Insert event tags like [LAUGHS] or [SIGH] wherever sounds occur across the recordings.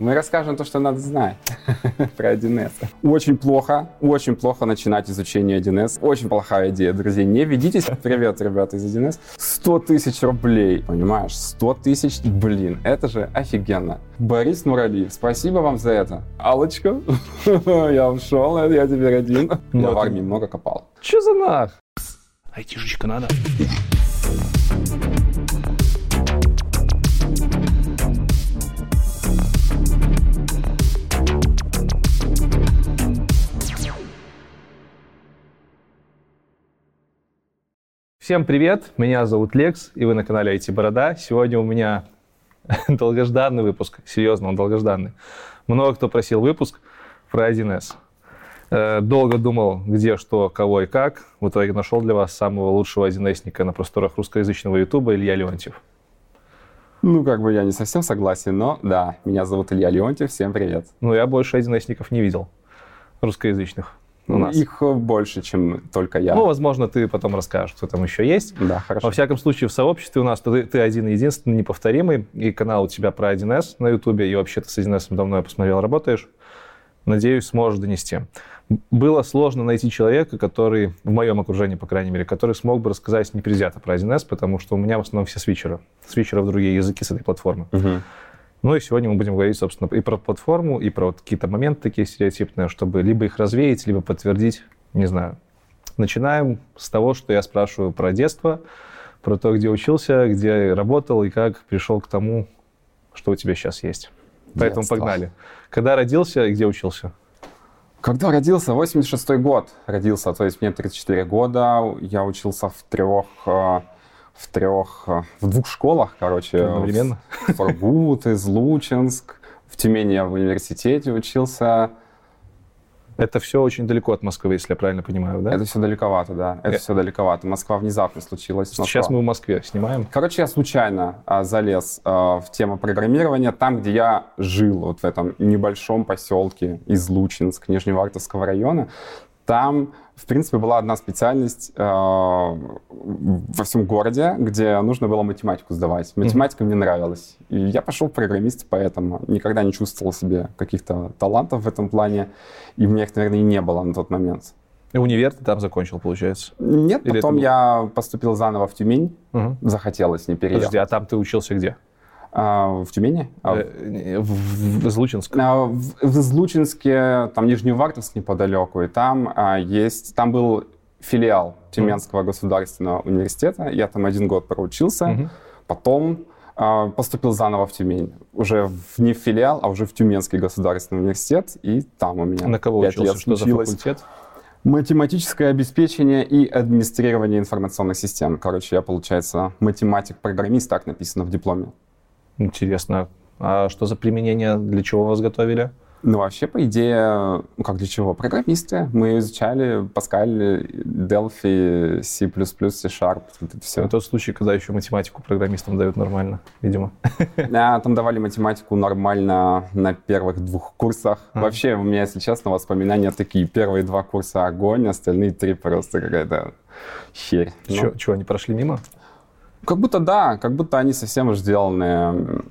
Мы расскажем то, что надо знать [LAUGHS] про 1С. Очень плохо, очень плохо начинать изучение 1С. Очень плохая идея, друзья. Не ведитесь. Привет, ребята из 1С. 100 тысяч рублей, понимаешь? 100 тысяч, блин, это же офигенно. Борис Нуралиев, спасибо вам за это. Алочка, [LAUGHS] я ушел, я теперь один. Я в армии много копал. Че за нах? Айтишечка надо. Всем привет, меня зовут Лекс, и вы на канале IT Борода. Сегодня у меня [LAUGHS] долгожданный выпуск, серьезно, он долгожданный. Много кто просил выпуск про 1С. Э, долго думал, где, что, кого и как. В итоге нашел для вас самого лучшего 1С-ника на просторах русскоязычного ютуба Илья Леонтьев. Ну, как бы я не совсем согласен, но да, меня зовут Илья Леонтьев, всем привет. Ну, я больше 1С-ников не видел, русскоязычных у нас. Их больше, чем только я. Ну, возможно, ты потом расскажешь, кто там еще есть. Да, хорошо. Во всяком случае, в сообществе у нас ты, ты один единственный, неповторимый, и канал у тебя про 1С на Ютубе, и вообще ты с 1С давно я посмотрел, работаешь. Надеюсь, сможешь донести. Было сложно найти человека, который, в моем окружении, по крайней мере, который смог бы рассказать непредвзято про 1С, потому что у меня в основном все свитчеры. Свитчеры в другие языки с этой платформы. Угу. Ну и сегодня мы будем говорить, собственно, и про платформу, и про вот какие-то моменты такие стереотипные, чтобы либо их развеять, либо подтвердить, не знаю. Начинаем с того, что я спрашиваю про детство, про то, где учился, где работал и как пришел к тому, что у тебя сейчас есть. Поэтому Детство. погнали. Когда родился и где учился? Когда родился? 86-й год родился, то есть мне 34 года. Я учился в трех, э, в трех, э, в двух школах, короче. Одновременно? В Сургут, Излучинск. В Тюмени я в университете учился. Это все очень далеко от Москвы, если я правильно понимаю, да? Это все далековато, да. Это Э. все далековато. Москва внезапно случилась. Сейчас Москва. мы в Москве снимаем. Короче, я случайно а, залез а, в тему программирования там, где я жил, вот в этом небольшом поселке Излучинск, Нижневартовского района. Там, в принципе, была одна специальность а, во всем городе, где нужно было математику сдавать. Математика мне нравилась. И я пошел программист, поэтому никогда не чувствовал себе каких-то талантов в этом плане. И у меня их, наверное, и не было на тот момент. И универ ты там закончил, получается? Нет, Или потом это я поступил заново в Тюмень. Угу. Захотелось, не переехал. Подожди, а там ты учился где? А, в Тюмени? А, Э, В, в, в Излучинск. а, в, в Излучинске, там Нижневартовск неподалеку, и там а, есть, там был филиал Тюменского государственного университета. Я там один год проучился, Мгм. потом а, поступил заново в Тюмень. Уже в, не в филиал, а уже в Тюменский государственный университет, и там у меня На кого учился? лет Что за факультет? Математическое обеспечение и администрирование информационных систем. Короче, я, получается, математик-программист, так написано в дипломе. Интересно. А что за применение? Для чего вас готовили? Ну, вообще, по идее, ну, как для чего? Программисты. Мы изучали Pascal, Delphi, C++, C-Sharp, вот это Это все. тот случай, когда еще математику программистам дают нормально, видимо. [LAUGHS] А, там давали математику нормально на первых двух курсах. А. Вообще, у меня, если честно, воспоминания такие. Первые два курса огонь, остальные три просто какая-то херь. Ну, Чего, они прошли мимо? Как будто да, как будто они совсем уж сделаны.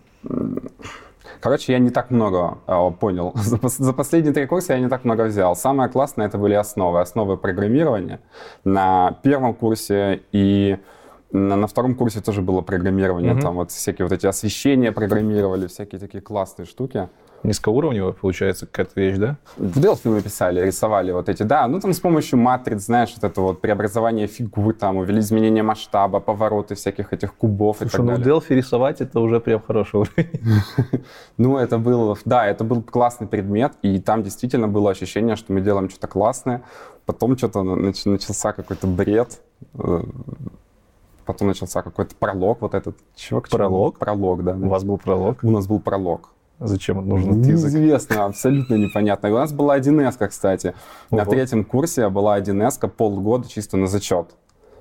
Короче, я не так много э, понял. [LAUGHS] За, за последние три курса я не так много взял. Самое классное это были основы. Основы программирования. На первом курсе и на, на втором курсе тоже было программирование. Мгм. Там вот всякие вот эти освещения программировали, всякие такие классные штуки. Низкоуровневая, получается, какая-то вещь, да? В Delphi мы писали, рисовали вот эти, да, ну там с помощью матриц, знаешь, вот это вот преобразование фигур, там, изменение масштаба, повороты всяких этих кубов и Слушай, так ну в далее. Delphi рисовать это уже прям хороший уровень. [LAUGHS] Ну, это был, да, это был классный предмет, и там действительно было ощущение, что мы делаем что-то классное. Потом что-то нач- начался какой-то бред, э, потом начался какой-то пролог, вот этот. Чего, к чему? Пролог? Пролог, да. У вас был пролог. У нас был пролог. Зачем он нужен этот язык? Неизвестно, абсолютно непонятно. У нас была 1С, кстати. На Ого. третьем курсе была 1С полгода чисто на зачет.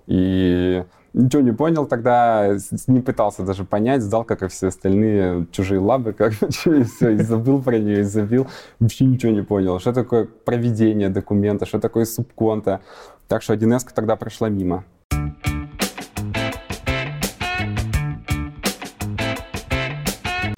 И ничего не понял тогда, не пытался даже понять, сдал, как и все остальные чужие лабы, [LAUGHS] короче, и все, и забыл про нее, и забил. Вообще ничего не понял. Что такое проведение документа, что такое субконта. Так что 1С тогда прошла мимо.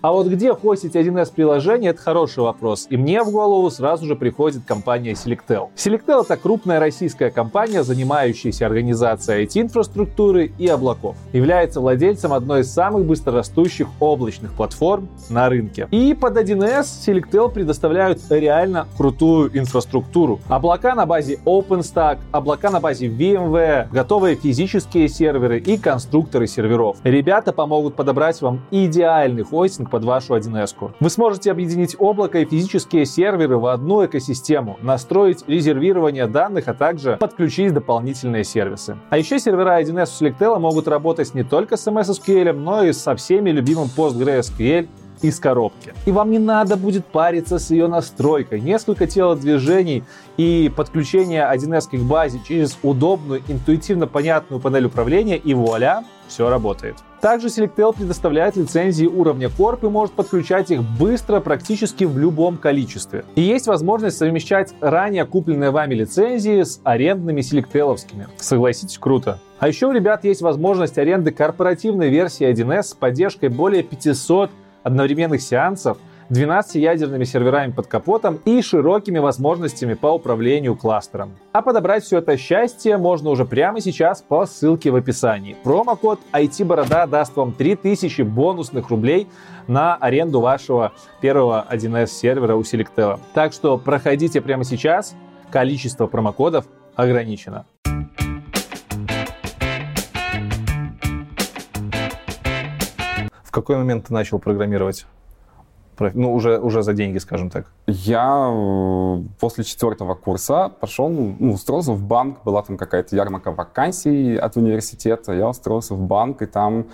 А вот где хостить 1С приложение, это хороший вопрос. И мне в голову сразу же приходит компания Selectel. Selectel это крупная российская компания, занимающаяся организацией IT-инфраструктуры и облаков. Является владельцем одной из самых быстрорастущих облачных платформ на рынке. И под 1С Selectel предоставляют реально крутую инфраструктуру. Облака на базе OpenStack, облака на базе VMware, готовые физические серверы и конструкторы серверов. Ребята помогут подобрать вам идеальный хостинг под вашу 1С. Вы сможете объединить облако и физические серверы в одну экосистему, настроить резервирование данных, а также подключить дополнительные сервисы. А еще сервера 1С у Selectel могут работать не только с MS SQL, но и со всеми любимым PostgreSQL из коробки. И вам не надо будет париться с ее настройкой. Несколько телодвижений и подключение 1С к базе через удобную, интуитивно понятную панель управления, и вуаля, все работает. Также Selectel предоставляет лицензии уровня Corp и может подключать их быстро практически в любом количестве. И есть возможность совмещать ранее купленные вами лицензии с арендными селектеловскими. Согласитесь, круто. А еще у ребят есть возможность аренды корпоративной версии 1С с поддержкой более 500 одновременных сеансов, 12 ядерными серверами под капотом и широкими возможностями по управлению кластером. А подобрать все это счастье можно уже прямо сейчас по ссылке в описании. Промокод IT-борода даст вам 3000 бонусных рублей на аренду вашего первого 1С сервера у Selectel. Так что проходите прямо сейчас, количество промокодов ограничено. В какой момент ты начал программировать? Ну, уже, уже за деньги, скажем так. Я э, после четвертого курса пошел, ну, устроился в банк, была там какая-то ярмарка вакансий от университета, я устроился в банк и там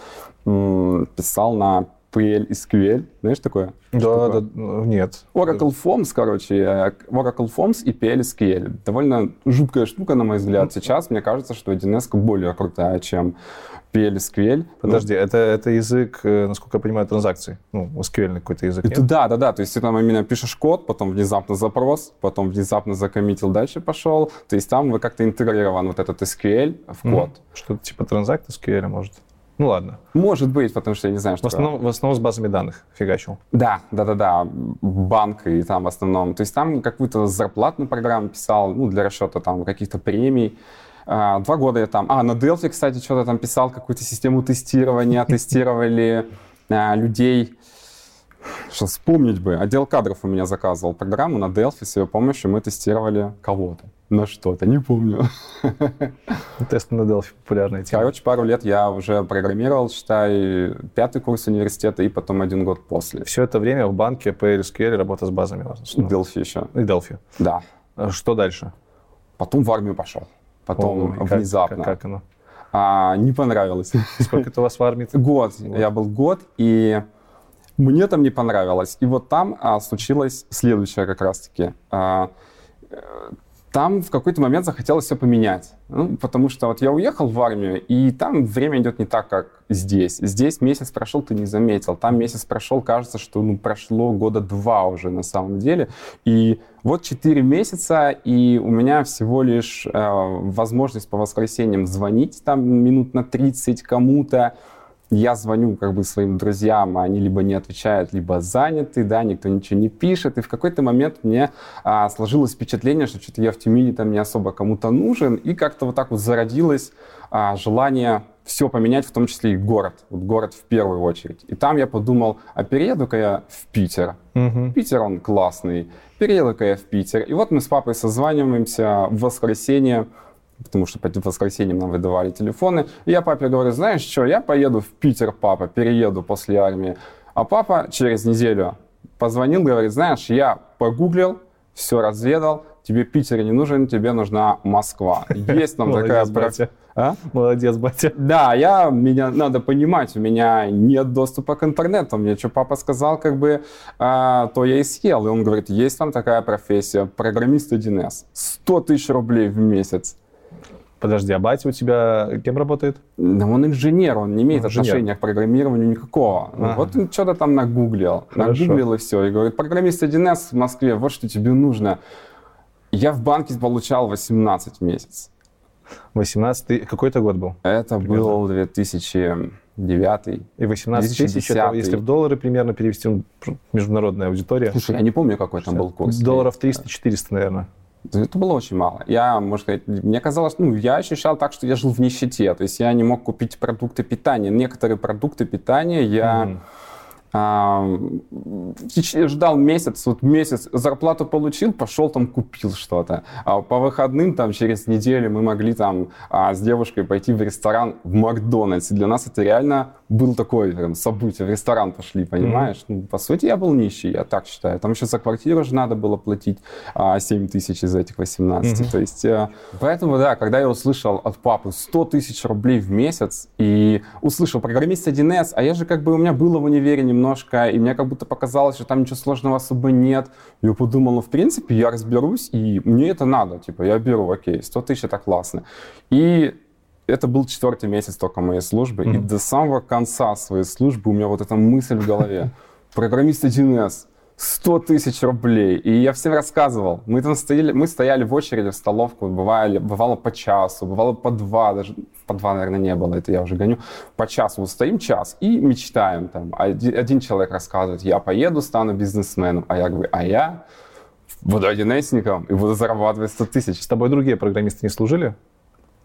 писал на PL SQL, знаешь такое? Да, да, нет. Oracle Forms, короче, э, Oracle Forms и PL SQL. Довольно жуткая штука, на мой взгляд. Сейчас мне кажется, что 1С более крутая, чем PL SQL. Подожди, ну, это, это язык, э, насколько я понимаю, транзакций. Ну, SQL какой-то язык, это, Да, да, да. То есть ты там именно пишешь код, потом внезапно запрос, потом внезапно закоммитил, дальше пошел. То есть там вы как-то интегрирован вот этот SQL в код. Mm-hmm. Что-то типа транзакт SQL, может? Ну ладно. Может быть, потому что я не знаю, что... В основном, в основном с базами данных фигачил. Да, да, да, да. Банк и там в основном. То есть там какую-то зарплатную программу писал, ну, для расчета там каких-то премий. А, два года я там... А, на Delphi, кстати, что-то там писал, какую-то систему тестирования, [LAUGHS] тестировали а, людей. Что вспомнить бы. Отдел кадров у меня заказывал программу на Delphi, с ее помощью мы тестировали кого-то на что-то, не помню. [LAUGHS] Тесты на Delphi популярная тема. Короче, пару лет я уже программировал, считай, пятый курс университета и потом один год после. Все это время в банке по SQL работа с базами. Delphi еще. И Delphi. Да. А что дальше? Потом в армию пошел потом О, внезапно. Как, как оно? А, не понравилось. [LAUGHS] Сколько это у вас в армии? Год. [LAUGHS] год. Я был год, и мне там не понравилось. И вот там а, случилось следующее как раз-таки. А, там в какой-то момент захотелось все поменять. Ну, потому что вот я уехал в армию, и там время идет не так, как здесь. Здесь месяц прошел, ты не заметил. Там месяц прошел, кажется, что ну, прошло года два уже на самом деле. И вот четыре месяца, и у меня всего лишь э, возможность по воскресеньям звонить там минут на 30 кому-то, я звоню как бы своим друзьям, а они либо не отвечают, либо заняты, да, никто ничего не пишет. И в какой-то момент мне а, сложилось впечатление, что что-то я в Тюмени там не особо кому-то нужен. И как-то вот так вот зародилось а, желание все поменять, в том числе и город. Вот город в первую очередь. И там я подумал, а перееду-ка я в Питер. Угу. Питер, он классный. Перееду-ка я в Питер. И вот мы с папой созваниваемся в воскресенье потому что по воскресеньям нам выдавали телефоны. И я папе говорю, знаешь что, я поеду в Питер, папа, перееду после армии. А папа через неделю позвонил, говорит, знаешь, я погуглил, все разведал, тебе Питер не нужен, тебе нужна Москва. Есть там [LAUGHS] такая... Батя. А? Молодец, батя. Да, я, меня надо понимать, у меня нет доступа к интернету. Мне что папа сказал, как бы, а, то я и съел. И он говорит, есть там такая профессия, программист 1С. 100 тысяч рублей в месяц. Подожди, а батя у тебя кем работает? Да он инженер, он не имеет инженер. отношения к программированию никакого. Ага. Вот он что-то там нагуглил. Хорошо. Нагуглил и все. И говорит, программист 1С в Москве, вот что тебе нужно. Я в банке получал 18 месяцев. 18 Какой это год был? Это Примерно. был 2000... девятый. И 18 тысяч, это, если в доллары примерно перевести, ну, международная аудитория. Слушай, я не помню, какой там был курс. Долларов 300-400, наверное. Это было очень мало. Я, может сказать, мне казалось, ну, я ощущал так, что я жил в нищете. То есть я не мог купить продукты питания. Некоторые продукты питания я... Mm ждал месяц, вот месяц зарплату получил, пошел там купил что-то. А по выходным там через неделю мы могли там а, с девушкой пойти в ресторан в Макдональдс. И для нас это реально был такое прям, событие. В ресторан пошли, понимаешь? Mm-hmm. Ну, по сути, я был нищий, я так считаю. Там еще за квартиру же надо было платить а, 7 тысяч из этих 18. Mm-hmm. То есть, а, поэтому, да, когда я услышал от папы 100 тысяч рублей в месяц и услышал программист 1С, а я же как бы, у меня было в универе немножко, и мне как будто показалось, что там ничего сложного особо нет. Я подумал, ну, в принципе, я разберусь, и мне это надо, типа, я беру, окей, 100 тысяч это классно. И это был четвертый месяц только моей службы, mm-hmm. и до самого конца своей службы у меня вот эта мысль в голове. Программист 1С, 100 тысяч рублей. И я всем рассказывал. Мы там стояли, мы стояли в очереди в столовку, бывали, бывало по часу, бывало по два, даже по два, наверное, не было, это я уже гоню. По часу вот стоим час и мечтаем там. Один, один человек рассказывает, я поеду, стану бизнесменом, а я говорю, а я буду одиннесником и буду зарабатывать 100 тысяч. С тобой другие программисты не служили?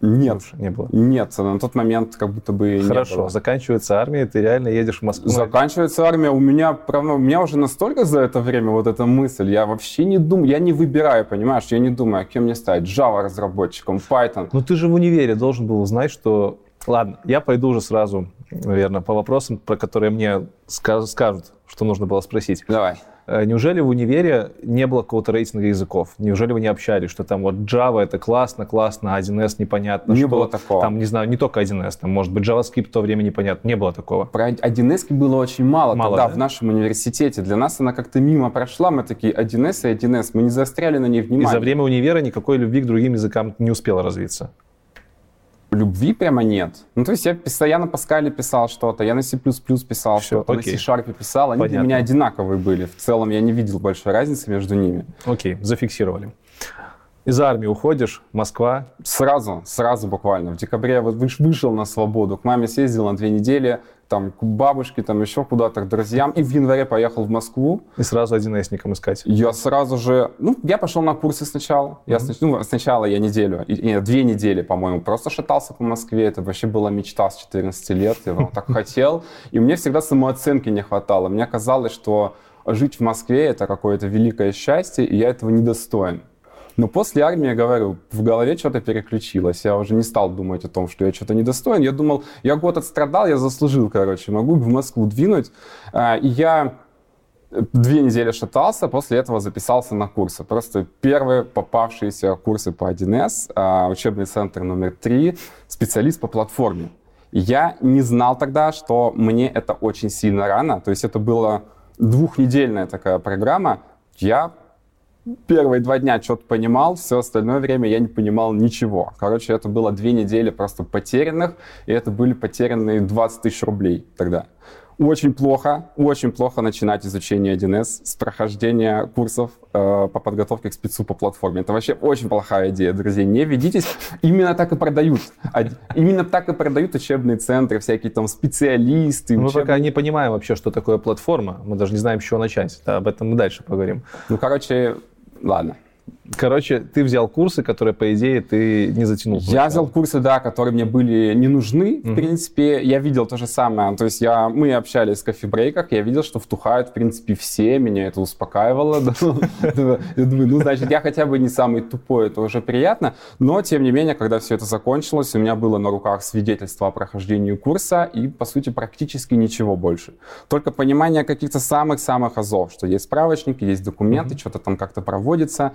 Нет, не было. Нет, на тот момент как будто бы Хорошо, не было. заканчивается армия, ты реально едешь в Москву. Заканчивается армия, у меня, правда, у меня уже настолько за это время вот эта мысль, я вообще не думаю, я не выбираю, понимаешь, я не думаю, а кем мне стать, Java разработчиком, Python. Ну ты же в универе должен был знать, что... Ладно, я пойду уже сразу, наверное, по вопросам, про которые мне скажут, что нужно было спросить. Давай. Э, неужели в универе не было какого-то рейтинга языков? Неужели вы не общались, что там вот Java это классно, классно, а 1С непонятно? Не что, было такого. Там, не знаю, не только 1С, там, может быть, JavaScript в то время непонятно. Не было такого. Про 1С было очень мало, мало тогда да? в нашем университете. Для нас она как-то мимо прошла. Мы такие 1С и 1С. Мы не заостряли на ней внимание. И за время универа никакой любви к другим языкам не успела развиться любви прямо нет. Ну, то есть я постоянно Паскале писал что-то, я на C++ писал что-то, на C-Sharp писал. Они Понятно. для меня одинаковые были. В целом я не видел большой разницы между ними. Окей, зафиксировали. Из армии уходишь, Москва? Сразу, сразу буквально. В декабре я вот вышел на свободу, к маме съездил на две недели, там, к бабушке, там, еще куда-то, к друзьям. И в январе поехал в Москву. И сразу один эсником искать? Я сразу же... Ну, я пошел на курсы сначала. Mm-hmm. Я, ну, сначала я неделю, нет, две недели, по-моему, просто шатался по Москве. Это вообще была мечта с 14 лет. Я так хотел. И мне всегда самооценки не хватало. Мне казалось, что жить в Москве — это какое-то великое счастье, и я этого недостоин. Но после армии, я говорю, в голове что-то переключилось. Я уже не стал думать о том, что я что-то недостоин. Я думал, я год отстрадал, я заслужил, короче, могу в Москву двинуть. А, и я две недели шатался, после этого записался на курсы. Просто первые попавшиеся курсы по 1С, а, учебный центр номер три, специалист по платформе. Я не знал тогда, что мне это очень сильно рано. То есть это была двухнедельная такая программа. Я первые два дня что-то понимал, все остальное время я не понимал ничего. Короче, это было две недели просто потерянных, и это были потерянные 20 тысяч рублей тогда. Очень плохо, очень плохо начинать изучение 1С с прохождения курсов э, по подготовке к спецу по платформе. Это вообще очень плохая идея, друзья. Не ведитесь. Именно так и продают. Именно так и продают учебные центры, всякие там специалисты. Мы пока не понимаем вообще, что такое платформа. Мы даже не знаем, с чего начать. Да, об этом мы дальше поговорим. Ну, короче, ладно. Короче, ты взял курсы, которые, по идее, ты не затянул. Я взял курсы, да, которые мне были не нужны. Mm-hmm. В принципе, я видел то же самое. То есть я, мы общались в кофе-брейках, я видел, что втухают, в принципе, все. Меня это успокаивало. [LAUGHS] Я думаю, ну, значит, я хотя бы не самый тупой, это уже приятно. Но, тем не менее, когда все это закончилось, у меня было на руках свидетельство о прохождении курса и, по сути, практически ничего больше. Только понимание каких-то самых-самых азов, что есть справочники, есть документы, что-то там как-то проводится.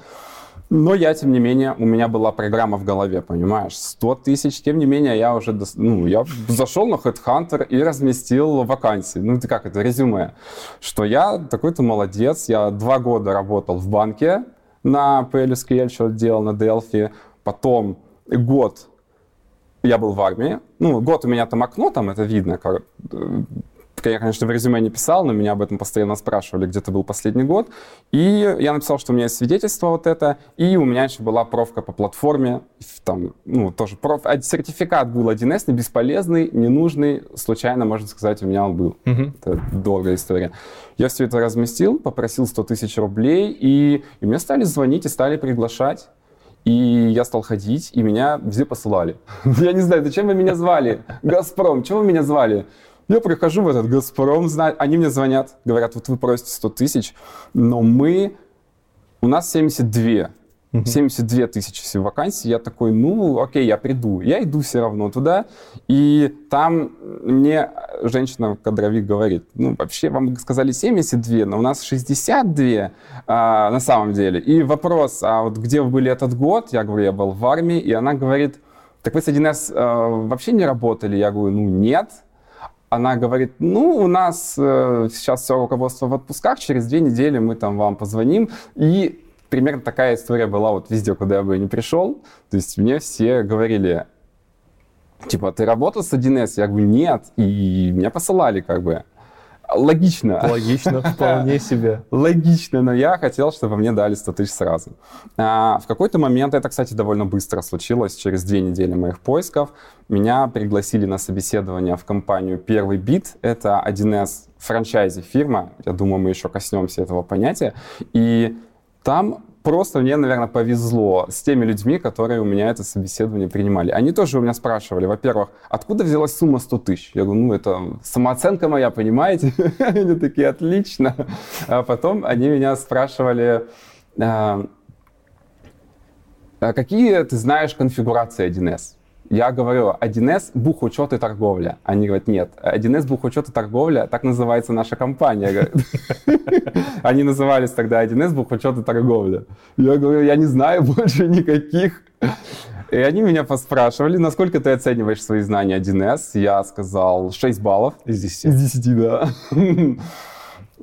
Но я, тем не менее, у меня была программа в голове, понимаешь, 100 тысяч. Тем не менее, я уже, ну, я зашел на HeadHunter и разместил вакансии. Ну, это как это, резюме. Что я такой-то молодец, я два года работал в банке на PLSQL, что делал на Delphi. Потом год я был в армии. Ну, год у меня там окно, там это видно, я, конечно, в резюме не писал, но меня об этом постоянно спрашивали, где ты был последний год. И я написал, что у меня есть свидетельство вот это, и у меня еще была профка по платформе, там, ну, тоже проф... А сертификат был 1С, бесполезный, ненужный, случайно, можно сказать, у меня он был. Мгм. Это долгая история. Я все это разместил, попросил 100 тысяч рублей, и, и мне стали звонить и стали приглашать. И я стал ходить, и меня везде посылали. [LAUGHS] Я не знаю, зачем вы меня звали? Газпром, чего вы меня звали? Я прихожу в этот Газпром, зна- они мне звонят, говорят, вот вы просите 100 тысяч, но мы, у нас 72, 72 тысячи всего вакансий. Я такой, ну, окей, я приду. Я иду все равно туда, и там мне женщина-кадровик говорит, ну, вообще вам сказали 72, но у нас 62 а, на самом деле. И вопрос, а вот где вы были этот год? Я говорю, я был в армии, и она говорит, так вы с 1С э, вообще не работали? Я говорю, ну, нет. Она говорит, ну, у нас э, сейчас все руководство в отпусках, через две недели мы там вам позвоним. И примерно такая история была вот везде, куда я бы не пришел. То есть мне все говорили, типа, ты работал с 1С? Я говорю, нет. И меня посылали как бы. Логично. Логично, [LAUGHS] вполне себе. Логично, но я хотел, чтобы мне дали 100 тысяч сразу. А, в какой-то момент, это, кстати, довольно быстро случилось, через две недели моих поисков, меня пригласили на собеседование в компанию «Первый бит». Это 1С франчайзи фирма, я думаю, мы еще коснемся этого понятия. И там просто мне, наверное, повезло с теми людьми, которые у меня это собеседование принимали. Они тоже у меня спрашивали, во-первых, откуда взялась сумма 100 тысяч? Я говорю, ну, это самооценка моя, понимаете? [LAUGHS] Они такие, отлично. А потом они меня спрашивали, а, а какие ты знаешь конфигурации 1С? Я говорю, 1С бухучет и торговля. Они говорят, нет, 1С бухучет и торговля, так называется наша компания. [LAUGHS] Они назывались тогда 1С бухучет и торговля. Я говорю, я не знаю больше никаких. И они меня поспрашивали, насколько ты оцениваешь свои знания 1С. Я сказал 6 баллов. Из 10. Из 10, да. [LAUGHS]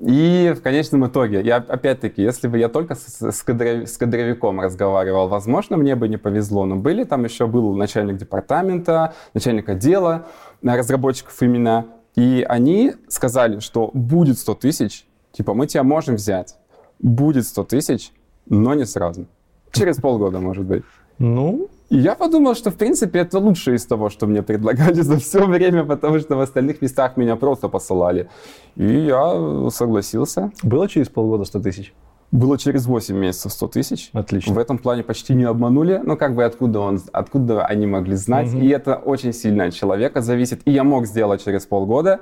И в конечном итоге, я опять-таки, если бы я только с, с, кадров- с кадровиком разговаривал, возможно, мне бы не повезло. Но были там еще был начальник департамента, начальник отдела разработчиков именно. И они сказали, что будет 100 тысяч, типа мы тебя можем взять. Будет 100 тысяч, но не сразу. Через полгода, может быть. Ну, И я подумал, что, в принципе, это лучшее из того, что мне предлагали [LAUGHS] за все время, потому что в остальных местах меня просто посылали. И я согласился. было через полгода 100 тысяч? Было через 8 месяцев 100 тысяч. Отлично. В этом плане почти не обманули. Ну, как бы откуда, он, откуда они могли знать. Мгм. И это очень сильно от человека зависит. И я мог сделать через полгода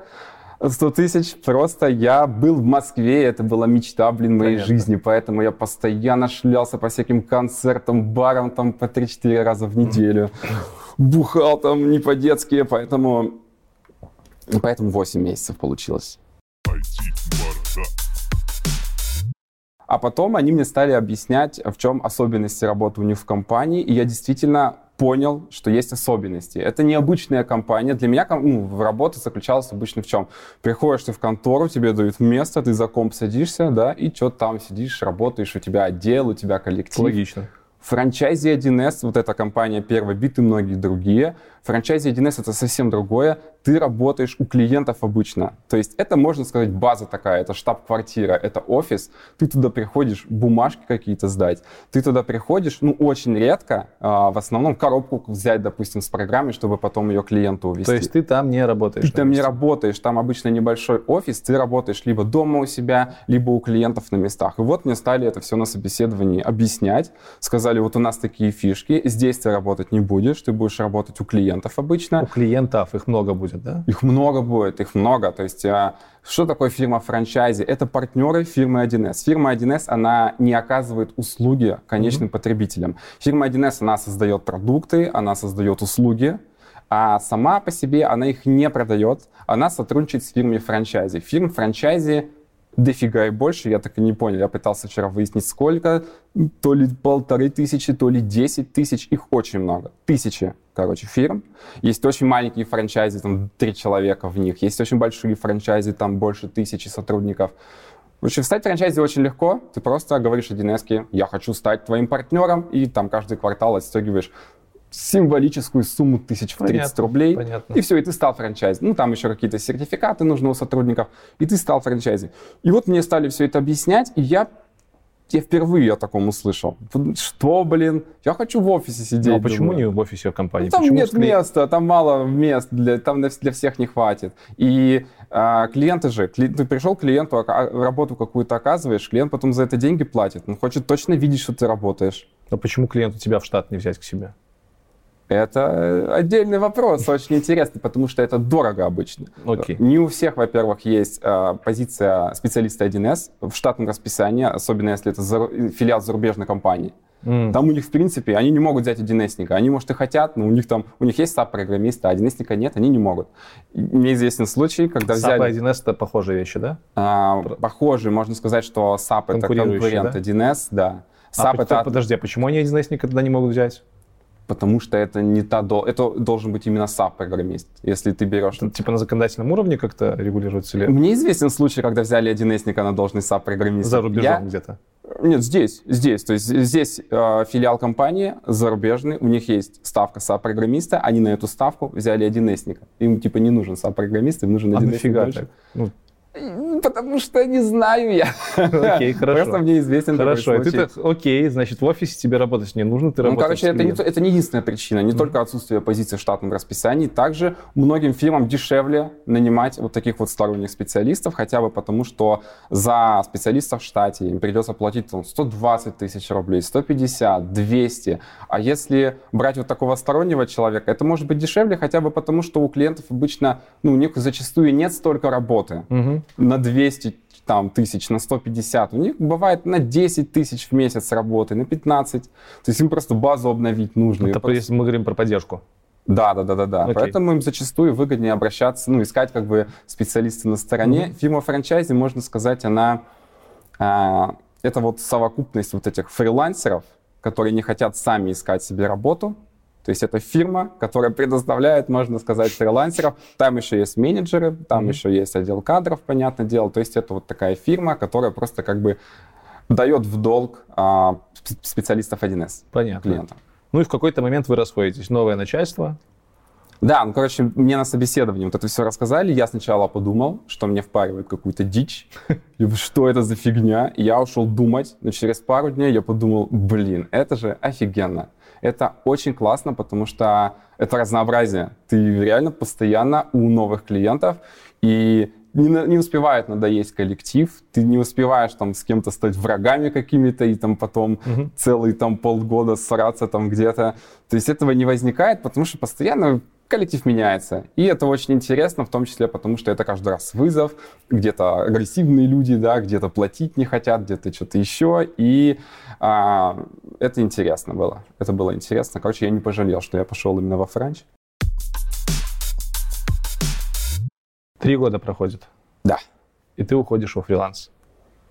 100 тысяч. Просто я был в Москве, это была мечта, блин, моей Понятно. жизни. Поэтому я постоянно шлялся по всяким концертам, барам там по 3-4 раза в неделю. Бухал там не по-детски, поэтому... Поэтому 8 месяцев получилось. А потом они мне стали объяснять, в чем особенности работы у них в компании, и я действительно понял, что есть особенности. Это необычная компания. Для меня ну, работа заключалась обычно в чем? Приходишь ты в контору, тебе дают место, ты за комп садишься, да, и что там сидишь, работаешь, у тебя отдел, у тебя коллектив. Логично. Франчайзи 1С, вот эта компания Первый Бит и многие другие, франчайзи 1С это совсем другое. Ты работаешь у клиентов обычно. То есть это, можно сказать, база такая, это штаб-квартира, это офис. Ты туда приходишь бумажки какие-то сдать. Ты туда приходишь, ну, очень редко, а, в основном коробку взять, допустим, с программой, чтобы потом ее клиенту увезти. То есть ты там не работаешь? Ты там не работаешь, там обычно небольшой офис, ты работаешь либо дома у себя, либо у клиентов на местах. И вот мне стали это все на собеседовании объяснять. Сказали, вот у нас такие фишки, здесь ты работать не будешь, ты будешь работать у клиентов обычно. У клиентов их много будет, да? Их много будет, их много. То есть а, что такое фирма франчайзи? Это партнеры фирмы 1С. Фирма 1С, она не оказывает услуги конечным потребителям. Фирма 1С, она создает продукты, она создает услуги, а сама по себе она их не продает, она сотрудничает с фирмой франчайзи. Фирм франчайзи дофига и больше, я так и не понял. Я пытался вчера выяснить, сколько. То ли полторы тысячи, то ли десять тысяч. Их очень много. Тысячи, короче, фирм. Есть очень маленькие франчайзи, там три человека в них. Есть очень большие франчайзи, там больше тысячи сотрудников. В общем, стать франчайзи очень легко. Ты просто говоришь 1С, я хочу стать твоим партнером, и там каждый квартал отстегиваешь символическую сумму тысяч в 30 Понятно, рублей. понятно. И все, и ты стал франчайзи. Ну, там еще какие-то сертификаты нужны у сотрудников, и ты стал франчайзи. И вот мне стали все это объяснять, и я, я впервые о таком услышал. Что, блин, я хочу в офисе сидеть. Ну, а почему думаю. не в офисе компании? Ну, там почему нет с клиен- места, там мало мест, для, там для, всех не хватит. И а, клиенты же, кли- ты пришел к клиенту, работу какую-то оказываешь, клиент потом за это деньги платит. Он хочет точно видеть, что ты работаешь. А почему клиенту тебя в штат не взять к себе? Это э, отдельный вопрос, очень интересный, потому что это дорого обычно. Окей. Не у всех, во-первых, есть э, позиция специалиста 1С в штатном расписании, особенно если это зару- филиал зарубежной компании. М. Там у них, в принципе, они не могут взять 1С-ника. Они, может, и хотят, но у них там, у них есть SAP-программиста, а 1С-ника нет, они не могут. Мне известен случай, когда SAP взяли... и 1С это похожие вещи, да? а, похожий, можно сказать, что SAP это конкурент да? 1С, да. А, SAP под- это Подожди, а почему они 1С тогда не могут взять? Потому что это не та дол... это должен быть именно SAP-программист. Если ты берешь... Это, типа на законодательном уровне как-то регулируется или Мне известен случай, когда взяли 1С-ника на должность SAP-программиста. за рубежом Я- где-то? Нет, здесь, здесь. То есть здесь э, филиал компании зарубежный, у них есть ставка SAP-программиста, они на эту ставку взяли 1С-ника. Им типа не нужен SAP-программист, им нужен А 1С-ник нафига больше. так? Ну, Потому что не знаю я. окей, [LAUGHS] хорошо. Просто мне известен Хорошо, такой ты случай. так, окей, значит, в офисе тебе работать не нужно, ты Ну, работаешь короче, это не, это не единственная причина. Не только отсутствие позиции в штатном расписании. Также многим фирмам дешевле нанимать вот таких вот сторонних специалистов, хотя бы потому, что за специалиста в штате им придется платить там, 120 тысяч рублей, 150, 200. А если брать вот такого стороннего человека, это может быть дешевле хотя бы потому, что у клиентов обычно, ну, у них зачастую нет столько работы Мгм. На 200 там, тысяч, на 150. У них бывает на 10 тысяч в месяц работы, на 15. То есть им просто базу обновить нужно. Это просто- если мы говорим про поддержку. Да, да, да, да, да. Окей. Поэтому им зачастую выгоднее обращаться, ну, искать как бы специалиста на стороне. Фирма франчайзи, можно сказать, она а, это вот совокупность вот этих фрилансеров, которые не хотят сами искать себе работу. То есть это фирма, которая предоставляет, можно сказать, фрилансеров. Там еще есть менеджеры, там Мгм. еще есть отдел кадров, понятное дело. То есть это вот такая фирма, которая просто как бы дает в долг а, сп- специалистов 1С Понятно. клиентам. Ну и в какой-то момент вы расходитесь. Новое начальство. Да, ну, короче, мне на собеседовании вот это все рассказали. Я сначала подумал, что мне впаривают какую-то дичь. Я [LAUGHS] говорю, Что это за фигня? И я ушел думать. Но через пару дней я подумал, блин, это же офигенно. Это очень классно, потому что это разнообразие. Ты реально постоянно у новых клиентов, и не, не успевает надоесть коллектив, ты не успеваешь там с кем-то стать врагами какими-то, и там потом Мгм. целый там полгода сраться там где-то. То есть этого не возникает, потому что постоянно коллектив меняется. И это очень интересно, в том числе потому, что это каждый раз вызов. Где-то агрессивные люди, да, где-то платить не хотят, где-то что-то еще. И а, это интересно было. Это было интересно. Короче, я не пожалел, что я пошел именно во Франч. Три года проходит. Да. И ты уходишь во фриланс.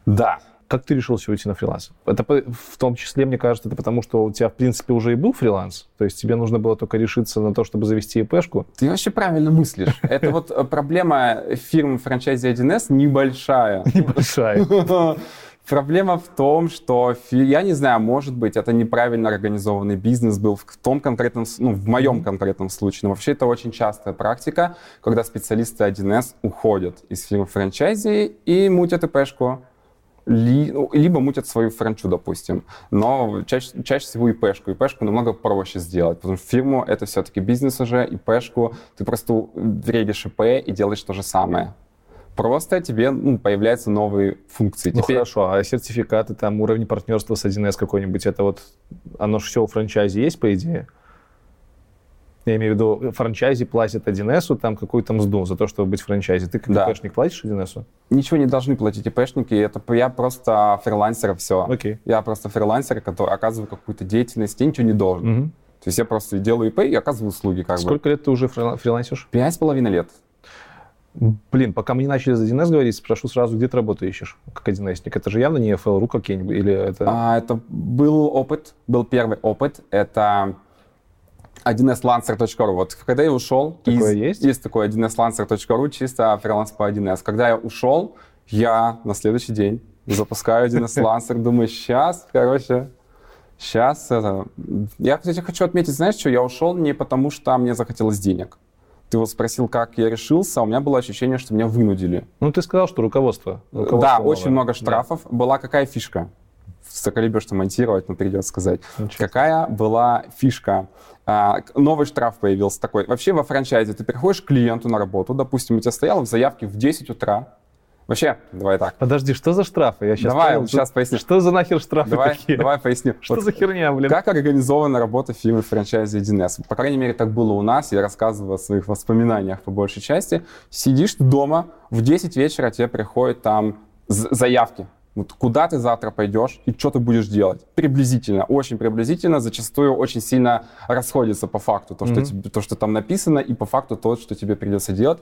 Да. Как ты решился уйти на фриланс? Это в том числе, мне кажется, это потому, что у тебя, в принципе, уже и был фриланс. То есть тебе нужно было только решиться на то, чтобы завести ИПшку. Ты вообще правильно мыслишь. Это вот э, проблема фирмы франчайзи 1С небольшая. [LAUGHS] Небольшая. [LAUGHS] Проблема в том, что, я не знаю, может быть, это неправильно организованный бизнес был в том конкретном, ну, в моем конкретном случае. Но вообще это очень частая практика, когда специалисты 1С уходят из фирмы франчайзи и мутят ИПшку. Ли- ну, либо мутят свою франчу, допустим. Но чаще, чаще всего ИПшку. ИПшку намного проще сделать, потому что фирму это все-таки бизнес уже, ИПшку. Ты просто вредишь ИП и делаешь то же самое. Просто тебе ну, появляются новые функции. Ну Теперь- хорошо, а сертификаты, там уровень партнерства с 1С какой-нибудь, это вот, оно же все у франчайзи есть, по идее? Я имею в виду, франчайзи платит 1С там какую-то мзду за то, чтобы быть франчайзи. Ты как Да. ИПшник платишь 1С? Ничего не должны платить ИПшники, это я просто фрилансер, все. Окей. Я просто фрилансер, который оказывает какую-то деятельность, я ничего не должен. Мгм. То есть я просто делаю ИП и оказываю услуги как бы. Сколько лет ты уже фрила- фрилансишь? Пять с половиной лет. Блин, пока мы не начали за 1С говорить, спрошу сразу, где ты работу ищешь, как 1Сник? Это же явно не FL.ru какие-нибудь, или это... А, это был опыт, был первый опыт. Это 1slancer.ru. Вот когда я ушел... Такое из- есть? Есть такое 1slancer.ru, чисто фриланс по 1С. Когда я ушел, я на следующий день запускаю 1С Lancer, думаю, сейчас, короче, Сейчас это... Я, кстати, хочу отметить, знаешь что, я ушел не потому, что мне захотелось денег. Ты вот спросил, как я решился, а у меня было ощущение, что меня вынудили. Ну, ты сказал, что руководство. руководство да, новое. очень много штрафов. Да. Была какая фишка? Соколебешь-то монтировать, но придется сказать. Ничего. Какая была фишка? А, новый штраф появился такой. Вообще во франчайзе ты приходишь к клиенту на работу, допустим, у тебя стояло в заявке в 10 утра, Вообще, давай так. Подожди, что за штрафы? Я сейчас давай, понял, сейчас поясню. Что за нахер штрафы давай, такие? Давай поясню. Что вот за херня, блин? Как организована работа фирмы франчайзи 1С? По крайней мере, так было у нас. Я рассказываю о своих воспоминаниях по большей части. Сидишь дома, в 10 вечера тебе приходят там заявки. Вот куда ты завтра пойдешь и что ты будешь делать? Приблизительно, очень приблизительно, зачастую очень сильно расходится по факту то, что, mm-hmm. тебе, то, что там написано, и по факту то, что тебе придется делать.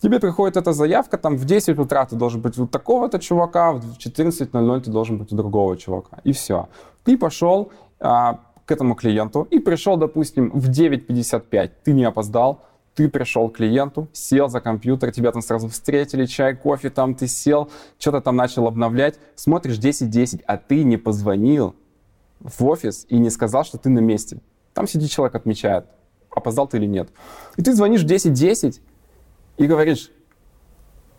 Тебе приходит эта заявка, там в 10 утра ты должен быть у такого-то чувака, в 14.00 ты должен быть у другого чувака. И все. Ты пошел а, к этому клиенту и пришел, допустим, в 9.55. Ты не опоздал, ты пришел к клиенту, сел за компьютер, тебя там сразу встретили, чай, кофе, там ты сел, что-то там начал обновлять, смотришь 10.10, а ты не позвонил в офис и не сказал, что ты на месте. Там сидит человек, отмечает, опоздал ты или нет. И ты звонишь в 10.10, и говоришь,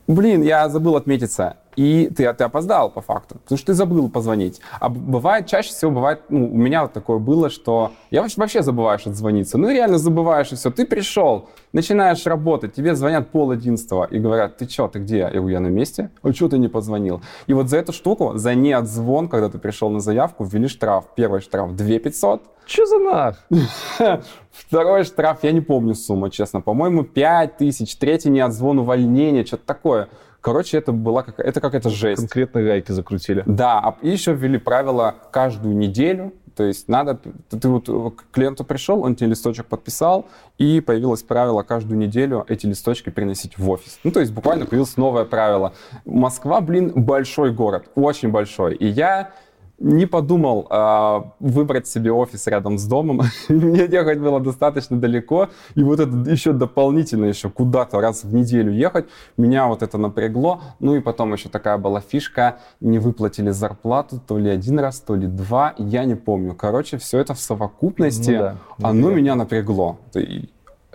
блин, я забыл отметиться, и ты, ты опоздал по факту, потому что ты забыл позвонить. А бывает, чаще всего бывает, ну, у меня вот такое было, что я вообще забываешь отзвониться. Ну, реально забываешь, и все. Ты пришел, начинаешь работать, тебе звонят пол одиннадцатого и говорят, ты что, ты где? Я говорю, я на месте. А что ты не позвонил? И вот за эту штуку, за неотзвон, когда ты пришел на заявку, ввели штраф. Первый штраф 2 500. Че за нах? [LAUGHS] Второй штраф, я не помню сумму, честно. По-моему, 5 тысяч. Третий неотзвон, увольнение, что-то такое. Короче, это была как, это какая-то жесть. Конкретно гайки закрутили. Да, а еще ввели правила каждую неделю. То есть надо, ты, ты вот к клиенту пришел, он тебе листочек подписал, и появилось правило каждую неделю эти листочки приносить в офис. Ну, то есть буквально появилось новое правило. Москва, блин, большой город, очень большой. И я не подумал э, выбрать себе офис рядом с домом. [LAUGHS] Мне ехать было достаточно далеко. И вот это еще дополнительно еще куда-то раз в неделю ехать, меня вот это напрягло. Ну и потом еще такая была фишка, не выплатили зарплату то ли один раз, то ли два, я не помню. Короче, все это в совокупности, ну, да, оно меня напрягло.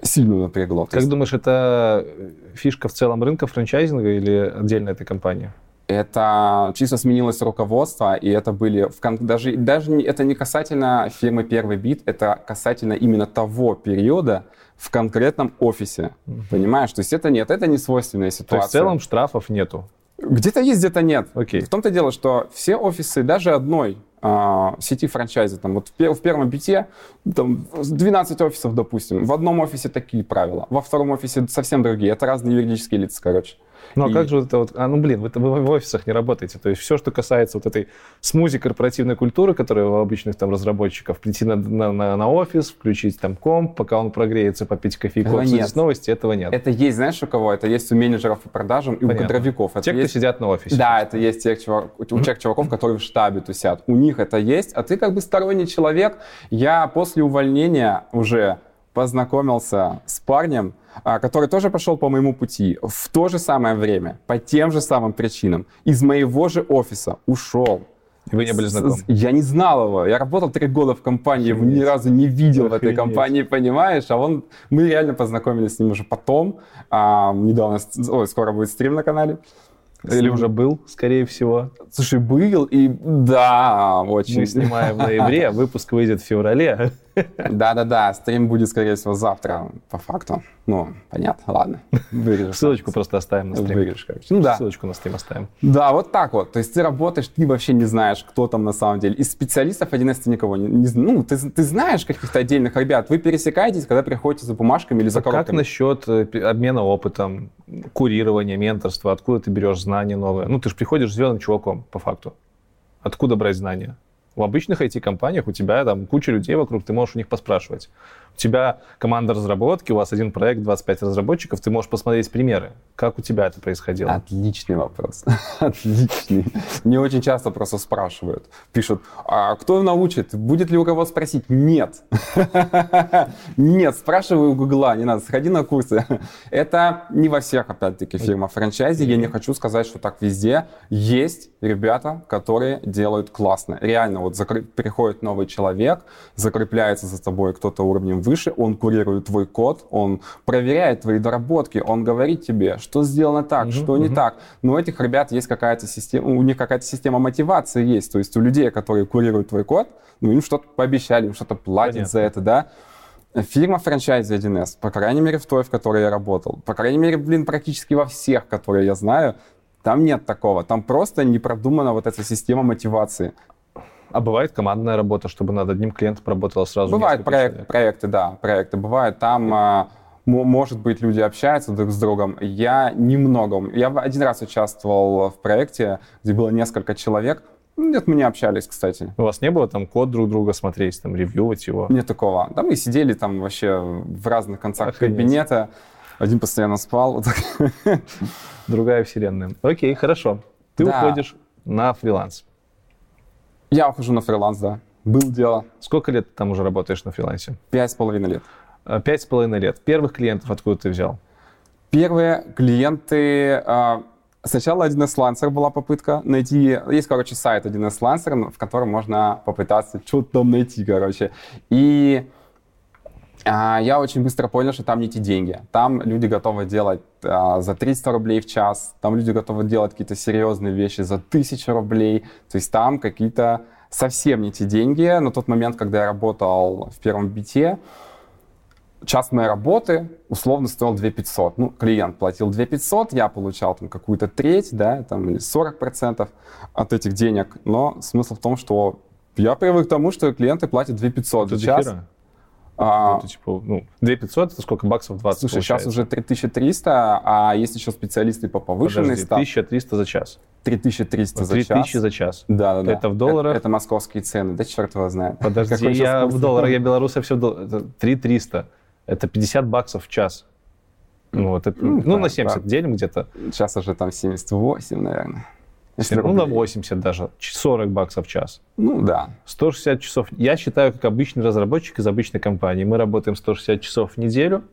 Сильно напрягло. Как есть... думаешь, это фишка в целом рынка франчайзинга или отдельно этой компании? Это чисто сменилось руководство, и это были в, даже даже не, это не касательно фирмы Первый Бит, это касательно именно того периода в конкретном офисе, mm-hmm. понимаешь? То есть это нет, это не свойственная ситуация. То есть в целом штрафов нету. Где-то есть, где-то нет. Okay. В том-то дело, что все офисы, даже одной э, сети франчайзи, там вот в, в первом бите там 12 офисов, допустим, в одном офисе такие правила, во втором офисе совсем другие. Это разные юридические лица, короче. Ну, а и... как же вот это вот... А, ну, блин, вы, вы в офисах не работаете. То есть все, что касается вот этой смузи корпоративной культуры, которая у обычных там разработчиков, прийти на, на, на, на офис, включить там комп, пока он прогреется, попить кофейку, обсудить новости, этого нет. Это есть, знаешь, у кого? Это есть у менеджеров по продажам и Понятно. у кадровиков. Это те, есть... кто сидят на офисе. Да, это есть тех, чувак... у тех чуваков, которые в штабе тусят. У них это есть, а ты как бы сторонний человек. Я после увольнения уже познакомился с парнем, который тоже пошел по моему пути в то же самое время, по тем же самым причинам, из моего же офиса ушел. И вы не были знакомы? Я не знал его. Я работал три года в компании, его ни разу не видел Охренеть. в этой компании, понимаешь? А он, мы реально познакомились с ним уже потом. А, недавно, ой, скоро будет стрим на канале. Или уже был, скорее всего. Слушай, был, и да, очень. Мы снимаем в ноябре, а выпуск выйдет в феврале. Да-да-да, стрим будет, скорее всего, завтра, по факту. Ну, понятно, ладно. Вырежешь. Ссылочку просто оставим на стрим. Вырежешь, короче. Ну да. Ссылочку на стрим оставим. Да, вот так вот. То есть ты работаешь, ты вообще не знаешь, кто там на самом деле. Из специалистов 1С ты никого не, не Ну, ты, ты знаешь каких-то отдельных ребят. Вы пересекаетесь, когда приходите за бумажками или за а коробками. как насчет э, обмена опытом, курирования, менторства? Откуда ты берешь знания новые? Ну, ты же приходишь зеленым чуваком, по факту. Откуда брать знания? В обычных IT-компаниях у тебя там куча людей вокруг, ты можешь у них поспрашивать. У тебя команда разработки, у вас один проект, 25 разработчиков, ты можешь посмотреть примеры. Как у тебя это происходило? Отличный вопрос. [LAUGHS] Отличный. Не очень часто просто спрашивают. Пишут, а кто научит? Будет ли у кого спросить? Нет. [LAUGHS] Нет, спрашиваю у Гугла, не надо, сходи на курсы. [LAUGHS] Это не во всех, опять-таки, фирмах франчайзи. Я не хочу сказать, что так везде. Есть ребята, которые делают классно. Реально Вот закры- приходит новый человек, закрепляется за тобой кто-то уровнем выше, он курирует твой код, он проверяет твои доработки, он говорит тебе, что сделано так, Мгм, что не мгм. так. Но у этих ребят есть какая-то система, у них какая-то система мотивации есть. То есть у людей, которые курируют твой код, ну, им что-то пообещали, им что-то платят Понятно. за это, да. Фирма франчайзи 1С, по крайней мере, в той, в которой я работал, по крайней мере, блин, практически во всех, которые я знаю, там нет такого. Там просто не продумана вот эта система мотивации. А бывает командная работа, чтобы над одним клиентом работало сразу Бывают проект- человек? проекты, да, проекты бывают. Там, а, мо- может быть, люди общаются друг с другом. Я немного. Я один раз участвовал в проекте, где было несколько человек. Нет, мы не общались, кстати. У вас не было там код друг друга смотреть, там, ревьювать его? Нет такого. Да, мы сидели там вообще в разных концах Охренеть. кабинета. Один постоянно спал. Другая вселенная. Окей, хорошо. Ты Да. уходишь на фриланс. Я ухожу на фриланс, да. Был дело. Сколько лет ты там уже работаешь на фрилансе? Пять с половиной лет. А, Пять с половиной лет. Первых клиентов откуда ты взял? Первые клиенты... а, Сначала 1С Lancer была попытка найти... Есть, короче, сайт 1С Lancer, в котором можно попытаться что-то там найти, короче. И я очень быстро понял, что там не те деньги. Там люди готовы делать а, за 300 рублей в час, там люди готовы делать какие-то серьезные вещи за 1000 рублей. То есть там какие-то совсем не те деньги. На тот момент, когда я работал в первом бите, час моей работы условно стоил 2 500. Ну, клиент платил 2 500, я получал там какую-то треть, да, там, или 40% от этих денег. Но смысл в том, что я привык к тому, что клиенты платят 2 500 Это за час. дохера. А, Это типа, ну, 2 500 это сколько баксов? 20 Слушай, сейчас получается. уже 3300, а есть еще специалисты по повышенной Подожди, ставке. 1300 за час. 3300 за 3000 час. за час. Да, да, да. Это в долларах? Это, это московские цены. Да черт его знает. Подожди, Какой я сейчас в долларах, я белорус, я все в долларах. Это 3300. Это 50 баксов в час. Ну, вот это, Ну, ну, да, на 70 да. делим где-то. Сейчас уже там 78, наверное. Если Ну, на рублей. 80 даже. 40 баксов в час. Ну, да. 160 часов. Я считаю, как обычный разработчик из обычной компании. Мы работаем 160 часов в неделю,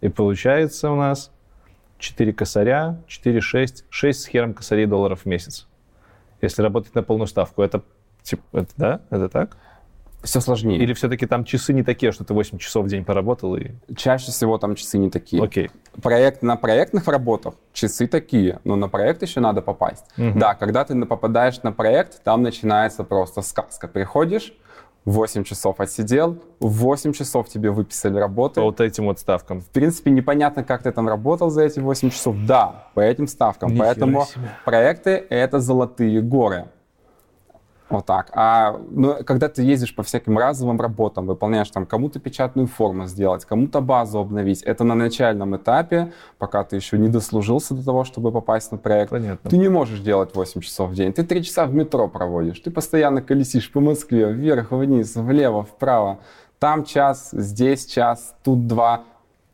и получается у нас 4 косаря, 4, 6, 6 с хером косарей долларов в месяц. Если работать на полную ставку, это, типа, это да? Это так? Все сложнее. Или все-таки там часы не такие, что ты 8 часов в день поработал и... Чаще всего там часы не такие. Окей. Проект, на проектных работах часы такие, но на проект еще надо попасть. Мгм. Да, когда ты попадаешь на проект, там начинается просто сказка. Приходишь, 8 часов отсидел, в 8 часов тебе выписали работы. По вот этим вот ставкам. В принципе, непонятно, как ты там работал за эти 8 часов. Да, по этим ставкам. Нихера Поэтому себе. проекты — это золотые горы. Вот так. А ну, когда ты ездишь по всяким разовым работам, выполняешь там кому-то печатную форму сделать, кому-то базу обновить, это на начальном этапе, пока ты еще не дослужился до того, чтобы попасть на проект. Понятно. Ты не можешь делать 8 часов в день. Ты 3 часа в метро проводишь. Ты постоянно колесишь по Москве, вверх, вниз, влево, вправо. Там час, здесь час, тут два.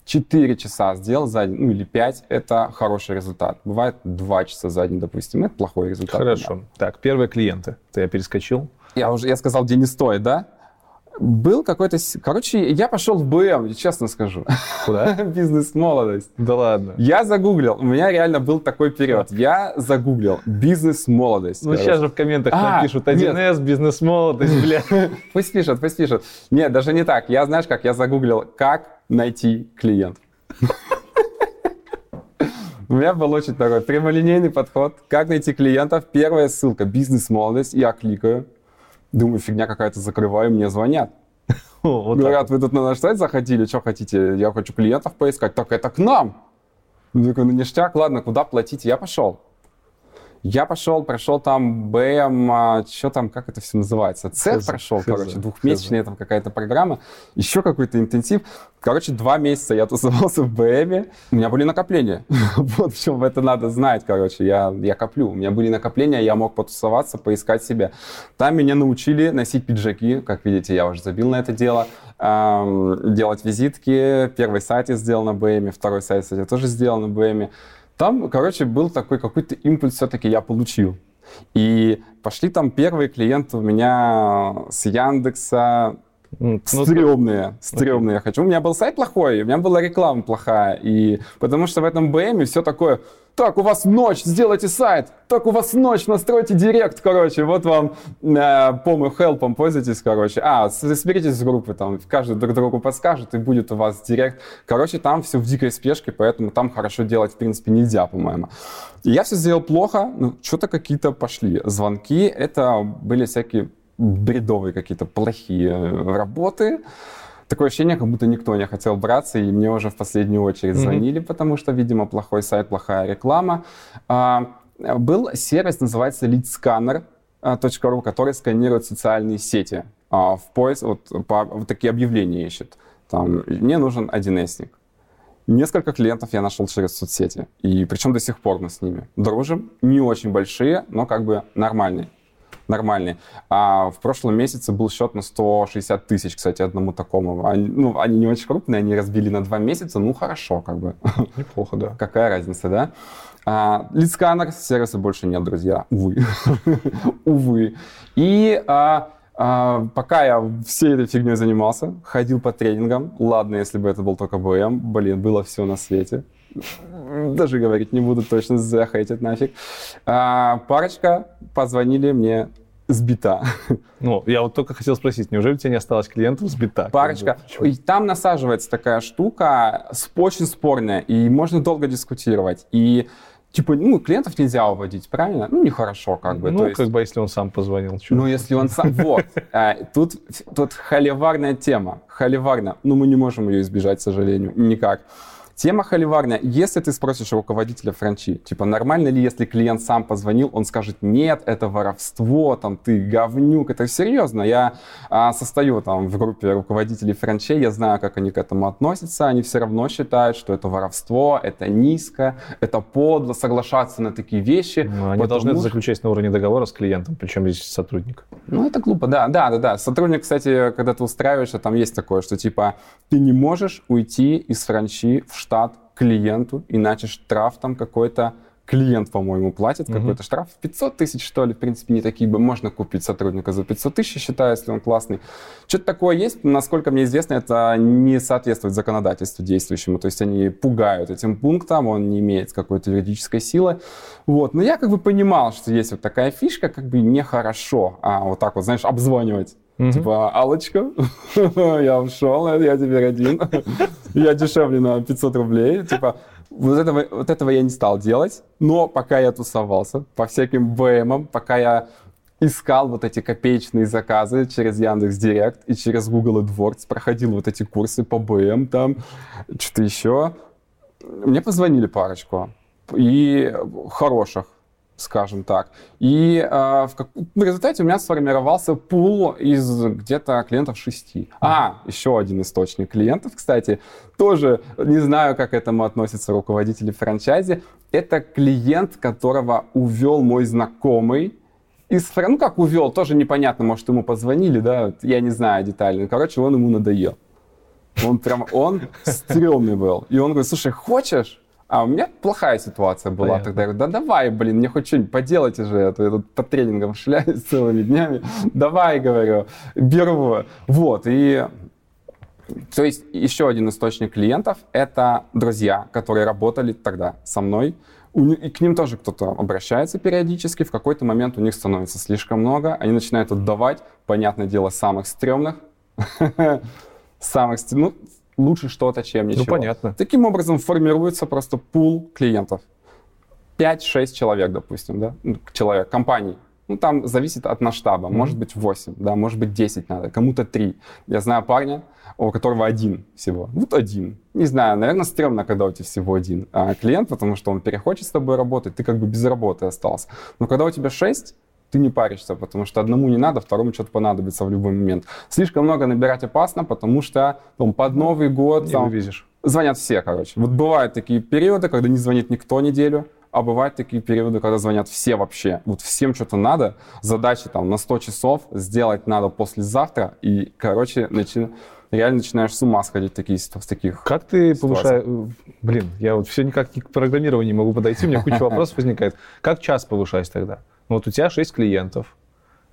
4 часа сделал за день, ну или 5, это хороший результат. Бывает 2 часа за день, допустим, это плохой результат. Хорошо. Так, первые клиенты. Ты я перескочил. Я уже я сказал, где не стоит, да? Был какой-то... Короче, я пошел в БМ, честно скажу. Куда? [LAUGHS] Бизнес-молодость. Да ладно. Я загуглил, у меня реально был такой период. Я загуглил бизнес-молодость. Ну, короче. сейчас же в комментах А, напишут нет. 1С, бизнес-молодость, бля. [LAUGHS] Пусть пишут, пусть пишут. Нет, даже не так. Я, знаешь как, я загуглил, как найти клиент. У меня был очень такой прямолинейный подход. Как найти клиентов? Первая ссылка, бизнес-молодость. Я кликаю. Думаю, фигня какая-то закрываю, мне звонят. Вот. Говорят, вы тут на наш сайт заходили, что хотите? Я хочу клиентов поискать. Так это к нам. Я такой, ну ништяк, ладно, куда платить? Я пошел. Я пошел, прошел там БМ, что там, как это все называется? Цех Хз, прошел, хз, короче, двухмесячная там какая-то программа, еще какой-то интенсив. Короче, два месяца я тусовался в БМе, у меня были накопления. [LAUGHS] Вот в чем это надо знать, короче, я, я коплю. У меня были накопления, я мог потусоваться, поискать себя. Там меня научили носить пиджаки, как видите, я уже забил на это дело, делать визитки. Первый сайт я сделал на БМе, второй сайт, кстати, я тоже сделал на БМе. Там, короче, был такой какой-то импульс все-таки я получил. И пошли там первые клиенты у меня с Яндекса, стрёмные, стрёмные okay. хочу. У меня был сайт плохой, у меня была реклама плохая, и потому что в этом БМе все такое, так, у вас ночь, сделайте сайт, так, у вас ночь, настройте директ, короче, вот вам, э, помощь, хелпом пользуйтесь, короче. А, соберитесь в группы, там, каждый друг другу подскажет, и будет у вас директ. Короче, там все в дикой спешке, поэтому там хорошо делать, в принципе, нельзя, по-моему. И я все сделал плохо, ну, что-то какие-то пошли. Звонки, это были всякие бредовые какие-то плохие работы. Такое ощущение, как будто никто не хотел браться, и мне уже в последнюю очередь звонили, mm-hmm. потому что, видимо, плохой сайт, плохая реклама. А, был сервис, называется leadscanner.ru, а, который сканирует социальные сети а, в поиск, вот, по, вот такие объявления ищет. Там, мне нужен 1С. Несколько клиентов я нашел через соцсети, и причем до сих пор мы с ними дружим. Не очень большие, но как бы нормальные нормальные. А в прошлом месяце был счет на 160 тысяч, кстати, одному такому. Они, ну, они не очень крупные, они разбили на два месяца, ну, хорошо, как бы. [LAUGHS] Неплохо, да. Какая разница, да? А, лидсканер, сервиса больше нет, друзья, увы. [LAUGHS] увы. И а, а, пока я всей этой фигней занимался, ходил по тренингам, ладно, если бы это был только БМ, блин, было все на свете [LAUGHS] даже говорить не буду, точно захейтят нафиг. А, парочка позвонили мне сбита. [LAUGHS] Ну, я вот только хотел спросить, неужели у тебя не осталось клиентов сбита? Парочка. И там насаживается такая штука, очень спорная, и можно долго дискутировать. И типа, ну, клиентов нельзя уводить, правильно? Ну, нехорошо, как бы. Ну, есть... как бы, если он сам позвонил. Что? Ну, если он сам, вот. [LAUGHS] А, тут, тут холиварная тема, холиварная. Ну, мы не можем ее избежать, к сожалению, никак. Тема холиварная. Если ты спросишь руководителя франчи, типа, нормально ли, если клиент сам позвонил, он скажет, нет, это воровство, там, ты говнюк. Это серьезно. Я а, состою там в группе руководителей франчей, я знаю, как они к этому относятся. Они все равно считают, что это воровство, это низко, это подло соглашаться на такие вещи. Но они должны это заключать на уровне договора с клиентом, причем здесь сотрудник. Ну, это глупо, да, да, да, да. Сотрудник, кстати, когда ты устраиваешься, там есть такое, что типа ты не можешь уйти из франчи в штат клиенту, иначе штраф там какой-то клиент, по-моему, платит угу. какой-то штраф. 500 тысяч, что ли, в принципе, не такие бы. Можно купить сотрудника за 500 тысяч, считаю, если он классный. Что-то такое есть. Насколько мне известно, это не соответствует законодательству действующему. То есть они пугают этим пунктом, он не имеет какой-то юридической силы. Вот. Но я как бы понимал, что есть вот такая фишка, как бы нехорошо а, вот так вот, знаешь, обзванивать. Mm-hmm. Типа, Алочка, [LAUGHS] я ушел, я теперь один. [LAUGHS] я дешевле на 500 рублей. Типа, вот этого, вот этого я не стал делать. Но пока я тусовался по всяким БМам, пока я искал вот эти копеечные заказы через Яндекс Директ и через Google AdWords, проходил вот эти курсы по БМ там, что-то еще. Мне позвонили парочку. И хороших скажем так. И э, в, как... в результате у меня сформировался пул из где-то клиентов шести. А, еще один источник клиентов, кстати, тоже не знаю, как к этому относятся руководители франчайзи. Это клиент, которого увел мой знакомый, из, ну как увел, тоже непонятно, может ему позвонили, да, я не знаю детально. Короче, он ему надоел. Он прям, он стрёмный был. И он говорит, слушай, хочешь? А у меня плохая ситуация была Понятно. тогда. Я говорю, да давай, блин, мне хоть что-нибудь поделать уже. А то я тут по тренингам шляюсь [LAUGHS] целыми днями. Давай, говорю, беру. Вот, и... То есть еще один источник клиентов — это друзья, которые работали тогда со мной. И к ним тоже кто-то обращается периодически. В какой-то момент у них становится слишком много. Они начинают отдавать, понятное дело, самых стрёмных. [LAUGHS] самых... Ну, лучше что-то, чем ничего. Ну, понятно. Таким образом формируется просто пул клиентов. 5-6 человек, допустим, да, ну, человек, компаний. Ну, там зависит от масштаба. Mm-hmm. Может быть 8, да, может быть 10 надо, кому-то 3. Я знаю парня, у которого один всего. Вот один. Не знаю, наверное, стрёмно, когда у тебя всего один а, клиент, потому что он перехочет с тобой работать, ты как бы без работы остался. Но когда у тебя 6, ты не паришься, потому что одному не надо, второму что-то понадобится в любой момент. Слишком много набирать опасно, потому что там, под Новый год там, вывезешь. звонят все, короче. Вот бывают такие периоды, когда не звонит никто неделю, а бывают такие периоды, когда звонят все вообще. Вот всем что-то надо, задачи там на 100 часов сделать надо послезавтра, и, короче, начи... реально начинаешь с ума сходить такие, с таких Как ты повышаешь... Блин, я вот все никак к программированию не могу подойти, у меня куча [LAUGHS] вопросов возникает. Как час повышать тогда? Вот у тебя 6 клиентов,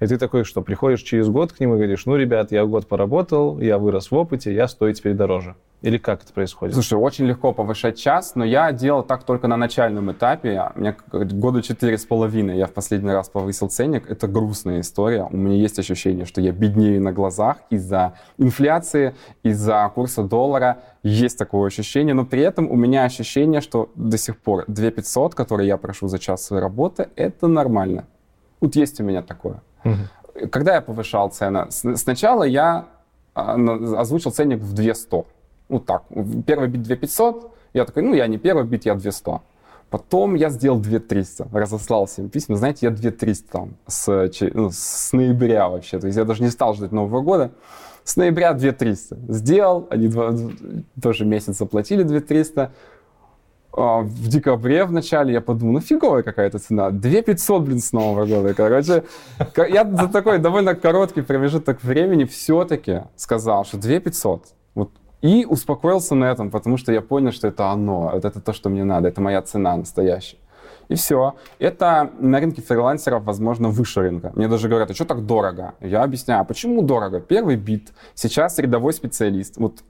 И ты такой, что приходишь через год к ним и говоришь, ну, ребят, я год поработал, я вырос в опыте, я стою теперь дороже. Или как это происходит? Слушай, очень легко повышать час, но я делал так только на начальном этапе. У меня года четыре с половиной я в последний раз повысил ценник. Это грустная история. У меня есть ощущение, что я беднее на глазах из-за инфляции, из-за курса доллара. Есть такое ощущение, но при этом у меня ощущение, что до сих пор 2 500, которые я прошу за час своей работы, это нормально. Вот есть у меня такое. Угу. Когда я повышал цены? Сначала я а, озвучил ценник в 200. Вот так. Первый бит 2500, я такой, ну, я не первый бит, я 200. Потом я сделал 2300, разослал всем письма. Знаете, я 2300 там с, ну, с ноября вообще. То есть я даже не стал ждать Нового года. С ноября 2300 сделал, они два, тоже месяц заплатили 2300. А, в декабре в начале я подумал, ну фиговая какая-то цена. 2 500, блин, с Нового года. Короче, я за такой довольно короткий промежуток времени все-таки сказал, что 2 500. Вот и успокоился на этом, потому что я понял, что это оно, вот это то, что мне надо, это моя цена настоящая. И все. Это на рынке фрилансеров, возможно, выше рынка. Мне даже говорят, а что так дорого? Я объясняю, а почему дорого? Первый бит, сейчас рядовой специалист. Вот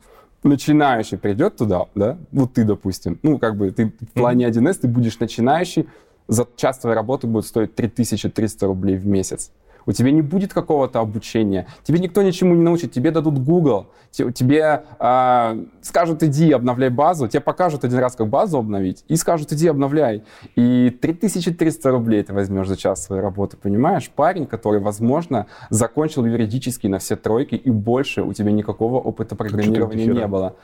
начинающий придет туда, да, вот ты, допустим, ну, как бы ты в плане 1С, ты будешь начинающий, за час твоей работы будет стоить 3300 рублей в месяц. У тебя не будет какого-то обучения, тебе никто ничему не научит, тебе дадут Google, тебе э, скажут, иди обновляй базу, тебе покажут один раз, как базу обновить, и скажут, иди обновляй. И 3300 рублей ты возьмешь за час своей работы, понимаешь? Парень, который, возможно, закончил юридически на все тройки, и больше у тебя никакого опыта программирования не было.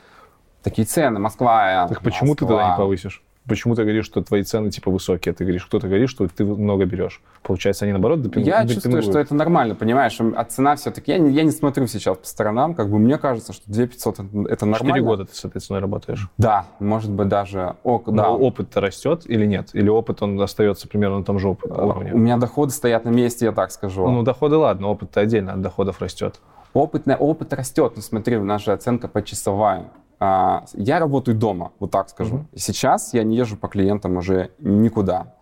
Такие цены, Москва. Так почему Москва. ты тогда не повысишь? Почему ты говоришь, что твои цены типа высокие? Ты говоришь, кто-то говорит, что ты много берешь. Получается, они наоборот допинг... Я чувствую, что это нормально, понимаешь? А цена все-таки... Я не, я не смотрю сейчас по сторонам, как бы мне кажется, что 2 500 это нормально. Четыре года ты с этой ценой работаешь? Да, может быть даже... О, да. Но опыт-то растет или нет? Или опыт, он остается примерно на том же уровне? У меня доходы стоят на месте, я так скажу. Ну, доходы ладно, опыт-то отдельно от доходов растет. Опыт, опыт растет, но смотри, у нас же оценка почасовая. А, я работаю дома, вот так скажу. Mm-hmm. Сейчас я не езжу по клиентам уже никуда.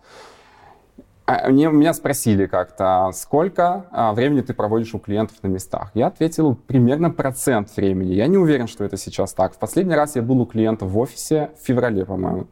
А, мне, меня спросили как-то, сколько а, времени ты проводишь у клиентов на местах. Я ответил, примерно процент времени. Я не уверен, что это сейчас так. В последний раз я был у клиента в офисе в феврале, по-моему.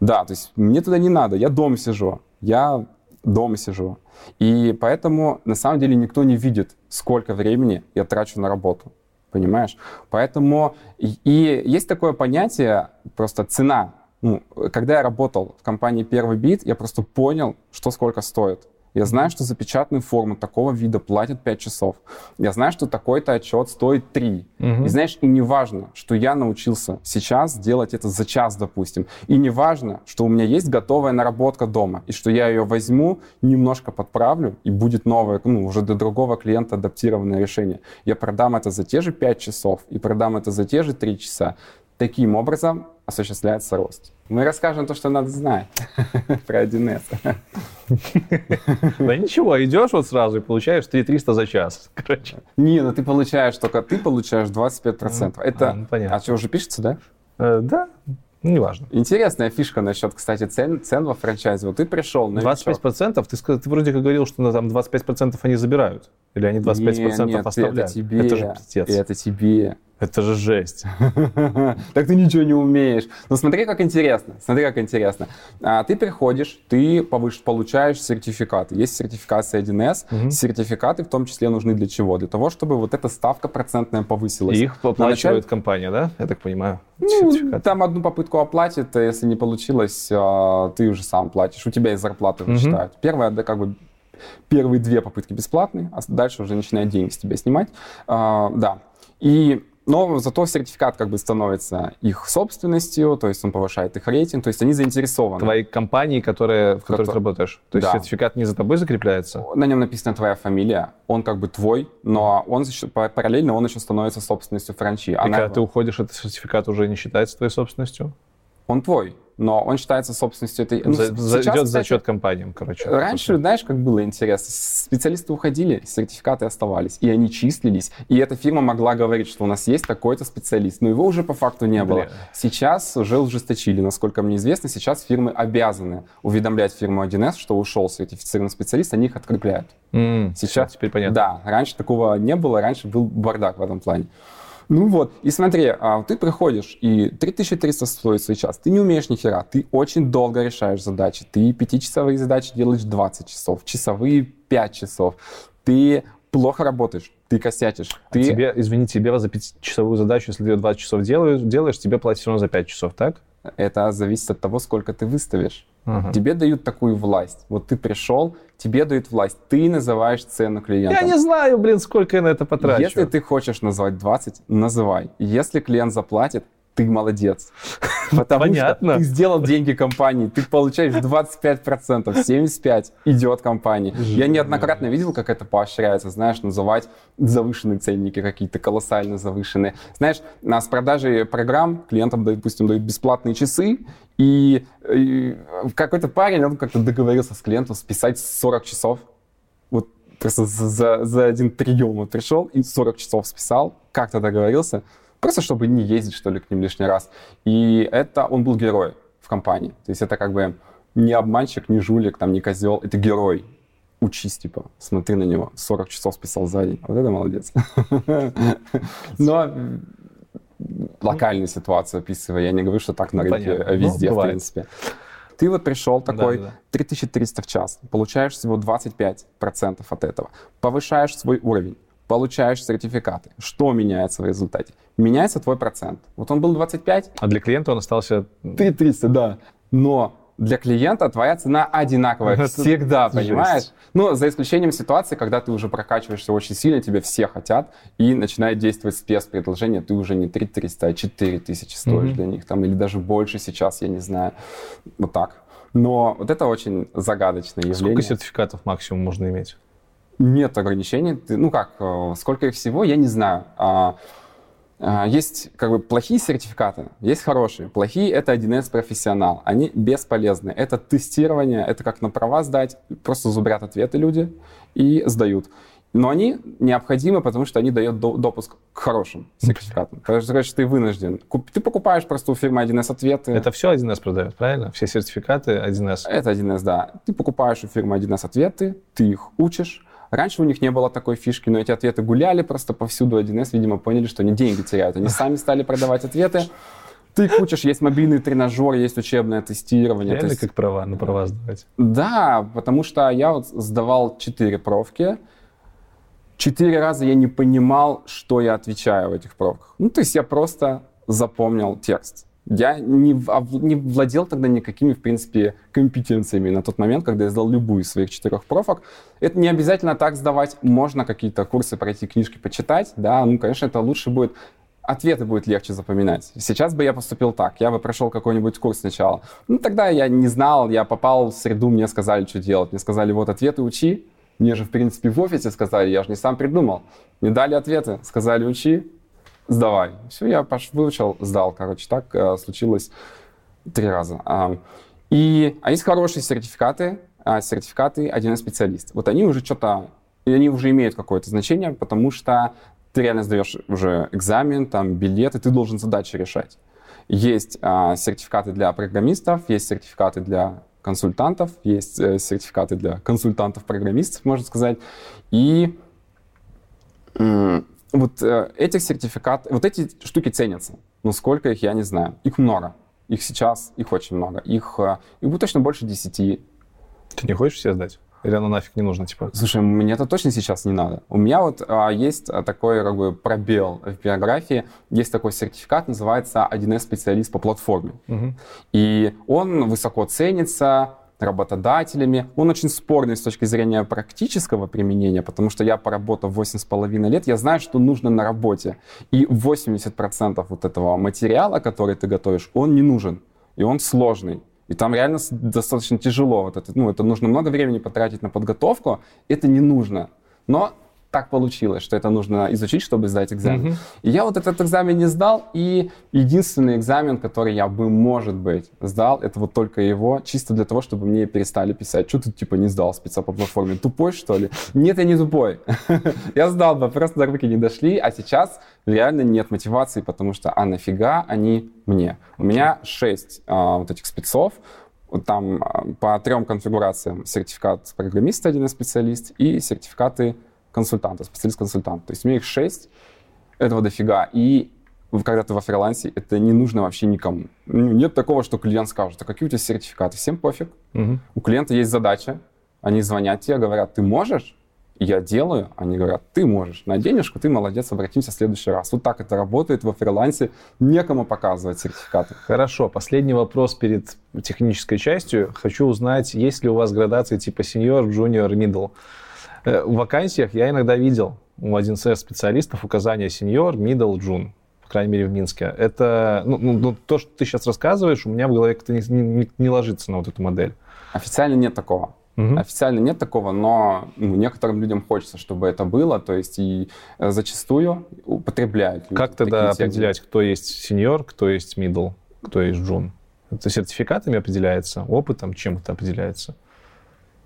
Да, то есть мне туда не надо, я дома сижу. Я дома сижу. И поэтому на самом деле никто не видит, сколько времени я трачу на работу понимаешь? Поэтому и, и есть такое понятие, просто цена. Ну, когда я работал в компании «Первый бит», я просто понял, что сколько стоит. Я знаю, что за печатную форму такого вида платят 5 часов. Я знаю, что такой-то отчет стоит 3. Угу. И знаешь, и не важно, что я научился сейчас делать это за час, допустим. И не важно, что у меня есть готовая наработка дома, и что я ее возьму, немножко подправлю, и будет новое, ну, уже для другого клиента адаптированное решение. Я продам это за те же 5 часов и продам это за те же 3 часа. Таким образом осуществляется рост. Мы расскажем то, что надо знать [LAUGHS] про 1С. Да ничего, идешь вот сразу и получаешь 3300 за час. [LAUGHS] Короче. Не, ну ты получаешь только, ты получаешь 25%. Это, а, ну, понятно. а что, уже пишется, да? Э, да, ну, неважно. Интересная фишка насчет, кстати, цен, цен во франчайзе. Вот ты пришел, новичок. 25%? Ты, ты вроде как говорил, что на там 25% они забирают. Или они 25% нет, нет, оставляют. Это тебе. Это же пиздец. Это тебе. Это же жесть. [LAUGHS] Так ты ничего не умеешь. Но смотри, как интересно. Смотри, как интересно. А, ты приходишь, ты получаешь сертификаты. Есть сертификация 1С. Сертификаты в том числе нужны для чего? Для того, чтобы вот эта ставка процентная повысилась. их оплачивает компания, да? Я так понимаю. Ну, там одну попытку оплатит, а если не получилось, а, ты уже сам платишь. У тебя из зарплаты вычитают. Первая, да, как бы первые две попытки бесплатные, а дальше уже начинают деньги с тебя снимать. Да. И но зато сертификат как бы становится их собственностью, то есть он повышает их рейтинг, то есть они заинтересованы. Твоей компании, которая, в которой ты работаешь. То есть да. сертификат не за тобой закрепляется? На нем написана твоя фамилия, он как бы твой, но он еще, параллельно он еще становится собственностью франчи. И Она... когда ты уходишь, этот сертификат уже не считается твоей собственностью? Он твой. Но он считается собственностью этой... Ну, за, сейчас, идет за счет компаниям, короче. Раньше, знаешь, как было интересно? Специалисты уходили, сертификаты оставались, и они числились, и эта фирма могла говорить, что у нас есть такой-то специалист, но его уже по факту не было. Бля. Сейчас уже ужесточили, насколько мне известно, сейчас фирмы обязаны уведомлять фирму 1С, что ушел сертифицированный специалист, они их открепляют. М, Сейчас теперь понятно. Да, раньше такого не было, раньше был бардак в этом плане. Ну вот, и смотри, а, ты приходишь, и 3300 стоит сейчас, ты не умеешь ни хера, ты очень долго решаешь задачи, ты пятичасовые задачи делаешь 20 часов, часовые 5 часов, ты плохо работаешь, ты косячишь, А ты... Тебе, извини, тебе за пятичасовую задачу, если ты ее 20 часов делаешь, делаешь, тебе платят все равно за 5 часов, так? Это зависит от того, сколько ты выставишь. Ага. Тебе дают такую власть. Вот ты пришел, тебе дают власть, ты называешь цену клиента. Я не знаю, блин, сколько я на это потрачу. Если ты хочешь назвать 20, называй. Если клиент заплатит, ты молодец. [LAUGHS] Потому Понятно. что ты сделал деньги компании, ты получаешь 25%, 75% идет компании. Я неоднократно видел, как это поощряется, знаешь, называть завышенные ценники какие-то, колоссально завышенные. Знаешь, на с продажей программ клиентам, допустим, дают бесплатные часы, и, и какой-то парень, он как-то договорился с клиентом списать 40 часов. Вот просто за, за- за один прием он пришел и 40 часов списал, как-то договорился, просто чтобы не ездить, что ли, к ним лишний раз. И это он был герой в компании. То есть это как бы не обманщик, не жулик, там, не козел, это герой. Учись, типа, смотри на него. 40 часов списал за день. Вот это молодец. Но локальную ситуацию описывая, я не говорю, что так на рынке Понятно. э, везде, Ну, в принципе. Ты вот пришел такой, Да-да-да. 3300 в час, получаешь всего 25% от этого, повышаешь свой уровень, получаешь сертификаты. Что меняется в результате? Меняется твой процент. Вот он был 25, А для клиента он остался... 3300, да. Но для клиента твоя цена одинаковая Это всегда, жесть. понимаешь? Ну, за исключением ситуации, когда ты уже прокачиваешься очень сильно, тебя все хотят, и начинает действовать спецпредложение, ты уже не 3300, а 4000 стоишь Мгм. для них, там, или даже больше сейчас, я не знаю. Вот так. Но вот это очень загадочное явление. Сколько сертификатов максимум можно иметь? Нет ограничений. Ты- ну как, э, сколько их всего, я не знаю. А, а, Есть как бы плохие сертификаты, есть хорошие. Плохие — это 1С профессионал. Они бесполезны. Это тестирование, это как на права сдать. Просто зубрят ответы люди и сдают. Но они необходимы, потому что они дают до- допуск к хорошим сертификатам. Потому что короче, ты вынужден. Ты покупаешь просто у фирмы 1С ответы. Это все 1С продает, правильно? Все сертификаты 1С. Это 1С, да. Ты покупаешь у фирмы 1С ответы, ты их учишь. Раньше у них не было такой фишки, но эти ответы гуляли просто повсюду. 1С, видимо, поняли, что они деньги теряют. Они сами стали продавать ответы. Ты их учишь, есть мобильный тренажер, есть учебное тестирование. Реально есть- как права, на права сдавать. Да, потому что я вот сдавал 4 профки. Четыре раза я не понимал, что я отвечаю в этих пробках. Ну, то есть я просто запомнил текст. Я не, ов- не владел тогда никакими, в принципе, компетенциями на тот момент, когда я сдал любую из своих четырех профок. Это не обязательно так сдавать. Можно какие-то курсы пройти, книжки почитать. Да, ну, конечно, это лучше будет ответы будет легче запоминать. Сейчас бы я поступил так, я бы прошел какой-нибудь курс сначала. Ну, тогда я не знал, я попал в среду, мне сказали, что делать. Мне сказали, вот ответы учи. Мне же, в принципе, в офисе сказали, я же не сам придумал. Мне дали ответы, сказали, учи, сдавай. Все, я пош... выучил, сдал. Короче, так э, случилось три раза. А, и, а есть хорошие сертификаты, а, сертификаты 1С специалист. Вот они уже что-то, они уже имеют какое-то значение, потому что ты реально сдаешь уже экзамен, там, билет, и ты должен задачи решать. Есть а, сертификаты для программистов, есть сертификаты для консультантов, есть э, сертификаты для консультантов-программистов, можно сказать. И вот э, этих сертификатов, вот эти штуки ценятся. Но сколько их, я не знаю. Их много. Их сейчас, их очень много. Их, э, их будет точно больше 10. Ты не хочешь все сдать? Или оно нафиг не нужно, типа? Слушай, мне это точно сейчас не надо. У меня вот а, есть а, такой как бы пробел в биографии. Есть такой сертификат, называется 1С специалист по платформе. Мгм. И он высоко ценится работодателями. Он очень спорный с точки зрения практического применения, потому что я поработав 8,5 лет, я знаю, что нужно на работе. И 80% вот этого материала, который ты готовишь, он не нужен. И он сложный. И там реально достаточно тяжело. Вот это, ну, это нужно много времени потратить на подготовку. Это не нужно. Но так получилось, что это нужно изучить, чтобы сдать экзамен. Угу. И я вот этот экзамен не сдал, и единственный экзамен, который я бы, может быть, сдал, это вот только его, чисто для того, чтобы мне перестали писать. Что ты, типа, не сдал спеца по платформе? Тупой, что ли? Нет, я не тупой. [LAUGHS] Я сдал бы, просто до руки не дошли, а сейчас реально нет мотивации, потому что, а нафига они мне? У меня шесть а, вот этих спецов, там а, по трем конфигурациям сертификат программиста, один специалист, и сертификаты консультанта, специалист-консультант. То есть у меня их шесть, этого дофига. И когда ты во фрилансе, это не нужно вообще никому. Ну, нет такого, что клиент скажет, а какие у тебя сертификаты? Всем пофиг. Угу. У клиента есть задача, они звонят тебе, говорят, ты можешь? я делаю, они говорят, ты можешь, на денежку ты молодец, обратимся в следующий раз. Вот так это работает во фрилансе, некому показывать сертификаты. Хорошо, последний вопрос перед технической частью. Хочу узнать, есть ли у вас градации типа senior, junior, middle? Э, в вакансиях я иногда видел у 1С специалистов указания senior, middle, jun по крайней мере, в Минске. Это, ну, ну, ну, то, что ты сейчас рассказываешь, у меня в голове как-то не, не, не ложится на вот эту модель. Официально нет такого. Угу. Официально нет такого, но ну, некоторым людям хочется, чтобы это было, то есть и э, зачастую употребляют. Как тогда определять, кто есть сеньор, кто есть middle, кто есть джун? Это сертификатами определяется, опытом, чем это определяется?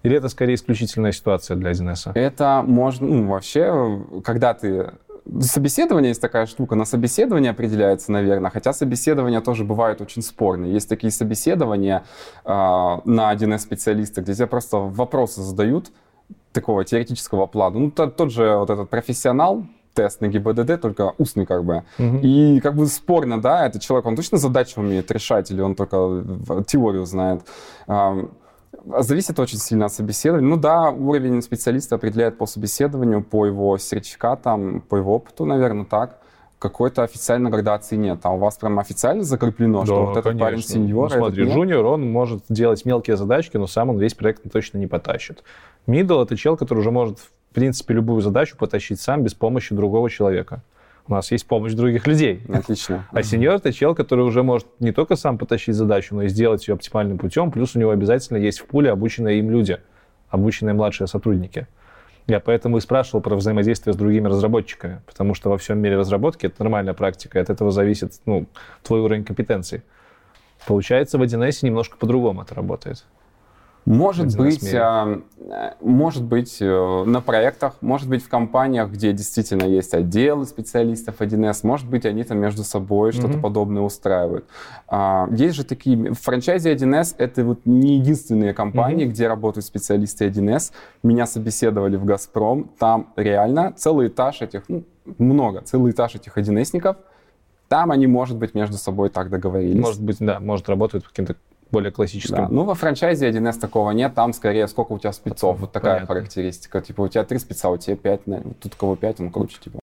Или это скорее исключительная ситуация для 1С? Это можно, ну, вообще, когда ты собеседование есть такая штука, на собеседование определяется, наверное, хотя собеседования тоже бывают очень спорные. Есть такие собеседования э, на 1С специалиста, где тебе просто вопросы задают такого теоретического плана. Ну, тот, тот же вот этот профессионал, тест на ГИБДД, только устный как бы. Угу. И как бы спорно, да, этот человек, он точно задачу умеет решать или он только теорию знает. Зависит очень сильно от собеседования. Ну да, уровень специалиста определяет по собеседованию, по его сертификатам, по его опыту, наверное, так. Какой-то официальной градации нет. А у вас прям официально закреплено, да, что вот этот парень сеньор. Ну, смотри, джуниор, он может делать мелкие задачки, но сам он весь проект точно не потащит. Мидл — это чел, который уже может, в принципе, любую задачу потащить сам без помощи другого человека у нас есть помощь других людей. Отлично. А сеньор это чел, который уже может не только сам потащить задачу, но и сделать ее оптимальным путем, плюс у него обязательно есть в пуле обученные им люди, обученные младшие сотрудники. Я поэтому и спрашивал про взаимодействие с другими разработчиками, потому что во всем мире разработки это нормальная практика, и от этого зависит ну, твой уровень компетенций. Получается, в 1С немножко по-другому это работает. Может быть, а, может быть э, на проектах, может быть в компаниях, где действительно есть отделы специалистов 1С, может быть они там между собой mm-hmm. что-то подобное устраивают. А, есть же такие, в франчайзе 1С это вот не единственные компании, mm-hmm. где работают специалисты 1С. Меня собеседовали в «Газпром», там реально целый этаж этих, ну, много, целый этаж этих 1Сников, там они, может быть, между собой так договорились. Может быть, да, может, работают каким-то более классическим. Да. Ну, во франчайзе 1С такого нет, там скорее сколько у тебя спецов, вот такая Понятно. характеристика. Типа у тебя три спеца, у тебя пять, тут кого пять, он круче, типа.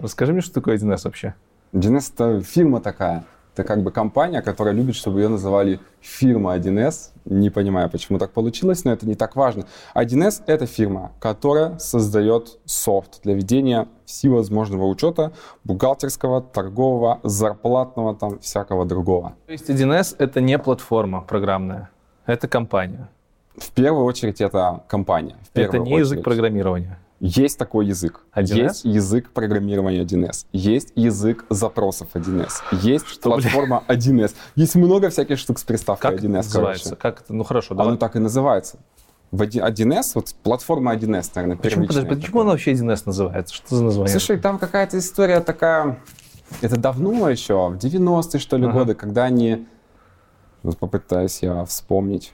Расскажи мне, что такое 1С вообще? 1С это фирма такая. Это как бы компания, которая любит, чтобы ее называли фирма 1С. Не понимаю, почему так получилось, но это не так важно. 1С — это фирма, которая создает софт для ведения всевозможного учета бухгалтерского, торгового, зарплатного, там, всякого другого. То есть 1С — это не платформа программная, это компания? В первую очередь это компания. это не очередь. язык программирования? Есть такой язык. 1С? Есть язык программирования 1С. Есть язык запросов 1С. Есть Что, платформа 1С. Есть много всяких штук с приставкой как 1С. Это называется? Короче. Как это? Ну хорошо, давай. Оно так и называется. В 1С, вот платформа 1С, наверное, почему, подожди, почему она вообще 1С называется? Что за название? Слушай, там какая-то история такая... Это давно еще, в 90-е, что ли, ага. годы, когда они... Вот попытаюсь я вспомнить.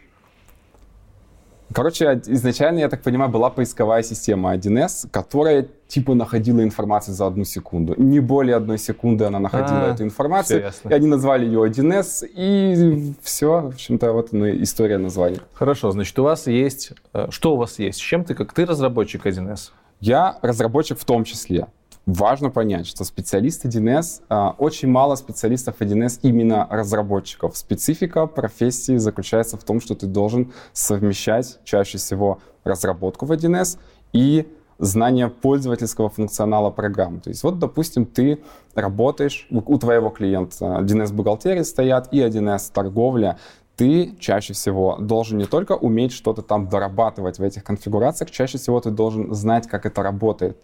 Короче, изначально, я так понимаю, была поисковая система 1С, которая типа находила информацию за одну секунду. Не более одной секунды она находила а, эту информацию. И они назвали ее 1С, и все, в общем-то, вот ну, история названия. Хорошо, значит, у вас есть... Э, что у вас есть? С чем ты, как ты разработчик 1С? Я разработчик в том числе важно понять, что специалисты 1С, а, очень мало специалистов 1С именно разработчиков. Специфика профессии заключается в том, что ты должен совмещать чаще всего разработку в 1С и знание пользовательского функционала программ. То есть вот, допустим, ты работаешь, у твоего клиента 1С бухгалтерии стоят и 1С торговля, ты чаще всего должен не только уметь что-то там дорабатывать в этих конфигурациях, чаще всего ты должен знать, как это работает.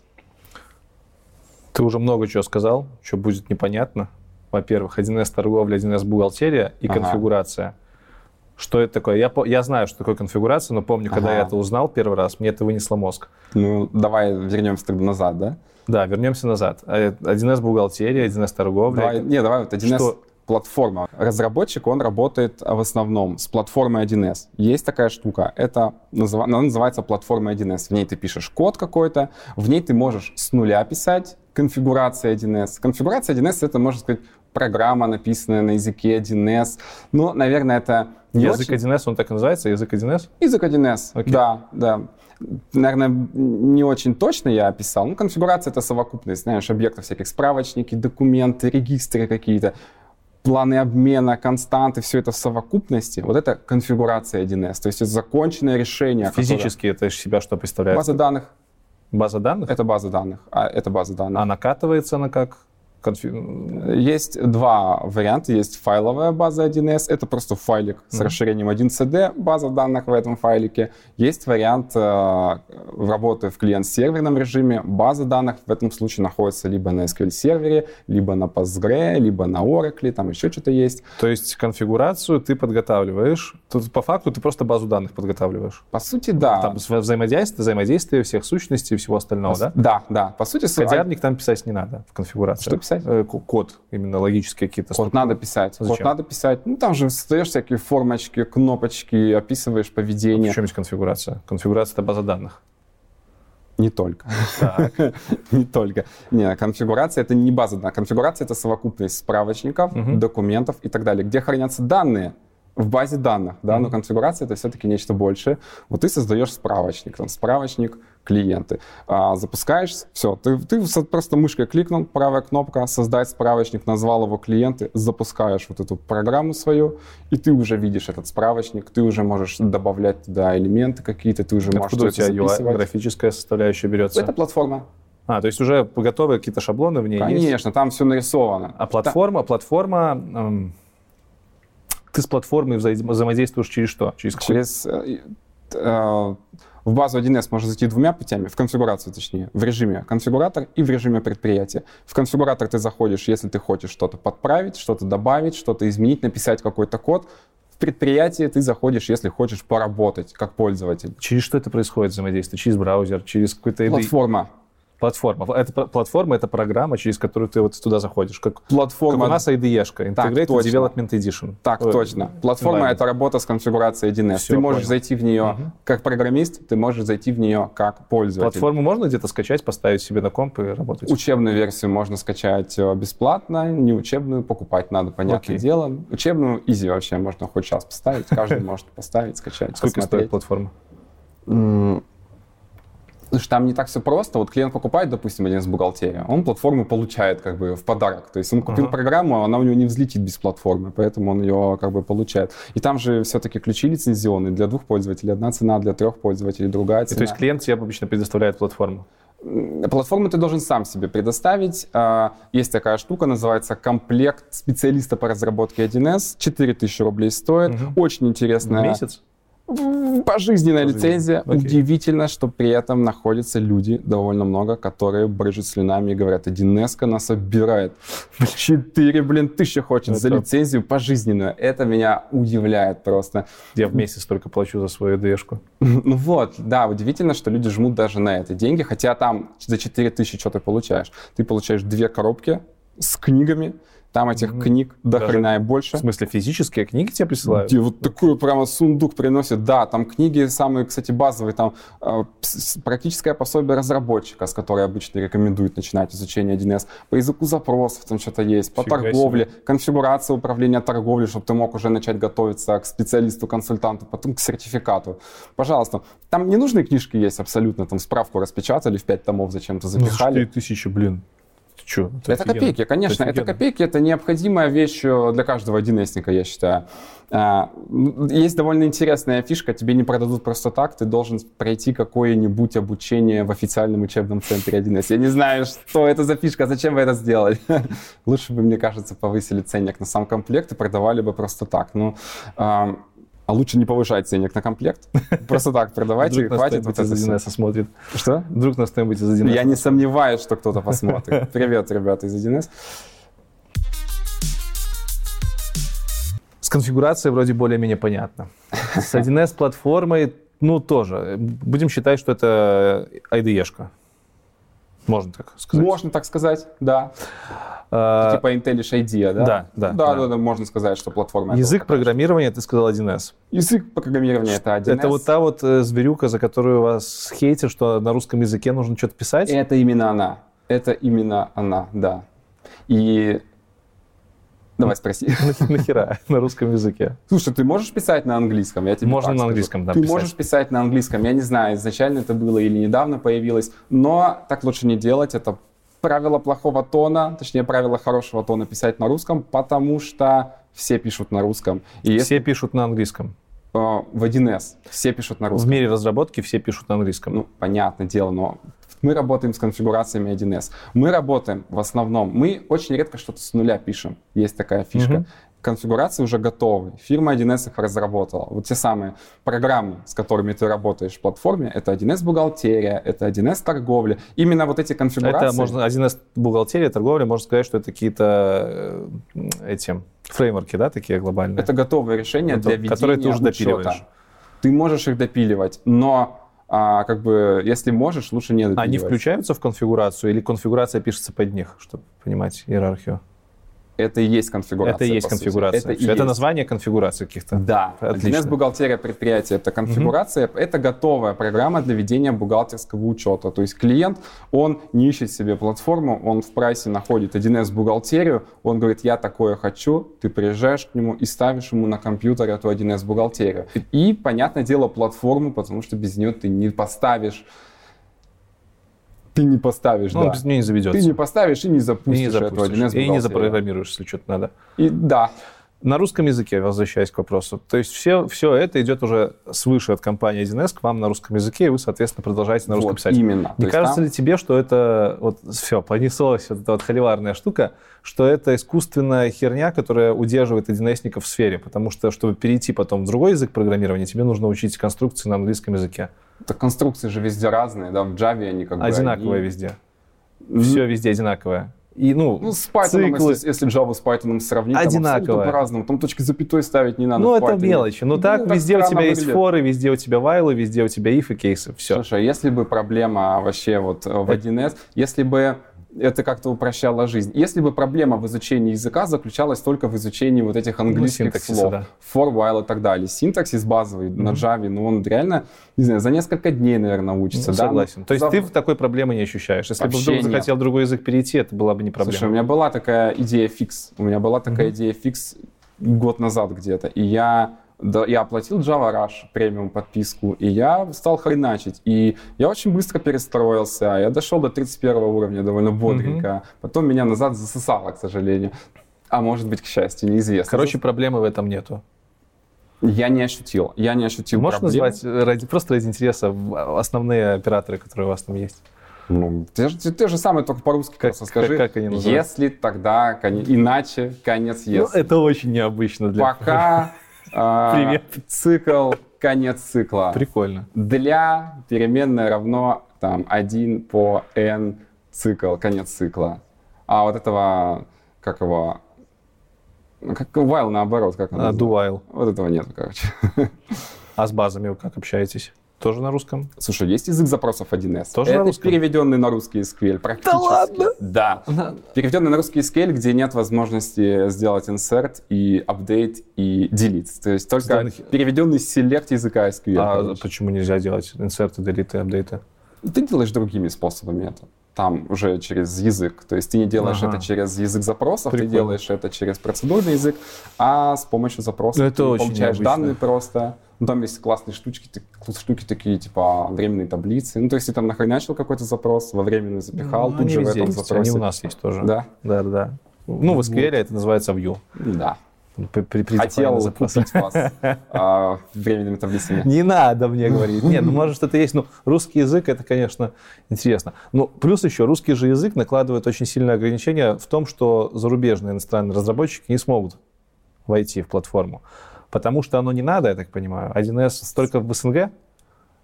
Ты уже много чего сказал, что будет непонятно. Во-первых, 1С торговля, 1С бухгалтерия и ага. конфигурация. Что это такое? Я, я знаю, что такое конфигурация, но помню, когда ага. я это узнал первый раз, мне это вынесло мозг. Ну, давай вернемся тогда назад, да? Да, вернемся назад. 1С бухгалтерия, 1С торговля. Давай, не, давай, вот 1С что? платформа. Разработчик, он работает в основном с платформой 1С. Есть такая штука, это она называется платформа 1С. В ней ты пишешь код какой-то, в ней ты можешь с нуля писать конфигурация 1С. Конфигурация 1С это, можно сказать, программа, написанная на языке 1С. Но, наверное, это не Язык очень... 1С, он так и называется? Язык 1С? Язык 1С, okay. да, да. Наверное, не очень точно я описал. Ну, конфигурация — это совокупность, знаешь, объектов всяких, справочники, документы, регистры какие-то, планы обмена, константы, все это в совокупности. Вот это конфигурация 1С, то есть это законченное решение. Физически которое... это из себя что представляет? База данных. База данных? Это база данных. А, это база данных. А накатывается она как? Конфиг... Есть два варианта. Есть файловая база 1С, это просто файлик mm-hmm. с расширением 1CD, база данных в этом файлике. Есть вариант э, работы в клиент-серверном режиме. База данных в этом случае находится либо на SQL-сервере, либо на Postgre, либо на Oracle, там еще что-то есть. То есть конфигурацию ты подготавливаешь, тут по факту ты просто базу данных подготавливаешь? По сути, да. Там взаимодействие, взаимодействие всех сущностей и всего остального, по, да? Да, да. По сути, Кодярник там писать не надо в конфигурации. Что писать? Э, код, именно логические какие-то Код надо писать. Зачем? Код надо писать. Ну, там же создаешь всякие формочки, кнопочки, описываешь поведение. А в чем есть конфигурация? Конфигурация — это база данных. Не только. [LAUGHS] не только. Не, конфигурация это не база данных. Конфигурация это совокупность справочников, документов и так далее, где хранятся данные в базе данных, да, но конфигурация это все-таки нечто большее. Вот ты создаешь справочник, там справочник клиенты. А, запускаешь, все, ты, ты просто мышкой кликнул, правая кнопка, создать справочник, назвал его клиенты, запускаешь вот эту программу свою, и ты уже видишь этот справочник, ты уже можешь добавлять туда элементы какие-то, ты уже Откуда можешь у тебя UI, графическая составляющая берется? Это платформа. А, то есть уже готовые какие-то шаблоны в ней Конечно, есть? Там все нарисовано. А платформа, платформа, эм, ты с платформой взаимодействуешь через что? Через, через э, э, в базу 1С можно зайти двумя путями, в конфигурацию точнее, в режиме конфигуратор и в режиме предприятия. В конфигуратор ты заходишь, если ты хочешь что-то подправить, что-то добавить, что-то изменить, написать какой-то код. В предприятие ты заходишь, если хочешь поработать как пользователь. Через что это происходит взаимодействие? Через браузер, через какой-то... Платформа. Платформа. Это, платформа — это программа, через которую ты вот туда заходишь. Как, платформа. Как у нас IDE-шка, Integrated так, Development Edition. Так, Ой, точно. Платформа — это работа с конфигурацией 1С. Все, ты можешь понял. зайти в нее угу. как программист, ты можешь зайти в нее как пользователь. Платформу можно где-то скачать, поставить себе на комп и работать? Учебную версию можно скачать э, бесплатно, не учебную покупать надо, понятное Окей. дело. Учебную изи вообще можно хоть сейчас поставить, каждый [LAUGHS] может поставить, скачать, Сколько стоит платформа? Что там не так все просто. Вот клиент покупает, допустим, один из бухгалтерии, он платформу получает как бы в подарок. То есть он купил uh-huh. программу, она у него не взлетит без платформы, поэтому он ее как бы получает. И там же все-таки ключи лицензионные для двух пользователей. Одна цена, для трех пользователей другая цена. И то есть клиент тебе обычно предоставляет платформу? Платформу ты должен сам себе предоставить. А, есть такая штука, называется комплект специалиста по разработке 1С. 4000 рублей стоит. Угу. Очень интересная. В месяц? Пожизненная лицензия. Окей. Удивительно, что при этом находятся люди довольно много, которые брыжут слюнами и говорят, 1С нас обирает. 4, блин, тысячи хочет Это... за лицензию пожизненную. Это меня удивляет просто. Я в месяц только плачу за свою Дшку. [LAUGHS] Ну вот, да, удивительно, что люди жмут даже на это деньги, хотя там за 4 тысячи что ты получаешь? Ты получаешь две коробки с книгами, там этих mm-hmm. книг до Даже, хрена и больше. В смысле, физические книги тебе присылают? Где вот такой прямо сундук приносят. Да, там книги самые, кстати, базовые. Там э, практическое пособие разработчика, с которой обычно рекомендуют начинать изучение 1С. По языку запросов там что-то есть. По Фига торговле, себе. конфигурация управления торговлей, чтобы ты мог уже начать готовиться к специалисту, консультанту, потом к сертификату. Пожалуйста. Там ненужные книжки есть абсолютно. Там справку распечатали в 5 томов зачем-то запихали. Ну, 4 тысячи, блин. Чё, Это офигенно. копейки, конечно. Это офигенно. копейки, это необходимая вещь э, для каждого 1С, я считаю. А, Есть довольно интересная фишка, тебе не продадут просто так, ты должен пройти какое-нибудь обучение в официальном учебном центре 1С. Я не знаю, что это за фишка, зачем вы это сделали. [LAUGHS] Лучше бы, мне кажется, повысили ценник на сам комплект и продавали бы просто так. Ну, а лучше не повышать ценник на комплект. [LAUGHS] Просто так продавайте, Вдруг нас хватит кто-нибудь вот из это 1С всё. смотрит. Что? Вдруг нас кто-нибудь из 1С Я не сомневаюсь, что кто-то [LAUGHS] посмотрит. Привет, ребята из 1С. С конфигурацией вроде более-менее понятно. С 1С платформой, ну, тоже. Будем считать, что это IDE-шка. Можно так сказать. Можно так сказать, да. А, Типа IntelliJ IDEA, да? да, да, Да, да. да, можно сказать, что платформа. Язык программирования, ты сказал 1С. Язык программирования это 1С. Это вот та вот э, зверюка, за которую вас хейтят, что на русском языке нужно что-то писать? Это именно она. Это именно она, да. И... Давай спроси. [LAUGHS] Нах- Нахера на русском языке? Слушай, ты можешь писать на английском? Я тебе Можно на английском, да, Ты писать. можешь писать на английском. Я не знаю, изначально это было или недавно появилось, но так лучше не делать. Это правило плохого тона, точнее, правило хорошего тона писать на русском, потому что все пишут на русском. И если Все пишут на английском. э, в 1С все пишут на В русском. мире разработки все пишут на английском. Ну, понятное дело, но мы работаем с конфигурациями 1С. Мы работаем в основном, мы очень редко что-то с нуля пишем. Есть такая фишка. Мгм. Конфигурации уже готовы. Фирма 1С их разработала. Вот те самые программы, с которыми ты работаешь в платформе, это 1С бухгалтерия, это 1С торговля. Именно вот эти конфигурации. Это можно 1С бухгалтерия, торговля, можно сказать, что это какие-то э, эти фреймворки, да, такие глобальные? Это готовые решения Готов- для ведения которые ты уже учета. допиливаешь. Ты можешь их допиливать, но а, как бы, если можешь, лучше не. Они включаются в конфигурацию или конфигурация пишется под них, чтобы понимать иерархию? Это и есть конфигурация. это и есть сути. конфигурация. Это, это есть. название конфигурации каких-то. Да, Отлично. 1С бухгалтерия предприятия это конфигурация, это готовая программа для ведения бухгалтерского учета. То есть клиент, он не ищет себе платформу, он в прайсе находит 1С бухгалтерию, он говорит, я такое хочу, ты приезжаешь к нему и ставишь ему на компьютер эту 1С бухгалтерию. И, понятное дело, платформу, потому что без нее ты не поставишь ты не поставишь, Ну, да. без не заведется. Ты не поставишь и не и запустишь, не эту запустишь. 1С И не запрограммируешь, если что-то надо. И да, На русском языке, возвращаясь к вопросу, то есть все, все это идет уже свыше от компании 1С к вам на русском языке, и вы, соответственно, продолжаете на русском вот писать. именно. То Не есть кажется там- ли тебе, что это вот все, понеслось, вот эта вот холиварная штука, что это искусственная херня, которая удерживает 1С в сфере? Потому что, чтобы перейти потом в другой язык программирования, тебе нужно учить конструкции на английском языке. Так конструкции же везде разные, да, в Java они как бы... Одинаковые везде. Все везде одинаковое. И, ну, Ну, с Python, циклы. если, если Java с Python сравнить, там абсолютно Одинаковое. по-разному. Там точки запятой ставить не надо Ну, это мелочи. Но Ну, так так везде у тебя есть выглядит. форы, везде у тебя вайлы, везде у тебя if и кейсы. Все. Слушай, а если бы проблема вообще вот э, в 1С, если бы это как-то упрощало жизнь. Если бы проблема в изучении языка заключалась только в изучении вот этих английских Ну, слов, да. for, while и так далее. Синтаксис базовый на Java, ну он реально, не знаю, за несколько дней, наверное, учится. Ну, да? согласен. Ну, То есть за- ты такой проблемы не ощущаешь. Если бы Вообще вдруг нет. захотел другой язык перейти, это была бы не проблема. Слушай, у меня была такая идея фикс. У меня была такая идея фикс год назад где-то. И я, да, я оплатил Java Rush премиум подписку, и я стал хреначить. И я очень быстро перестроился. Я дошел до 31 уровня довольно бодренько. Потом меня назад засосало, к сожалению. А может быть, к счастью, неизвестно. Короче, проблемы в этом нету. я не ощутил. Я не ощутил Можешь проблем. назвать э, ради, просто ради интереса в- основные операторы, которые у вас там есть? Ну, ты, же- ты же самый только по-русски Как- просто скажи. как- как они называются? Если, тогда, коне- иначе, конец Ну, если. это очень необычно для... Пока а, Привет. цикл, конец цикла. Прикольно. Для переменная равно там 1 по n цикл, конец цикла. А вот этого, как его, ну, как while наоборот, как он А, do while. Вот этого нет, короче. А с базами вы как общаетесь? Тоже на русском? Слушай, есть язык запросов 1С. Тоже на Это русском? переведенный на русский SQL практически. ладно? Да. Переведенный на русский SQL, где нет возможности сделать insert и update и delete. То есть только Сделанных- переведенный селект языка SQL. А короче. почему нельзя делать инсерты, делиты, апдейты? Ты делаешь другими способами это. Там уже через язык. То есть ты не делаешь ага. это через язык запросов, Прикольно. ты делаешь это через процедурный язык, а с помощью запросов это ты очень получаешь необычно. данные просто. Ну, там есть классные штучки, штуки такие, типа временные таблицы. Ну, то есть ты там нахреначил какой-то запрос, во временную запихал, ну, тут же в этом есть. запросе. Они у нас есть тоже. Да? Да, да. Ну, в SQL это называется view. Да. При- при- при- Хотел запрос. купить вас а, временными таблицами. [LAUGHS] Не надо мне говорить. Нет, ну может это есть. Ну, русский язык, это, конечно, интересно. Ну, плюс еще, русский же язык накладывает очень сильное ограничение в том, что зарубежные иностранные разработчики не смогут войти в платформу. Потому что оно не надо, я так понимаю. 1С только в СНГ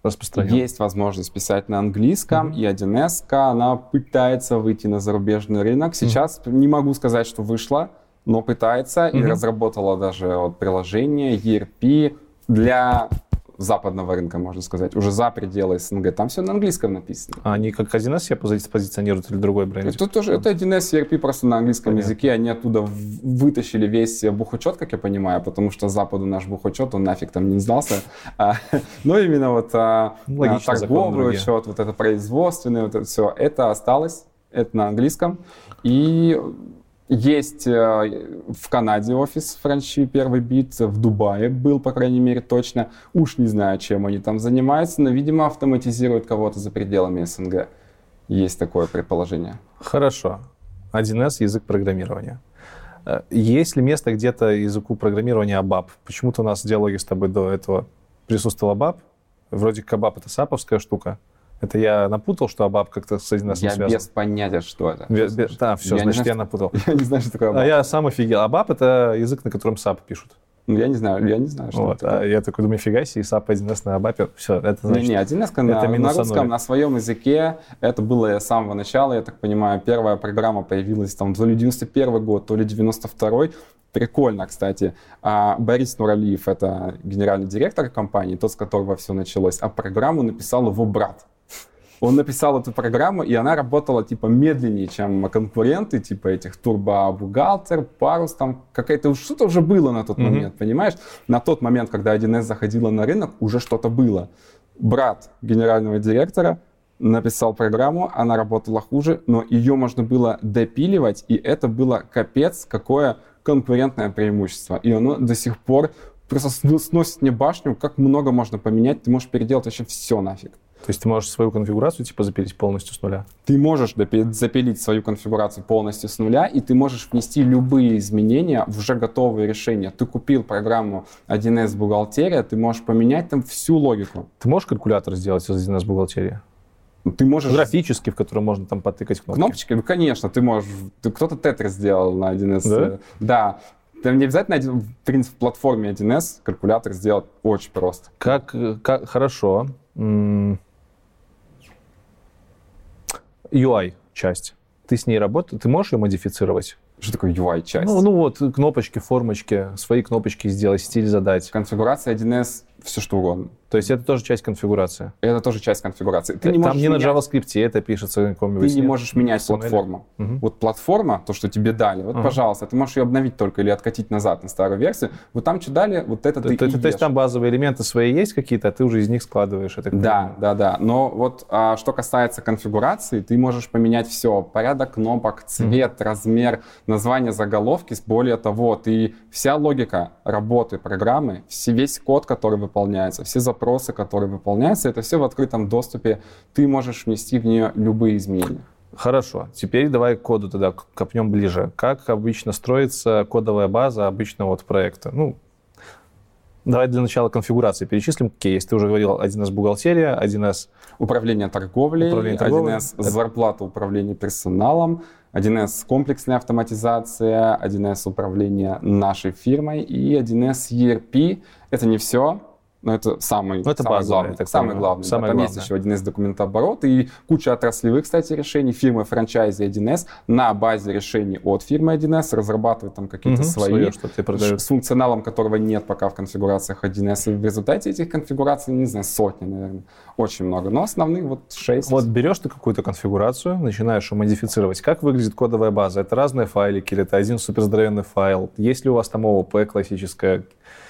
распространен. Есть возможность писать на английском, Мгм. и 1С, она пытается выйти на зарубежный рынок. Сейчас не могу сказать, что вышла, но пытается и Мгм. разработала даже вот приложение ERP для западного рынка, можно сказать, уже за пределы СНГ. Там все на английском написано. А они как 1С себя пози- позиционируют или другой бренд? Это тоже это 1С ERP просто на английском Понятно. языке. Они оттуда вытащили весь бухучет, как я понимаю, потому что Западу наш бухучет, он нафиг там не сдался. А, Но именно вот а, Ну, логично, а, торговый учет, вот это производственный, вот это все, это осталось, это на английском. И есть э, в Канаде офис Франчи первый бит, в Дубае был, по крайней мере, точно. Уж не знаю, чем они там занимаются, но, видимо, автоматизируют кого-то за пределами СНГ. Есть такое предположение. Хорошо. 1С язык программирования. Э, Есть ли место где-то языку программирования ABAP? Почему-то у нас в диалоге с тобой до этого присутствовал ABAP. Вроде как ABAP это саповская штука. Это я напутал, что ABAP как-то с 1С Я связан? без понятия, что это. Бе- бе- Да, все, Я значит, знаю, я напутал. [LAUGHS] Я не знаю, что такое А ABAP. я сам офигел. ABAP — это язык, на котором SAP пишут. Ну, я не знаю, я не знаю, что Вот. это А я такой думаю, фига себе, SAP 1С на ABAP. Все, это значит... Не, не, 1С на, это на русском, ноль. на своем языке. Это было с самого начала, я так понимаю. Первая программа появилась там то ли 91 год, то ли 92 Прикольно, кстати. А, Борис Нуралиев, это генеральный директор компании, тот, с которого все началось. А программу написал его брат. Он написал эту программу, и она работала типа медленнее, чем конкуренты, типа этих турбо-бухгалтер, парус, там какая-то что-то уже было на тот Мгм. момент, понимаешь? На тот момент, когда 1С заходила на рынок, уже что-то было. Брат генерального директора написал программу, она работала хуже, но ее можно было допиливать, и это было капец, какое конкурентное преимущество. И оно до сих пор просто сносит мне башню, как много можно поменять, ты можешь переделать вообще все нафиг. То есть ты можешь свою конфигурацию типа запилить полностью с нуля? Ты можешь запилить свою конфигурацию полностью с нуля, и ты можешь внести любые изменения в уже готовые решения. Ты купил программу 1С бухгалтерия, ты можешь поменять там всю логику. Ты можешь калькулятор сделать из 1С бухгалтерии? Ты можешь... Графический, в котором можно там потыкать кнопки. Кнопочки? Ну, конечно, ты можешь... Ты, кто-то тетрис сделал на 1С. Да? Да. Там не обязательно, в принципе, в платформе 1С калькулятор сделать очень просто. Как, э, как хорошо. М, UI-часть. Ты с ней работаешь, ты можешь ее модифицировать? Что такое UI-часть? Ну, ну вот, кнопочки, формочки, свои кнопочки сделать, стиль задать. Конфигурация 1С, все что угодно. То есть это тоже часть конфигурации. Это тоже часть конфигурации. Ты не Там не на менять- JavaScript это пишется на. Ты не нет? можешь менять XML. платформу. Мгм. Вот платформа, то, что тебе дали, вот, Ага. пожалуйста, ты можешь ее обновить только или откатить назад на старую версию. Вот там что дали, вот это То, ты то- и то есть там базовые элементы свои есть какие-то, а ты уже из них складываешь. это Да, да, да. Но вот а, что касается конфигурации, ты можешь поменять все. Порядок кнопок, цвет, размер, название заголовки. Более того, ты вся логика работы программы, все, весь код, который выполняется, все запросы, которые выполняются, это все в открытом доступе. Ты можешь внести в нее любые изменения. Хорошо. Теперь давай к коду тогда копнем ближе. Как обычно строится кодовая база обычного вот проекта? Ну, давай для начала конфигурации перечислим, какие есть. Ты уже говорил 1С бухгалтерия, 1С Управление торговлей, Управление торговлей. 1С зарплата управления персоналом, 1С комплексная автоматизация, 1С управление нашей фирмой и 1С ERP. Это не все, но это самый, Ну, это самый базовое, главный. так самый главный. да. Самое Там главное. есть еще 1С документооборот и куча отраслевых, кстати, решений. Фирмы франчайзи 1С на базе решений от фирмы 1С разрабатывают там какие-то Мгм, свои свое, что ты продаешь. с функционалом которого нет пока в конфигурациях 1С. И в результате этих конфигураций, не знаю, сотни, наверное. Очень много. Но основных вот 6. Вот берешь ты какую-то конфигурацию, начинаешь ее модифицировать. Как выглядит кодовая база? Это разные файлики или это один суперздоровенный файл? Есть ли у вас там ООП классическое,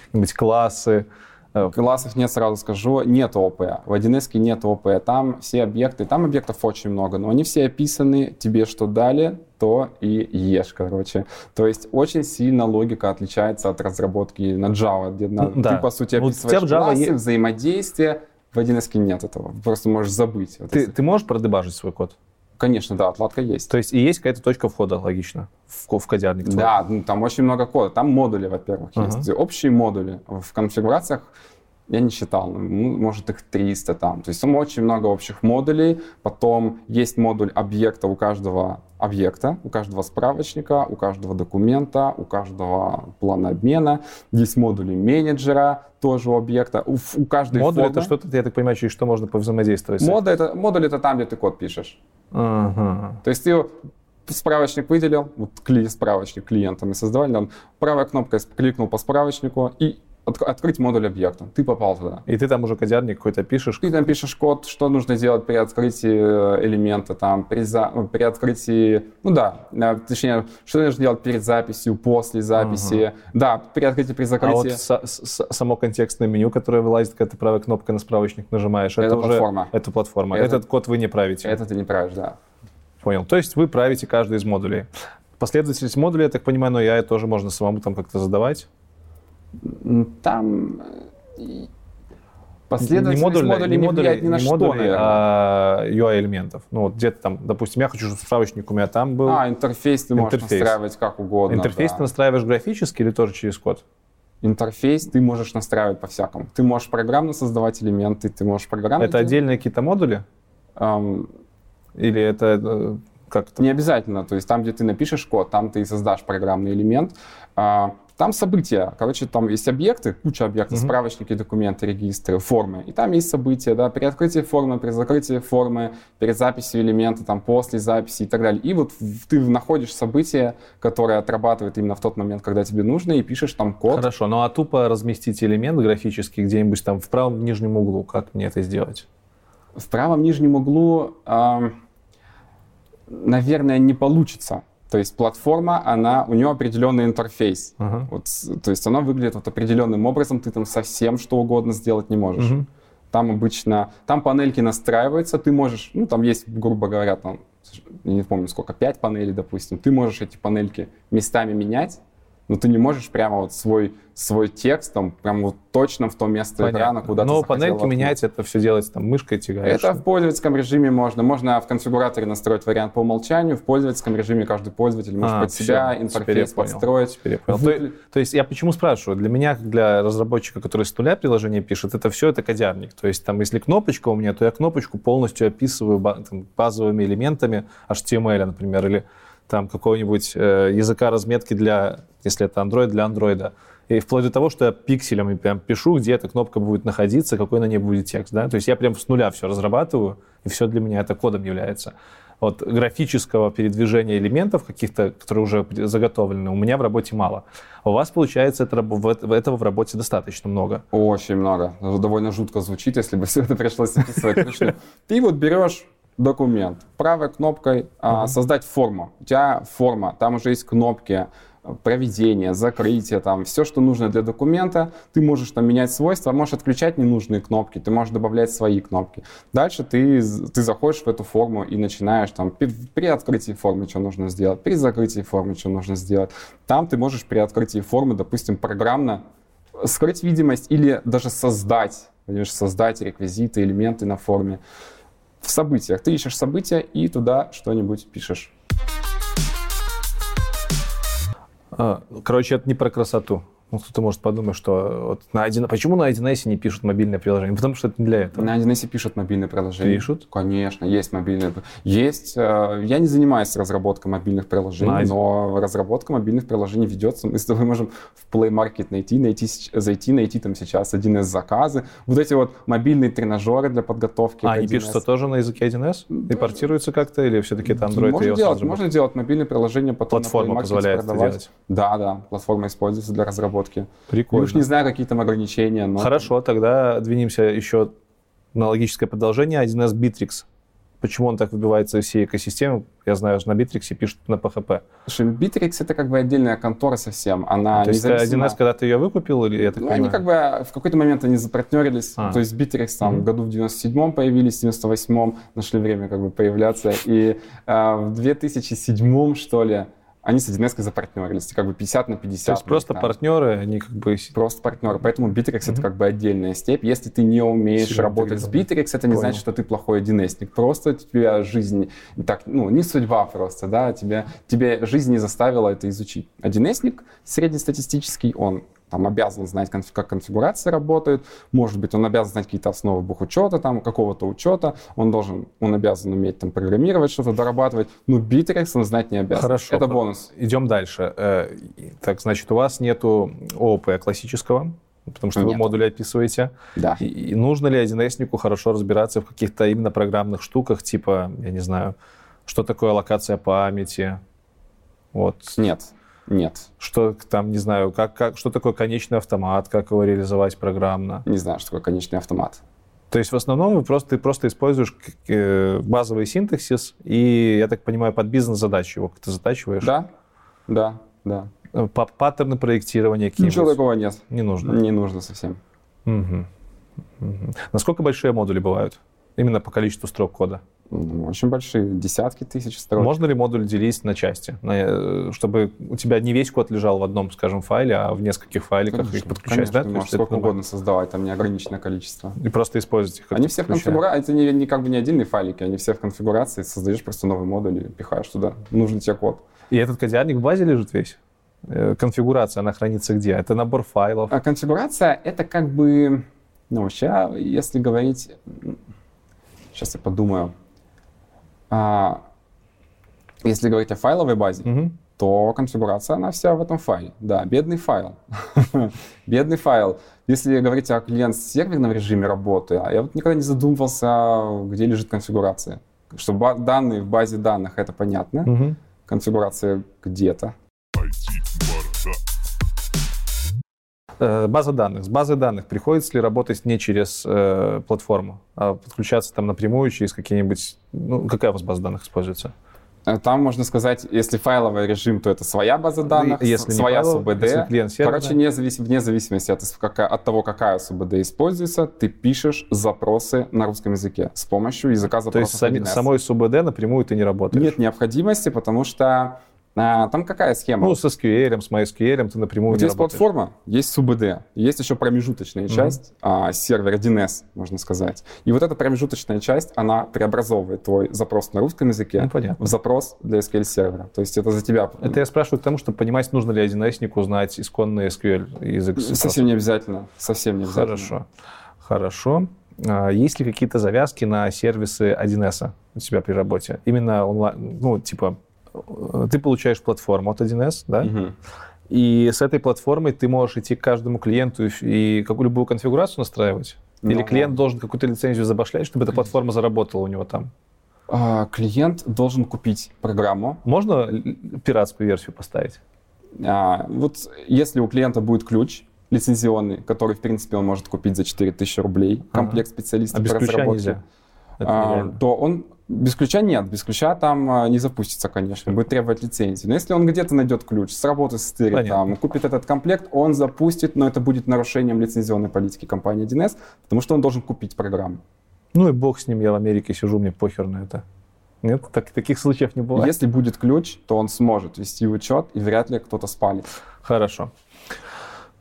какие-нибудь классы, В классах нет, сразу скажу, нет ОП. В 1С нет ОП. Там все объекты, там объектов очень много, но они все описаны, тебе что дали, то и ешь, короче. То есть очень сильно логика отличается от разработки на Java, где на, да. ты, по сути, Вот описываешь у тебя в Java классы, есть- взаимодействие. В 1С нет этого. Просто можешь забыть. Вот Ты, это. ты можешь продебажить свой код? Конечно, да, отладка есть. То есть и есть какая-то точка входа, логично, в, в кодярник твой. Да, ну, там очень много кода. Там модули, во-первых, Ага. есть. Общие модули. В конфигурациях я не считал, ну, может их 300 там. То есть там очень много общих модулей. Потом есть модуль объекта у каждого объекта, у каждого справочника, у каждого документа, у каждого плана обмена. Есть модули менеджера тоже у объекта. У, у каждой Модуль формы- это что-то, я так понимаю, через что можно повзаимодействовать. Модуль это, модуль это там, где ты код пишешь. Ага. То есть ты справочник выделил, вот кли, справочник клиентам и создавали, там правой кнопкой кликнул по справочнику и от- открыть модуль объекта. Ты попал туда. И ты там уже кодярник какой-то пишешь. Ты там пишешь код, что нужно делать при открытии э, элемента, там, при, за- ну, при открытии, ну да, э, точнее, что нужно делать перед записью, после записи, да, при открытии, при А закрытии. вот са- с- само контекстное меню, которое вылазит, когда ты правой кнопкой на справочник нажимаешь, это, Это уже... платформа. Это платформа. Это- Этот код вы не правите. Это ты не правишь, да. Понял. То есть вы правите каждый из модулей. Последовательность модулей, я так понимаю, но я тоже можно самому там как-то задавать. Там э, последовательность модули, модулей не влияет ни на не что, модули, наверное. а UI-элементов. Ну, вот где-то там, допустим, я хочу, чтобы справочник у меня там был. А, интерфейс ты можешь Интерфейс. настраивать как угодно. Интерфейс да. ты настраиваешь графически или тоже через код? Интерфейс ты можешь настраивать по-всякому. Ты можешь программно создавать элементы, ты можешь программно... Это отдельные какие-то модули? Эм, Или это э, как это? не обязательно. То есть там, где ты напишешь код, там ты и создашь программный элемент. Там события. Короче, там есть объекты, куча объектов, Мгм. справочники, документы, регистры, формы. И там есть события, да, при открытии формы, при закрытии формы, перед записью элемента, там, после записи и так далее. И вот ты находишь событие, которое отрабатывает именно в тот момент, когда тебе нужно, и пишешь там код. Хорошо, ну а тупо разместить элемент графический где-нибудь там в правом нижнем углу, как мне это сделать? В правом нижнем углу, ам, наверное, не получится. То есть платформа, она, у нее определенный интерфейс. Ага. Вот, то есть она выглядит вот определенным образом, ты там совсем что угодно сделать не можешь. Мгм. Там обычно, там панельки настраиваются, ты можешь, ну там есть, грубо говоря, там, я не помню сколько, 5 панелей, допустим, ты можешь эти панельки местами менять, но ты не можешь прямо вот свой, свой текст там прям вот точно в то место экрана, куда ты Но захотел панельки воткнуть. менять, это все делать там мышкой тягаешь. Это в пользовательском режиме можно. Можно в конфигураторе настроить вариант по умолчанию. В пользовательском режиме каждый пользователь может А, под всё, себя интерфейс подстроить. Теперь я понял. Вы- То, то есть я почему спрашиваю? Для меня, как для разработчика, который с нуля приложение пишет, это все это кодярник. То есть там, если кнопочка у меня, то я кнопочку полностью описываю там, базовыми элементами HTML, например, или там какого-нибудь э, языка разметки для, если это Android, для Android. И вплоть до того, что я пикселями прям пишу, где эта кнопка будет находиться, какой на ней будет текст. Да? То есть я прям с нуля все разрабатываю, и все для меня это кодом является. Вот графического передвижения элементов каких-то, которые уже заготовлены, у меня в работе мало. А у вас, получается, это, этого в работе достаточно много. Очень много. Даже довольно жутко звучит, если бы все это пришлось описывать. Ты вот берешь документ, правой кнопкой а, создать форму. У тебя форма, там уже есть кнопки э, проведения, закрытия, там все, что нужно для документа. Ты можешь там менять свойства, можешь отключать ненужные кнопки, ты можешь добавлять свои кнопки. Дальше ты, ты заходишь в эту форму и начинаешь там пи- при открытии формы что нужно сделать, при закрытии формы что нужно сделать. Там ты можешь при открытии формы, допустим, программно скрыть видимость или даже создать, понимаешь, создать реквизиты, элементы на форме. В событиях. Ты ищешь события и туда что-нибудь пишешь. А, Короче, это не про красоту. Ну, кто-то может подумать, что вот на 1... почему на 1С не пишут мобильное приложение? Потому что это не для этого. На 1С пишут мобильные приложения. Пишут? Конечно, есть мобильные. Есть. э, Я не занимаюсь разработкой мобильных приложений, Nice. но разработка мобильных приложений ведется. Мы с тобой можем в Play Market найти, найти, зайти, найти там сейчас 1С заказы. Вот эти вот мобильные тренажеры для подготовки. А, они 1С. пишутся тоже на языке 1С? И портируются как-то? Или все-таки это Android можно делать, можно делать мобильные приложения, потом Платформа на Play Market позволяет это продавать. делать. Да, да, платформа используется для разработки. Я Прикольно. уж не знаю, какие там ограничения, но... Хорошо, тогда двинемся еще на логическое продолжение. 1С Bittrex. Почему он так выбивается из всей экосистемы? Я знаю, что на Bittrex пишут на PHP. Слушай, Bittrex это как бы отдельная контора совсем. Она То есть независима. 1С, когда ты ее выкупил, или я так Ну, понимаю? они как бы в какой-то момент они запартнерились. А. То есть Bittrex там в году в 97-м появились, в 98-м нашли время как бы появляться. И э, в 2007 что ли, они с 1С запартнерились. Как бы 50 на 50. То есть просто там. партнеры, они как бы... Просто партнеры. Поэтому Bittrex это Мгм. как бы отдельная степь. Если ты не умеешь Сильно работать с. Bittrex, это не Понял. значит, что ты плохой 1 Просто тебя жизнь так, ну, не судьба просто, да, тебе, тебе жизнь не заставила это изучить. 1 среднестатистический, он там обязан знать, как конфигурации работают, может быть, он обязан знать какие-то основы бухучета, там, какого-то учета, он должен, он обязан уметь там программировать что-то, дорабатывать, но Bittrex он знать не обязан. Хорошо. Это бонус. Идем дальше. Э, Так, значит, у вас нету ООП классического, потому что вы Нету. модули описываете. Да. И, и нужно ли 1С хорошо разбираться в каких-то именно программных штуках, типа, я не знаю, что такое локация памяти, вот, Нет. Нет. что там, не знаю, как, как, что такое конечный автомат, как его реализовать программно. Не знаю, что такое конечный автомат. То есть в основном вы просто, ты просто используешь э, базовый синтаксис и, я так понимаю, под бизнес-задачу его как-то затачиваешь. Да, да, да. Э, па- Паттерны проектирования какие-нибудь Ничего такого нет. не нужно. Не нужно совсем. Мгм. Мгм. Насколько большие модули бывают? Именно по количеству строк кода. Очень большие, десятки тысяч строк. Можно ли модуль делить на части, на, э, чтобы у тебя не весь код лежал в одном, скажем, файле, а в нескольких файликах их Конечно, подключать, конечно, да? ты можешь это сколько угодно создавать, там неограниченное количество. И просто использовать их. Они все в конфигурации, это не, не как бы не отдельные файлики, они все в конфигурации, создаешь просто новый модуль и пихаешь туда нужный тебе код. И этот кодиарник в базе лежит весь? Э, Конфигурация, она хранится где? Это набор файлов. А конфигурация это как бы, ну, вообще, если говорить, сейчас я подумаю, А, если говорить о файловой базе, Мгм. то конфигурация, она вся в этом файле. Да, бедный файл. [LAUGHS] бедный файл. Если говорить о клиент-серверном режиме работы, а я вот никогда не задумывался, где лежит конфигурация. Что данные в базе данных, это понятно. Мгм. Конфигурация где-то. База данных. С базой данных приходится ли работать не через э, платформу, а подключаться там напрямую через какие-нибудь... Ну, какая у вас база данных используется? Э, Там можно сказать, если файловый режим, то это своя база данных, Если своя файловый, СУБД. если клиент серверный. Короче, не завис- вне зависимости от, от того, какая СУБД используется, ты пишешь запросы на русском языке с помощью языка То есть запросов сами- 1С. самой СУБД напрямую ты не работаешь? Нет необходимости, потому что а, там какая схема? Ну, с SQL, с MySQL ты напрямую Вот не работаешь. платформа, есть СУБД, есть еще промежуточная Мгм. часть, а, сервер 1С, можно сказать. И вот эта промежуточная часть, она преобразовывает твой запрос на русском языке Ну, понятно. в запрос для SQL сервера. То есть это за тебя. Это я спрашиваю к тому, чтобы понимать, нужно ли 1С-нику знать исконный SQL язык. Совсем не обязательно. Совсем не обязательно. Хорошо. Хорошо. А Есть ли какие-то завязки на сервисы 1С у тебя при работе? Именно онлайн, ну, типа, ты получаешь платформу от 1С, да? Мгм. И с этой платформой ты можешь идти к каждому клиенту и, какую любую конфигурацию настраивать? Или Ну, клиент должен какую-то лицензию забашлять, чтобы эта платформа заработала у него там? а, клиент должен купить программу. Можно пиратскую версию поставить? А, вот если у клиента будет ключ лицензионный, который, в принципе, он может купить за 4000 рублей, комплект специалистов А без по разработке, нельзя? Это а, нереально. то он без ключа нет, без ключа там а, не запустится, конечно, будет требовать лицензии. Но если он где-то найдет ключ, сработает с Стыри, Понятно. там, купит этот комплект, он запустит, но это будет нарушением лицензионной политики компании 1С, потому что он должен купить программу. Ну и бог с ним, я в Америке сижу, мне похер на это. Нет, так, таких случаев не бывает. Если будет ключ, то он сможет вести учет, и вряд ли кто-то спалит. Хорошо.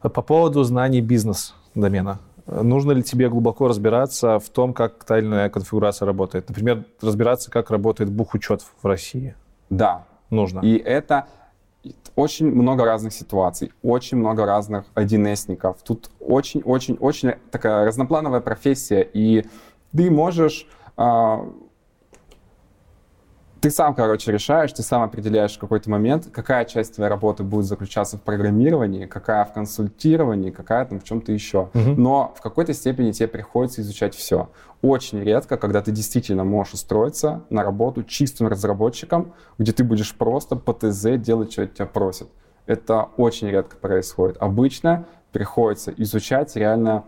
По поводу знаний бизнес-домена. Нужно ли тебе глубоко разбираться в том, как та или иная конфигурация работает? Например, разбираться, как работает бухучет в России? Да, Нужно. И это очень много разных ситуаций, очень много разных 1С-ников. Тут очень-очень-очень такая разноплановая профессия, и ты можешь... а, ты сам, короче, решаешь, ты сам определяешь в какой-то момент, какая часть твоей работы будет заключаться в программировании, какая в консультировании, какая там в чем-то еще. Мгм. Но в какой-то степени тебе приходится изучать все. Очень редко, когда ты действительно можешь устроиться на работу чистым разработчиком, где ты будешь просто по ТЗ делать, что тебя просят. Это очень редко происходит. Обычно приходится изучать реально,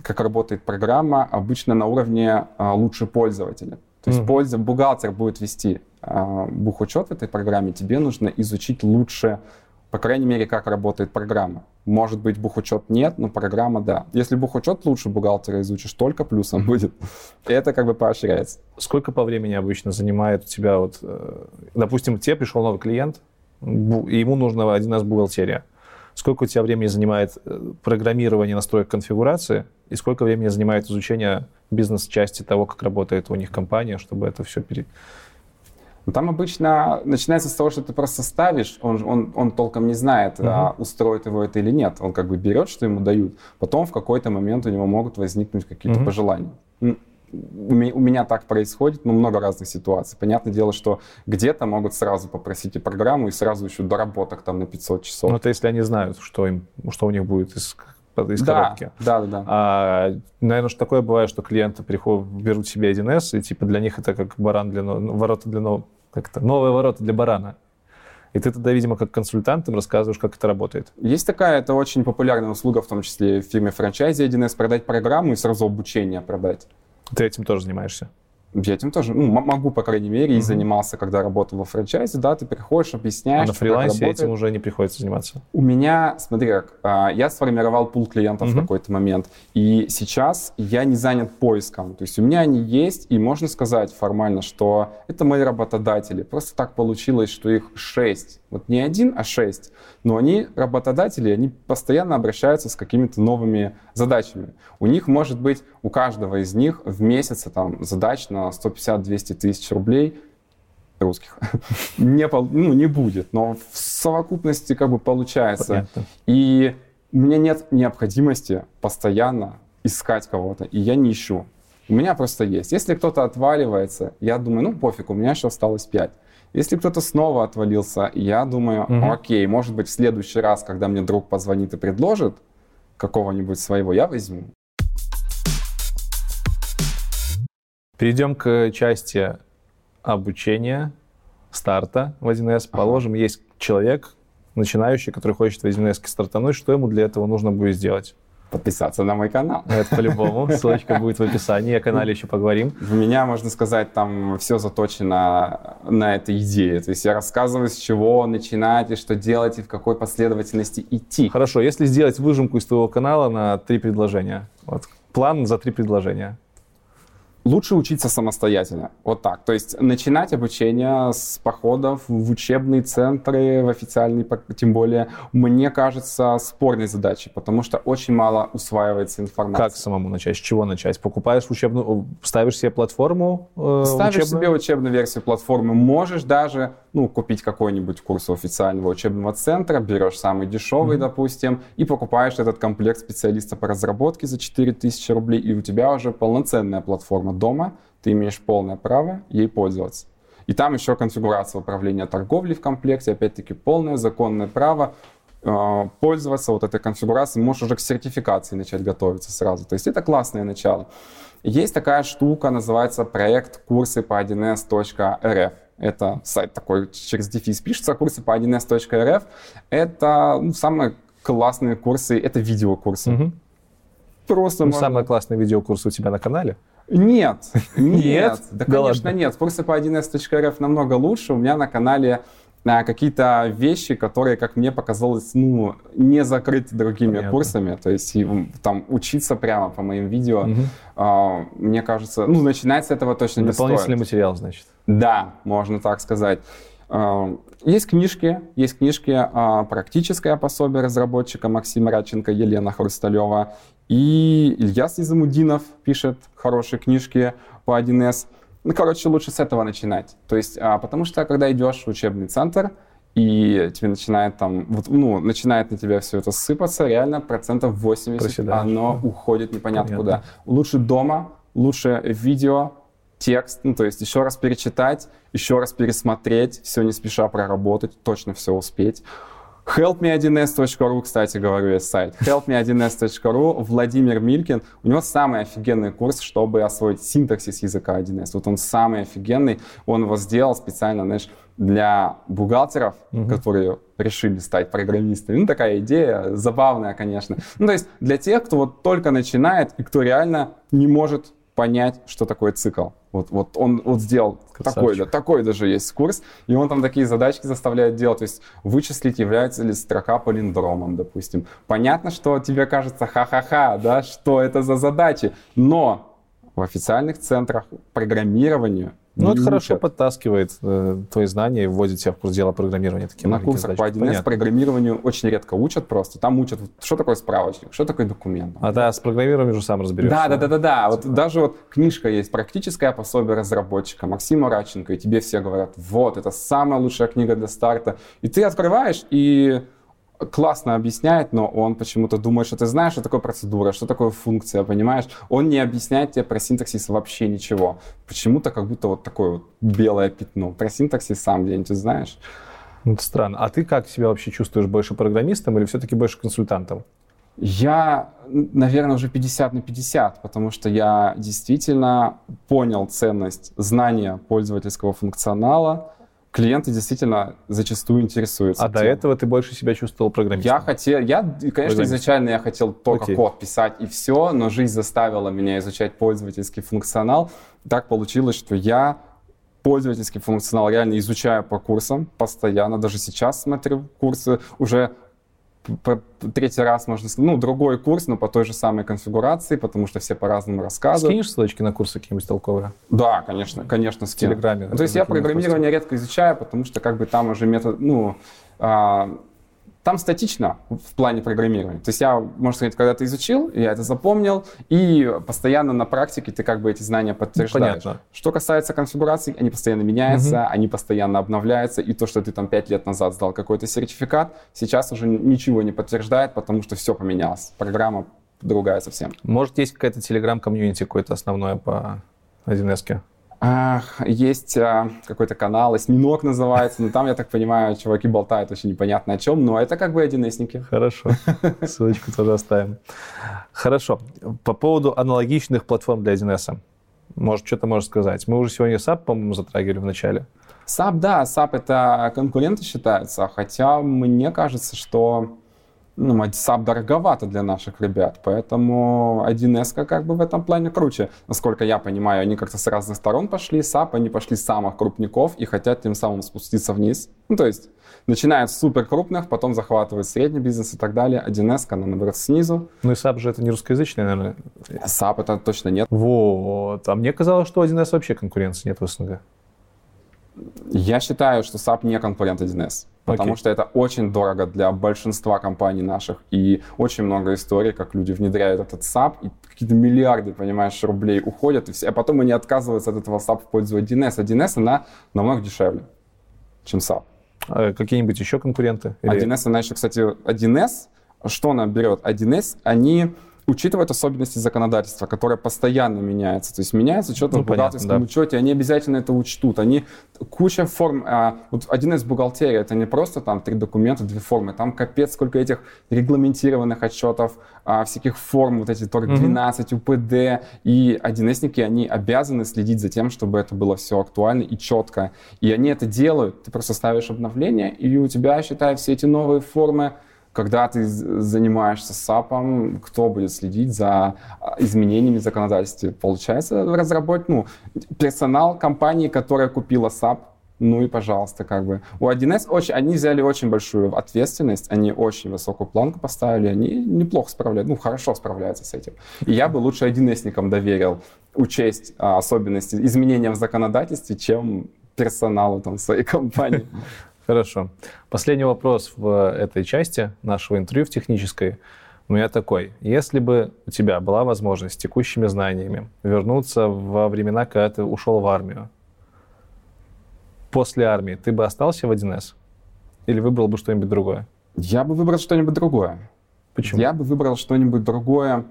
как работает программа, обычно на уровне а, лучше пользователя. То есть польза, бухгалтер будет вести бухучет в этой программе, тебе нужно изучить лучше, по крайней мере, как работает программа. Может быть, бухучет нет, но программа да. Если бухучет лучше бухгалтера изучишь, только плюсом будет. И [LAUGHS] это как бы поощряется. Сколько по времени обычно занимает у тебя вот, э, допустим, тебе пришел новый клиент, и ему нужно один раз бухгалтерия. Сколько у тебя времени занимает э, программирование настроек конфигурации, и сколько времени занимает изучение бизнес-части того, как работает у них компания, чтобы это все пере... Ну, там обычно начинается с того, что ты просто ставишь, он, он, он толком не знает, uh-huh. а, устроит его это или нет. Он как бы берет, что ему дают. Потом в какой-то момент у него могут возникнуть какие-то uh-huh. пожелания. У меня так происходит, ну, много разных ситуаций. Понятное дело, что где-то могут сразу попросить и программу, и сразу еще доработок там на 500 часов. Ну, это если они знают, что, им, что у них будет из, из да, коробки. Да, да, да. А, наверное, что такое бывает, что клиенты приходят, берут себе 1С, и типа для них это как баран для, ворота для, как это, новые ворота для барана. И ты тогда, видимо, как консультант им рассказываешь, как это работает. Есть такая, это очень популярная услуга, в том числе в фирме франчайзи 1С, продать программу и сразу обучение продать. Ты этим тоже занимаешься? Я этим тоже ну, могу, по крайней мере, и занимался, когда работал во франчайзе, да, ты приходишь, объясняешь. А на фрилансе этим уже не приходится заниматься? У меня, смотри как, а, я сформировал пул клиентов uh-huh. в какой-то момент, и сейчас я не занят поиском, то есть у меня они есть, и можно сказать формально, что это мои работодатели. Просто так получилось, что их шесть, вот не один, а шесть, но они работодатели, они постоянно обращаются с какими-то новыми задачами. У них может быть, у каждого из них в месяц там задач на 150-200 тысяч рублей русских [LAUGHS] не, ну, не будет, но в совокупности как бы получается. Понятно. И у меня нет необходимости постоянно искать кого-то, и я не ищу. У меня просто есть. Если кто-то отваливается, я думаю, ну пофиг, у меня еще осталось 5. Если кто-то снова отвалился, я думаю, угу. окей, может быть, в следующий раз, когда мне друг позвонит и предложит какого-нибудь своего, я возьму. Перейдем к части обучения, старта в 1С. Положим, ага. есть человек, начинающий, который хочет в 1С стартануть, что ему для этого нужно будет сделать? Подписаться на мой канал. [LAUGHS] Это по-любому. Ссылочка будет в описании. О канале еще поговорим. У меня, можно сказать, там все заточено на этой идее. То есть я рассказываю, с чего начинать и что делать, и в какой последовательности идти. Хорошо. Если сделать выжимку из твоего канала на три предложения. Вот. План за три предложения лучше учиться самостоятельно. Вот так. То есть начинать обучение с походов в учебные центры, в официальные, тем более, мне кажется, спорной задачей, потому что очень мало усваивается информации. Как самому начать? С чего начать? Покупаешь учебную, ставишь себе платформу э, Ставишь учебную? себе учебную версию платформы. Можешь даже ну, купить какой-нибудь курс у официального учебного центра, берешь самый дешевый, mm-hmm. допустим, и покупаешь этот комплект специалиста по разработке за 4000 рублей, и у тебя уже полноценная платформа дома, ты имеешь полное право ей пользоваться. И там еще конфигурация управления торговлей в комплекте, опять-таки полное законное право э, пользоваться вот этой конфигурацией, можешь уже к сертификации начать готовиться сразу. То есть это классное начало. Есть такая штука, называется проект курсы по 1s.rf. Это сайт такой через дефис пишется, курсы по 1s.rf. Это ну, самые классные курсы, это видеокурсы. Угу. Просто ну, можно... Самые классные видеокурсы у тебя на канале? [LAUGHS] Нет, нет, да, конечно, нет. Курсы по 1s.rf намного лучше. У меня на канале а, какие-то вещи, которые, как мне показалось, ну, не закрыты другими Понятно. курсами. То есть там учиться прямо по моим видео, угу. а, мне кажется, ну, начинать с этого точно не стоит. Дополнительный материал, значит. Да, можно так сказать. А, есть книжки, есть книжки «Практическое пособие разработчика» Максима Радченко, Елена Хрусталева. И Ильяс Низамудинов пишет хорошие книжки по 1С. Ну, короче, лучше с этого начинать. То есть, а, потому что, когда идешь в учебный центр, и тебе начинает там, вот, ну, начинает на тебя все это сыпаться, реально процентов 80 Проседаешь, оно да. уходит непонятно Понятно. куда. Лучше дома, лучше видео, текст, ну, то есть еще раз перечитать, еще раз пересмотреть, все не спеша проработать, точно все успеть. helpme1s.ru, кстати, говорю, есть сайт. helpme1s.ru, Владимир Милькин. У него самый офигенный курс, чтобы освоить синтаксис языка 1С. Вот он самый офигенный. Он его сделал специально, знаешь, для бухгалтеров, угу. которые решили стать программистами. Ну, такая идея, забавная, конечно. Ну, то есть для тех, кто вот только начинает и кто реально не может понять, что такое цикл. Вот, вот он вот сделал такой, да, такой даже есть курс, и он там такие задачки заставляет делать, то есть вычислить, является ли строка полиндромом, допустим. Понятно, что тебе кажется ха-ха-ха, да, что это за задачи, но в официальных центрах программирования ну, это хорошо подтаскивает э, твои знания и вводит тебя в курс дела программирования. Такие На курсах задачи. по 1С Понятно. программированию очень редко учат просто. Там учат, что такое справочник, что такое документ. А да, с программированием уже сам разберешься. Да, да, да, да, да. Вот даже вот книжка есть, практическое пособие разработчика Максима Радченко, и тебе все говорят, вот, это самая лучшая книга для старта. И ты открываешь, и классно объясняет, но он почему-то думает, что ты знаешь, что такое процедура, что такое функция, понимаешь? Он не объясняет тебе про синтаксис вообще ничего. Почему-то как будто вот такое вот белое пятно. Про синтаксис сам где-нибудь знаешь? Это странно. А ты как себя вообще чувствуешь? Больше программистом или все-таки больше консультантом? Я, наверное, уже 50 на 50, потому что я действительно понял ценность знания пользовательского функционала, клиенты действительно зачастую интересуются. А до этого ты больше себя чувствовал программистом? Я хотел, я, конечно, изначально я хотел только Окей. код писать и все, но жизнь заставила меня изучать пользовательский функционал. Так получилось, что я пользовательский функционал реально изучаю по курсам постоянно. Даже сейчас смотрю курсы уже третий раз, можно ну, другой курс, но по той же самой конфигурации, потому что все по-разному рассказывают. Скинешь ссылочки на курсы какие-нибудь толковые? Да, конечно, конечно, В Телеграме. То есть я программирование редко изучаю, потому что как бы там уже метод, ну, а, там статично в плане программирования. То есть я, можно сказать, когда ты изучил, я это запомнил, и постоянно на практике ты как бы эти знания подтверждаешь. Понятно. Что касается конфигураций, они постоянно меняются, угу. они постоянно обновляются, и то, что ты там 5 лет назад сдал какой-то сертификат, сейчас уже ничего не подтверждает, потому что все поменялось. Программа другая совсем. Может, есть какая-то телеграм-комьюнити какое-то основное по 1С? Есть а, какой-то канал, осьминог называется, но там, я так понимаю, чуваки болтают очень непонятно о чем, но это как бы одинесники. Хорошо, ссылочку тоже оставим. Хорошо, по поводу аналогичных платформ для 1С. Может, что-то можешь сказать? Мы уже сегодня SAP, по-моему, затрагивали в начале. SAP, да, SAP это конкуренты считаются, хотя мне кажется, что ну, SAP дороговато для наших ребят, поэтому 1С как бы в этом плане круче. Насколько я понимаю, они как-то с разных сторон пошли, SAP, они пошли с самых крупников и хотят тем самым спуститься вниз. Ну, то есть начинают с супер крупных, потом захватывают средний бизнес и так далее. 1С, она, наоборот, снизу. Ну и SAP же это не русскоязычный, наверное? SAP это точно нет. Вот. А мне казалось, что 1С вообще конкуренции нет в СНГ. Я считаю, что SAP не конкурент 1С. Потому okay. что это очень дорого для большинства компаний наших. И очень много историй, как люди внедряют этот SAP, и какие-то миллиарды, понимаешь, рублей уходят, и все, а потом они отказываются от этого SAP в пользу 1С. 1С, она намного дешевле, чем SAP. А какие-нибудь еще конкуренты? Или... 1С, она еще, кстати, 1С, что она берет? 1С, они учитывают особенности законодательства, которое постоянно меняется. То есть меняется что-то ну, в бухгалтерском да. учете, они обязательно это учтут. Они куча форм. А, вот один из бухгалтерии, это не просто там три документа, две формы. Там капец сколько этих регламентированных отчетов, а, всяких форм, вот эти торг 12, угу. УПД. И 1С-ники, они обязаны следить за тем, чтобы это было все актуально и четко. И они это делают. Ты просто ставишь обновление, и у тебя, считай, все эти новые формы когда ты занимаешься САПом, кто будет следить за а, изменениями в законодательстве? Получается, разработать, ну, персонал компании, которая купила SAP, ну и пожалуйста, как бы. У 1С очень, они взяли очень большую ответственность, они очень высокую планку поставили, они неплохо справляются, ну, хорошо справляются с этим. И я бы лучше 1Сникам доверил учесть а, особенности изменения в законодательстве, чем персоналу там своей компании. Хорошо. Последний вопрос в этой части нашего интервью, в технической. У меня такой. Если бы у тебя была возможность с текущими знаниями вернуться во времена, когда ты ушел в армию, после армии ты бы остался в 1С? Или выбрал бы что-нибудь другое? Я бы выбрал что-нибудь другое. Почему? Я бы выбрал что-нибудь другое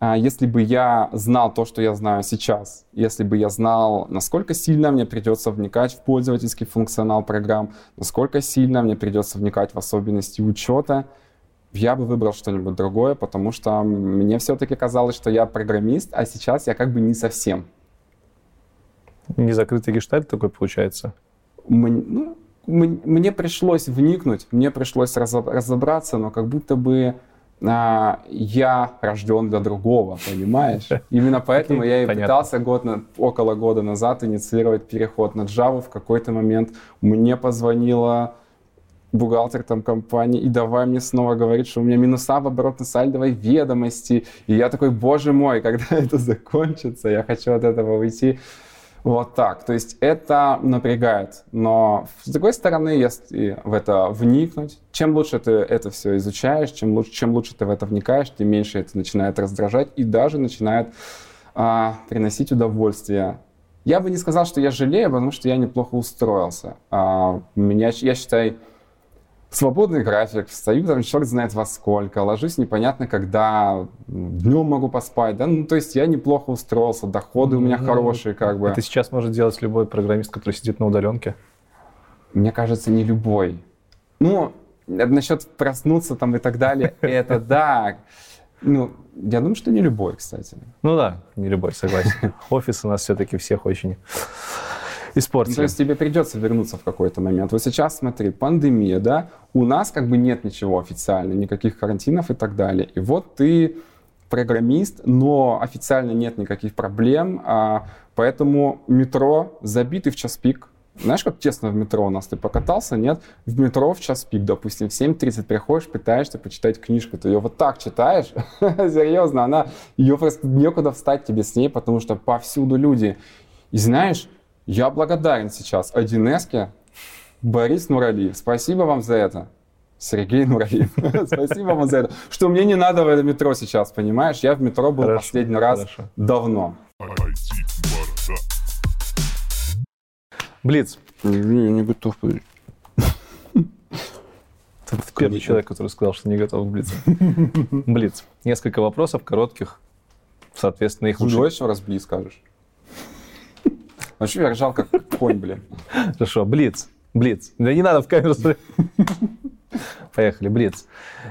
если бы я знал то, что я знаю сейчас, если бы я знал, насколько сильно мне придется вникать в пользовательский функционал программ, насколько сильно мне придется вникать в особенности учета, я бы выбрал что-нибудь другое, потому что мне все-таки казалось, что я программист, а сейчас я как бы не совсем. Не закрытый гештальт такой получается? Мне, ну, мне пришлось вникнуть, мне пришлось разобраться, но как будто бы а, я рожден для другого, понимаешь? Именно поэтому я и Понятно. пытался год на, около года назад инициировать переход на Java. В какой-то момент мне позвонила бухгалтер там компании и давай мне снова говорить, что у меня минуса в оборотно-сальдовой ведомости. И я такой, боже мой, [LAUGHS] когда это закончится, я хочу от этого уйти. Вот так. То есть это напрягает. Но с другой стороны, если в это вникнуть, чем лучше ты это все изучаешь, чем лучше, чем лучше ты в это вникаешь, тем меньше это начинает раздражать и даже начинает а, приносить удовольствие. Я бы не сказал, что я жалею, потому что я неплохо устроился. А, меня, я считаю, свободный график, встаю там черт знает во сколько, ложусь непонятно когда, днем могу поспать, да, ну то есть я неплохо устроился, доходы у меня Ну, хорошие как бы. Это сейчас может делать любой программист, который сидит на удаленке. Мне кажется, не любой. Ну, насчет проснуться там и так далее, [LAUGHS] это да. Ну, я думаю, что не любой, кстати. Ну да, не любой, согласен. [LAUGHS] Офис у нас все-таки всех очень Ну, испортили. то есть тебе придется вернуться в какой-то момент. Вот сейчас, смотри, пандемия, да, у нас как бы нет ничего официально, никаких карантинов и так далее. И вот ты программист, но официально нет никаких проблем, а, поэтому метро забитый в час пик. Знаешь, как тесно в метро у нас? Ты покатался, нет? В метро в час пик, допустим, в 7.30 приходишь, пытаешься почитать книжку, ты ее вот так читаешь, [LAUGHS] серьезно, она, ее просто некуда встать тебе с ней, потому что повсюду люди. И знаешь, я благодарен сейчас 1С Борис Нуралиев. Спасибо вам за это. Сергей Нуралиев. [LAUGHS] Спасибо вам за это. Что мне не надо в это метро сейчас, понимаешь? Я в метро был Хорошо, последний раз хорошо. давно. Блиц. Я не готов. [LAUGHS] Ты первый человек, который сказал, что не готов к Блицу. [LAUGHS] Блиц. Несколько вопросов коротких. Соответственно, их лучше... Давай еще раз бли скажешь. Вообще я ржал как конь, блин. Хорошо, Блиц. Блиц. Да не надо в камеру. Поехали, Блиц.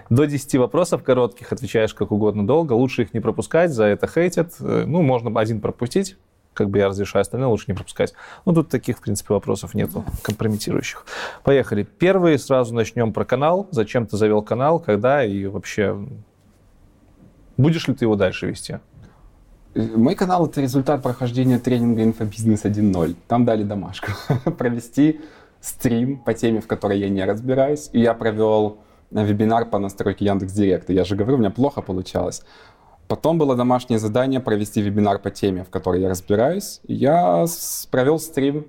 До 10 вопросов коротких отвечаешь как угодно долго. Лучше их не пропускать, за это хейтят. Э, Ну, можно один пропустить, как бы я разрешаю, остальные лучше не пропускать. Ну, тут таких, в принципе, вопросов нету компрометирующих. Поехали. Первый, сразу начнем про канал. Зачем ты завел канал, когда и вообще... Будешь ли ты его дальше вести? Мой канал — это результат прохождения тренинга «Инфобизнес 1.0». Там дали домашку. [LAUGHS] Провести стрим по теме, в которой я не разбираюсь. И я провел вебинар по настройке Яндекс.Директа. Я же говорю, у меня плохо получалось. Потом было домашнее задание провести вебинар по теме, в которой я разбираюсь. Я провел стрим.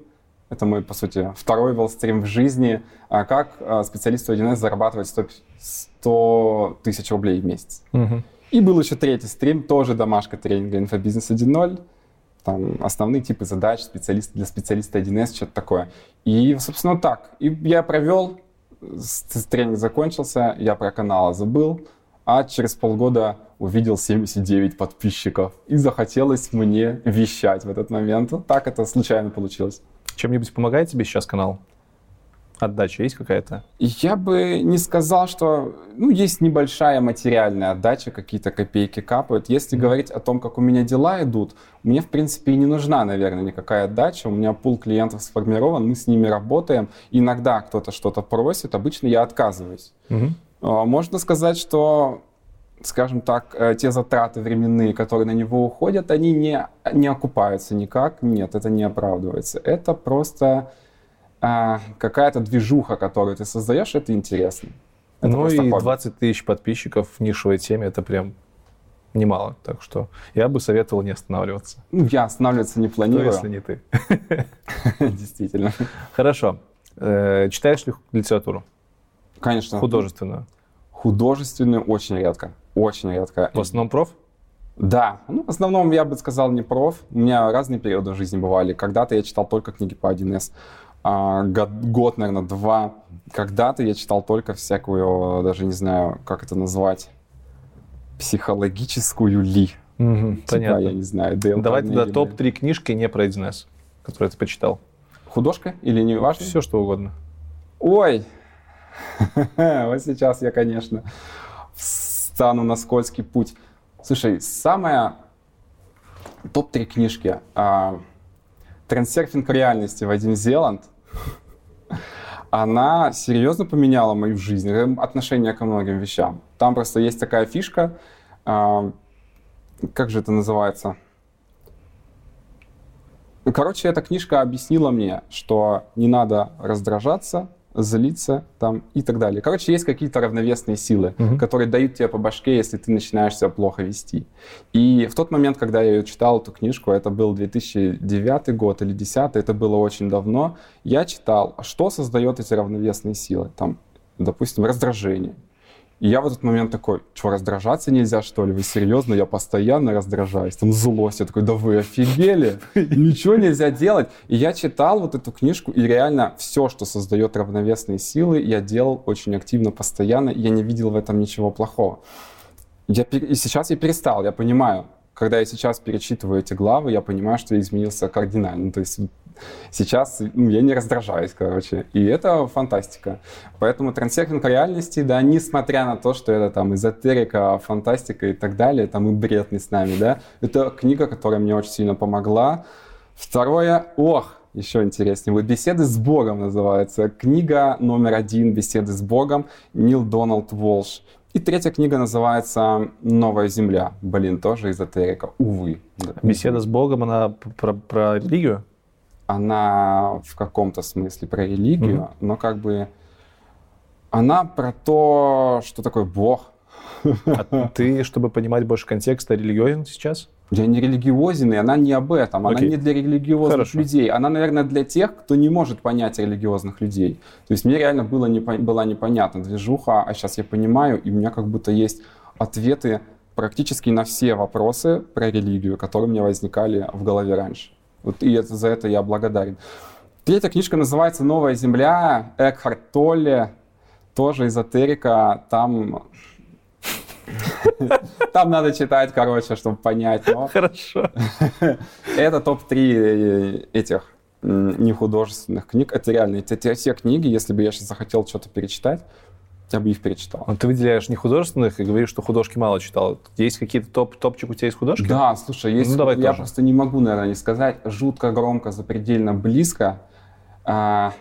Это мой, по сути, второй был стрим в жизни. А Как а, специалисту 1С зарабатывать 100 100 тысяч рублей в месяц. И был еще третий стрим, тоже домашка тренинга «Инфобизнес 1.0». Там основные типы задач специалист, для специалиста 1С, что-то такое. И, собственно, так. И я провел, тренинг закончился, я про канал забыл, а через полгода увидел 79 подписчиков. И захотелось мне вещать в этот момент. Так это случайно получилось. Чем-нибудь помогает тебе сейчас канал? Отдача есть какая-то? Я бы не сказал, что... Ну, есть небольшая материальная отдача, какие-то копейки капают. Если говорить о том, как у меня дела идут, мне, в принципе, и не нужна, наверное, никакая отдача. У меня пул клиентов сформирован, мы с ними работаем. Иногда кто-то что-то просит, обычно я отказываюсь. А, Можно сказать, что, скажем так, э, те затраты временные, которые на него уходят, они не, не окупаются никак. Нет, это не оправдывается. Это просто а, какая-то движуха, которую ты создаешь, это интересно. Это ну и хобби. 20 тысяч подписчиков в нишевой теме, это прям немало. Так что я бы советовал не останавливаться. Ну, я останавливаться не планирую, если не ты. [LAUGHS] [LAUGHS] действительно. Хорошо. Э, Читаешь ли литературу? Конечно. Художественную? Художественную очень редко. Очень редко. В основном проф? Да, ну, в основном я бы сказал не проф. У меня разные периоды в жизни бывали. Когда-то я читал только книги по 1С. А, год, год, наверное, два. Когда-то я читал только всякую, даже не знаю, как это назвать, психологическую ли. Мгм, Типа, Понятно. я не знаю, Дейл Давай тогда блин. топ-3 книжки не про 1С, которые ты почитал. Художка или не важно? Все, что угодно. Ой, [LAUGHS] вот сейчас я, конечно, встану на скользкий путь. Слушай, самая топ-3 книжки. А, Трансерфинг реальности Вадим Зеланд. Она серьезно поменяла мою жизнь, э, отношение ко многим вещам. Там просто есть такая фишка, э, как же это называется? Короче, эта книжка объяснила мне, что не надо раздражаться, злиться там и так далее. Короче, есть какие-то равновесные силы, угу. которые дают тебе по башке, если ты начинаешь себя плохо вести. И в тот момент, когда я читал эту книжку, это был 2009 год или 2010, это было очень давно, я читал, что создает эти равновесные силы. Там, допустим, раздражение, и я в этот момент такой, что, раздражаться нельзя, что ли? Вы серьезно? Я постоянно раздражаюсь. Там злость. Я такой, да вы офигели? Ничего нельзя делать. И я читал вот эту книжку, и реально все, что создает равновесные силы, я делал очень активно, постоянно. Я не видел в этом ничего плохого. Я, и сейчас я перестал, я понимаю. Когда я сейчас перечитываю эти главы, я понимаю, что я изменился кардинально. То есть Сейчас ну, я не раздражаюсь, короче. И это фантастика. Поэтому трансерфинг реальности, да, несмотря на то, что это там эзотерика, фантастика и так далее, там и бред не с нами, да, это книга, которая мне очень сильно помогла. Второе, ох, еще интереснее. Вот «Беседы с Богом» называется. Книга номер один «Беседы с Богом» Нил Дональд Волш. И третья книга называется «Новая земля». Блин, тоже эзотерика, увы. «Беседа с Богом», она про, про религию? она в каком-то смысле про религию, mm-hmm. но как бы она про то, что такое Бог. А ты, чтобы понимать больше контекста, религиозен сейчас? Я не религиозен, и она не об этом. Она okay. не для религиозных Хорошо. людей. Она, наверное, для тех, кто не может понять религиозных людей. То есть мне реально было не, была непонятна движуха, а сейчас я понимаю, и у меня как будто есть ответы практически на все вопросы про религию, которые у меня возникали в голове раньше. Вот и это, за это я благодарен. Третья книжка называется «Новая земля» Экхарт Толле, тоже эзотерика. Там [LAUGHS] там надо читать, короче, чтобы понять. Но... [LAUGHS] Хорошо. [LAUGHS] Это топ-3 этих нехудожественных книг. Это реально, это все книги, если бы я сейчас захотел что-то перечитать, я бы их перечитал. Но ты выделяешь не художественных и говоришь, что художки мало читал. Есть какие-то топ, топчик у тебя есть художки? Да, слушай, есть. Ну, давай я тоже. просто не могу, наверное, не сказать. Жутко громко, запредельно близко. А,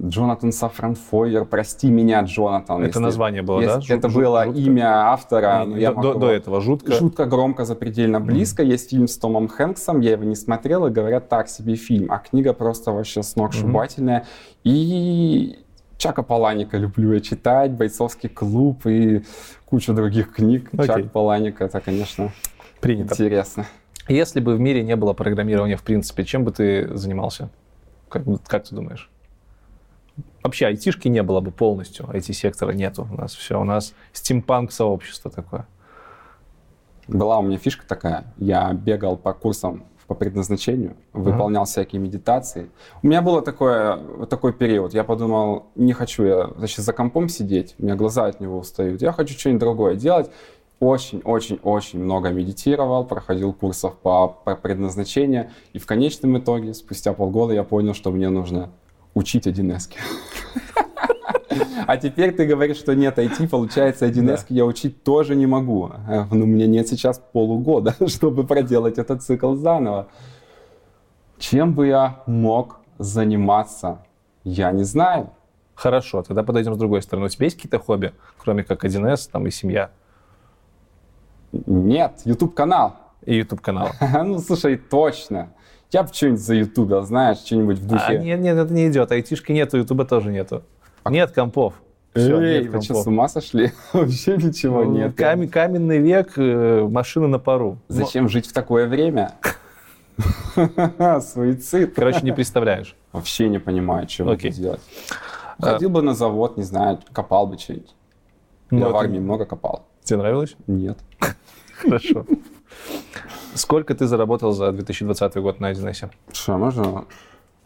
Джонатан Сафран Фойер, прости меня, Джонатан. Это если, название было, если да? Жут, это жут, было жутко. имя автора. Но я до, могу, до этого жутко. Жутко громко, запредельно близко. Mm. Есть фильм с Томом Хэнксом, я его не смотрел, и говорят, так себе фильм. А книга просто вообще сногсшибательная. Mm-hmm. И Чака Паланика люблю я читать, «Бойцовский клуб» и кучу других книг. Окей. Чак Паланик — это, конечно, Принято. интересно. Если бы в мире не было программирования, в принципе, чем бы ты занимался? Как, как ты думаешь? Вообще айтишки не было бы полностью, IT-сектора нету у нас все. У нас стимпанк-сообщество такое. Была у меня фишка такая. Я бегал по курсам по предназначению, выполнял uh-huh. всякие медитации. У меня был такое, такой период. Я подумал, не хочу я значит, за компом сидеть, у меня глаза от него устают. Я хочу что-нибудь другое делать. Очень-очень-очень много медитировал, проходил курсов по, по предназначению. И в конечном итоге, спустя полгода, я понял, что мне нужно учить 1С. А теперь ты говоришь, что нет IT, получается 1С я учить тоже не могу. Ну, у меня нет сейчас полугода, [LAUGHS] чтобы проделать этот цикл заново. Чем бы я мог заниматься? Я не знаю. Хорошо, тогда подойдем с другой стороны. У тебя есть какие-то хобби, кроме как 1С там, и семья? Нет, YouTube-канал. И YouTube-канал. [LAUGHS] ну, слушай, точно. Я бы что-нибудь за YouTube, знаешь, что-нибудь в духе. А, нет, нет, это не идет. Айтишки нету, Ютуба тоже нету. А... Нет компов. Все, Эй, нет вы что, с ума сошли? [LAUGHS] Вообще ничего ну, нет. Кам- каменный век, э, машины на пару. Зачем Но... жить в такое время? [LAUGHS] Суицид. Короче, не представляешь. Вообще не понимаю, что буду делать. А Ходил бы на завод, не знаю, копал бы что-нибудь. Я в армии много копал. Тебе нравилось? Нет. [LAUGHS] Хорошо. Сколько ты заработал за 2020 год на 1С? Что, можно?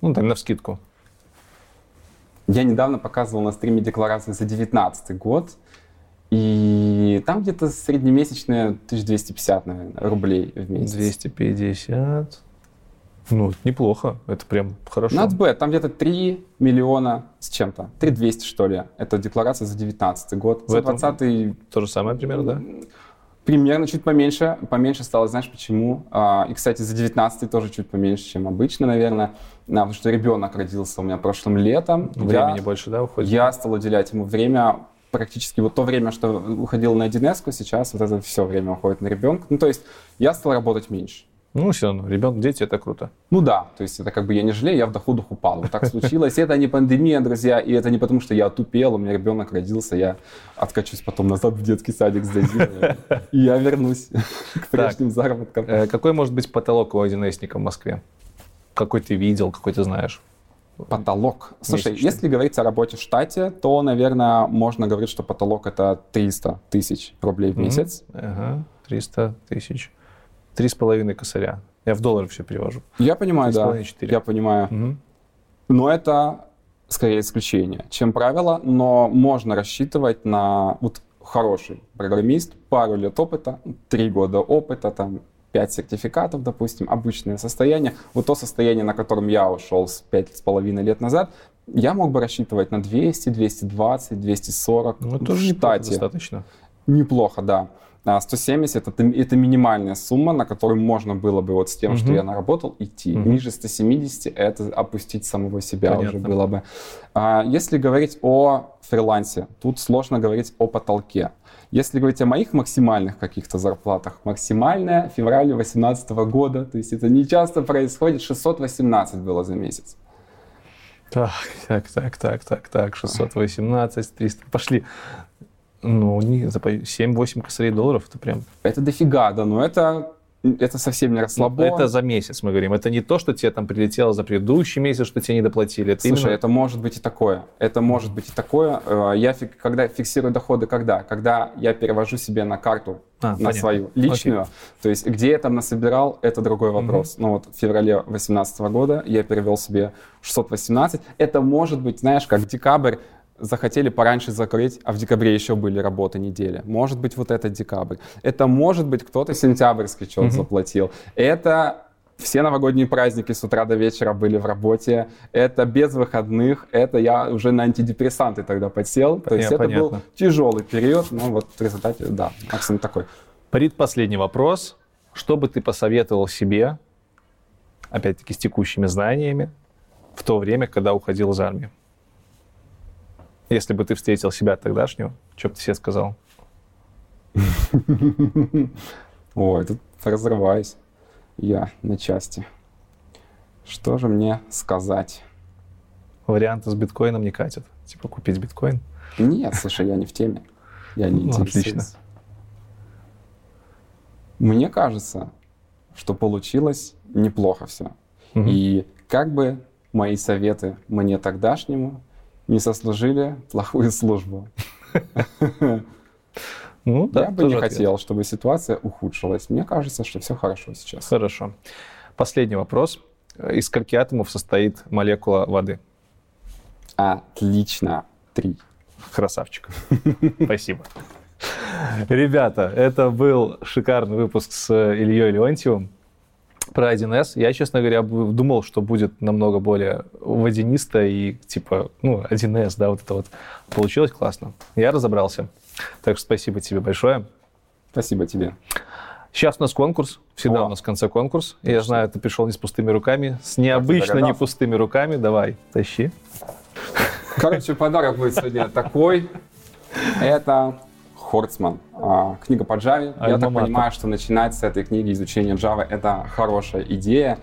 Ну, там, на вскидку. Я недавно показывал на стриме декларации за 2019 год, и там где-то среднемесячная 1250, наверное, рублей в месяц. 250. Ну, неплохо. Это прям хорошо. Not bad. Там где-то 3 миллиона с чем-то. 3 200, что ли. Это декларация за 19 год. В за 20 То же самое примерно, да? Примерно чуть поменьше. Поменьше стало, знаешь почему? А, и, кстати, за 19 тоже чуть поменьше, чем обычно, наверное. Да, потому что ребенок родился у меня прошлым летом. Времени я, больше, да, уходит? Я стал уделять ему время практически вот то время, что уходил на 1 сейчас вот это все время уходит на ребенка. Ну, то есть я стал работать меньше. Ну, все равно, ребенок, дети, это круто. Ну да, то есть это как бы я не жалею, я в доходах упал. Вот так случилось. Это не пандемия, друзья, и это не потому, что я отупел, у меня ребенок родился, я откачусь потом назад в детский садик с и я вернусь [LAUGHS] к прежним заработкам. Э, какой может быть потолок у 1 в Москве? Какой ты видел, какой ты знаешь? Потолок. Слушай, Месячный. если говорить о работе в штате, то, наверное, можно говорить, что потолок это 300 тысяч рублей в месяц. Ага, 300 тысяч. Три с половиной косаря. Я в доллары все перевожу. Я понимаю, да. 4. Я понимаю. Угу. Но это скорее исключение, чем правило, но можно рассчитывать на вот хороший программист, пару лет опыта, три года опыта, там, пять сертификатов, допустим, обычное состояние. Вот то состояние, на котором я ушел с пять с половиной лет назад, я мог бы рассчитывать на 200, 220, 240 ну, это в штате. достаточно. Неплохо, да. 170 это, это минимальная сумма, на которую можно было бы вот с тем, угу. что я наработал, идти. Угу. Ниже 170 это опустить самого себя Понятно. уже было бы. А, если говорить о фрилансе, тут сложно говорить о потолке. Если говорить о моих максимальных каких-то зарплатах, максимальная февраль 2018 года, то есть это не часто происходит, 618 было за месяц. Так, так, так, так, так, так, 618, 300, пошли. Ну, не, за 7-8 косарей долларов, это прям... Это дофига, да, но это это совсем не расслабон. Это за месяц, мы говорим. Это не то, что тебе там прилетело за предыдущий месяц, что тебе не доплатили. Это Слушай, именно... это может быть и такое. Это может быть и такое. Э, я фик, когда фиксирую доходы, когда? Когда я перевожу себе на карту, а, на понятно. свою личную. Окей. То есть, где я там насобирал, это другой вопрос. Угу. Ну вот в феврале 2018 года я перевел себе 618. Это может быть, знаешь, как декабрь захотели пораньше закрыть, а в декабре еще были работы недели. Может быть, вот это декабрь. Это может быть кто-то сентябрьский что-то mm-hmm. заплатил. Это все новогодние праздники с утра до вечера были в работе. Это без выходных. Это я уже на антидепрессанты тогда подсел. То есть понятно. это был тяжелый период. Но вот в результате, да, максимум такой. Предпоследний вопрос. Что бы ты посоветовал себе, опять-таки с текущими знаниями, в то время, когда уходил из армии? Если бы ты встретил себя тогдашнего, что бы ты себе сказал? [LAUGHS] Ой, тут разрываюсь я на части. Что же мне сказать? Варианты с биткоином не катят. Типа купить биткоин? Нет, слушай, я не в теме. Я не [LAUGHS] ну, Отлично. Мне кажется, что получилось неплохо все. Угу. И как бы мои советы мне тогдашнему не сослужили плохую службу. [LAUGHS] Ну, да, Я бы не хотел, чтобы ситуация ухудшилась. Мне кажется, что все хорошо сейчас. Хорошо. Последний вопрос. Из скольки атомов состоит молекула воды? Отлично. Три. Красавчик. [LAUGHS] Спасибо. Ребята, это был шикарный выпуск с Ильей Леонтьевым про 1С. Я, честно говоря, думал, что будет намного более водянисто и типа, ну, 1С, да, вот это вот. Получилось классно. Я разобрался. Так что спасибо тебе большое. Спасибо тебе. Сейчас у нас конкурс. Всегда О. у нас в конце конкурс. Точно. Я знаю, ты пришел не с пустыми руками, с необычно не пустыми руками. Давай, тащи. Короче, подарок будет сегодня такой. Это Хорцман. А, книга по Java. Я так понимаю, что начинать с этой книги изучение Java — это хорошая идея.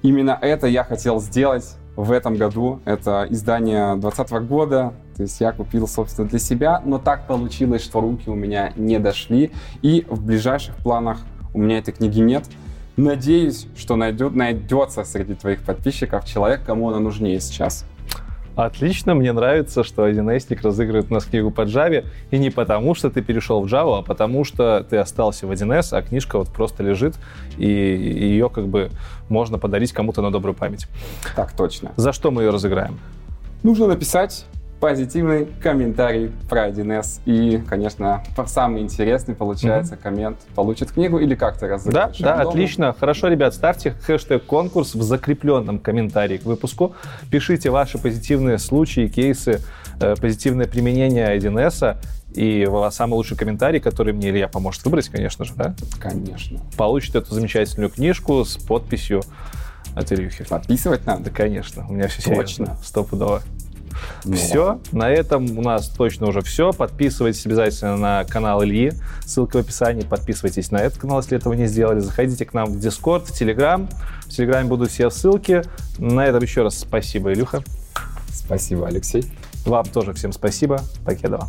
Именно это я хотел сделать в этом году. Это издание 2020 года. То есть я купил, собственно, для себя, но так получилось, что руки у меня не дошли. И в ближайших планах у меня этой книги нет. Надеюсь, что найдет, найдется среди твоих подписчиков человек, кому она нужнее сейчас. Отлично, мне нравится, что 1 разыгрывает у нас книгу по Java, и не потому, что ты перешел в Java, а потому, что ты остался в 1С, а книжка вот просто лежит, и ее как бы можно подарить кому-то на добрую память. Так точно. За что мы ее разыграем? Нужно написать позитивный комментарий про 1С. И, конечно, самый интересный, получается, mm-hmm. коммент получит книгу или как-то разыгрываешь. Да, да, отлично. Хорошо, ребят, ставьте хэштег конкурс в закрепленном комментарии к выпуску. Пишите ваши позитивные случаи, кейсы, э, позитивное применение 1С И самый лучший комментарий, который мне Илья поможет выбрать, конечно же, да? Конечно. Получит эту замечательную книжку с подписью от Ильюхи. Подписывать надо? Да, конечно. У меня все Точно. серьезно. Стопудово. Ну, все. На этом у нас точно уже все. Подписывайтесь обязательно на канал Ильи. Ссылка в описании. Подписывайтесь на этот канал, если этого не сделали. Заходите к нам в Discord, в Telegram. В Телеграме будут все ссылки. На этом еще раз спасибо, Илюха. Спасибо, Алексей. Вам тоже всем спасибо. Покедова.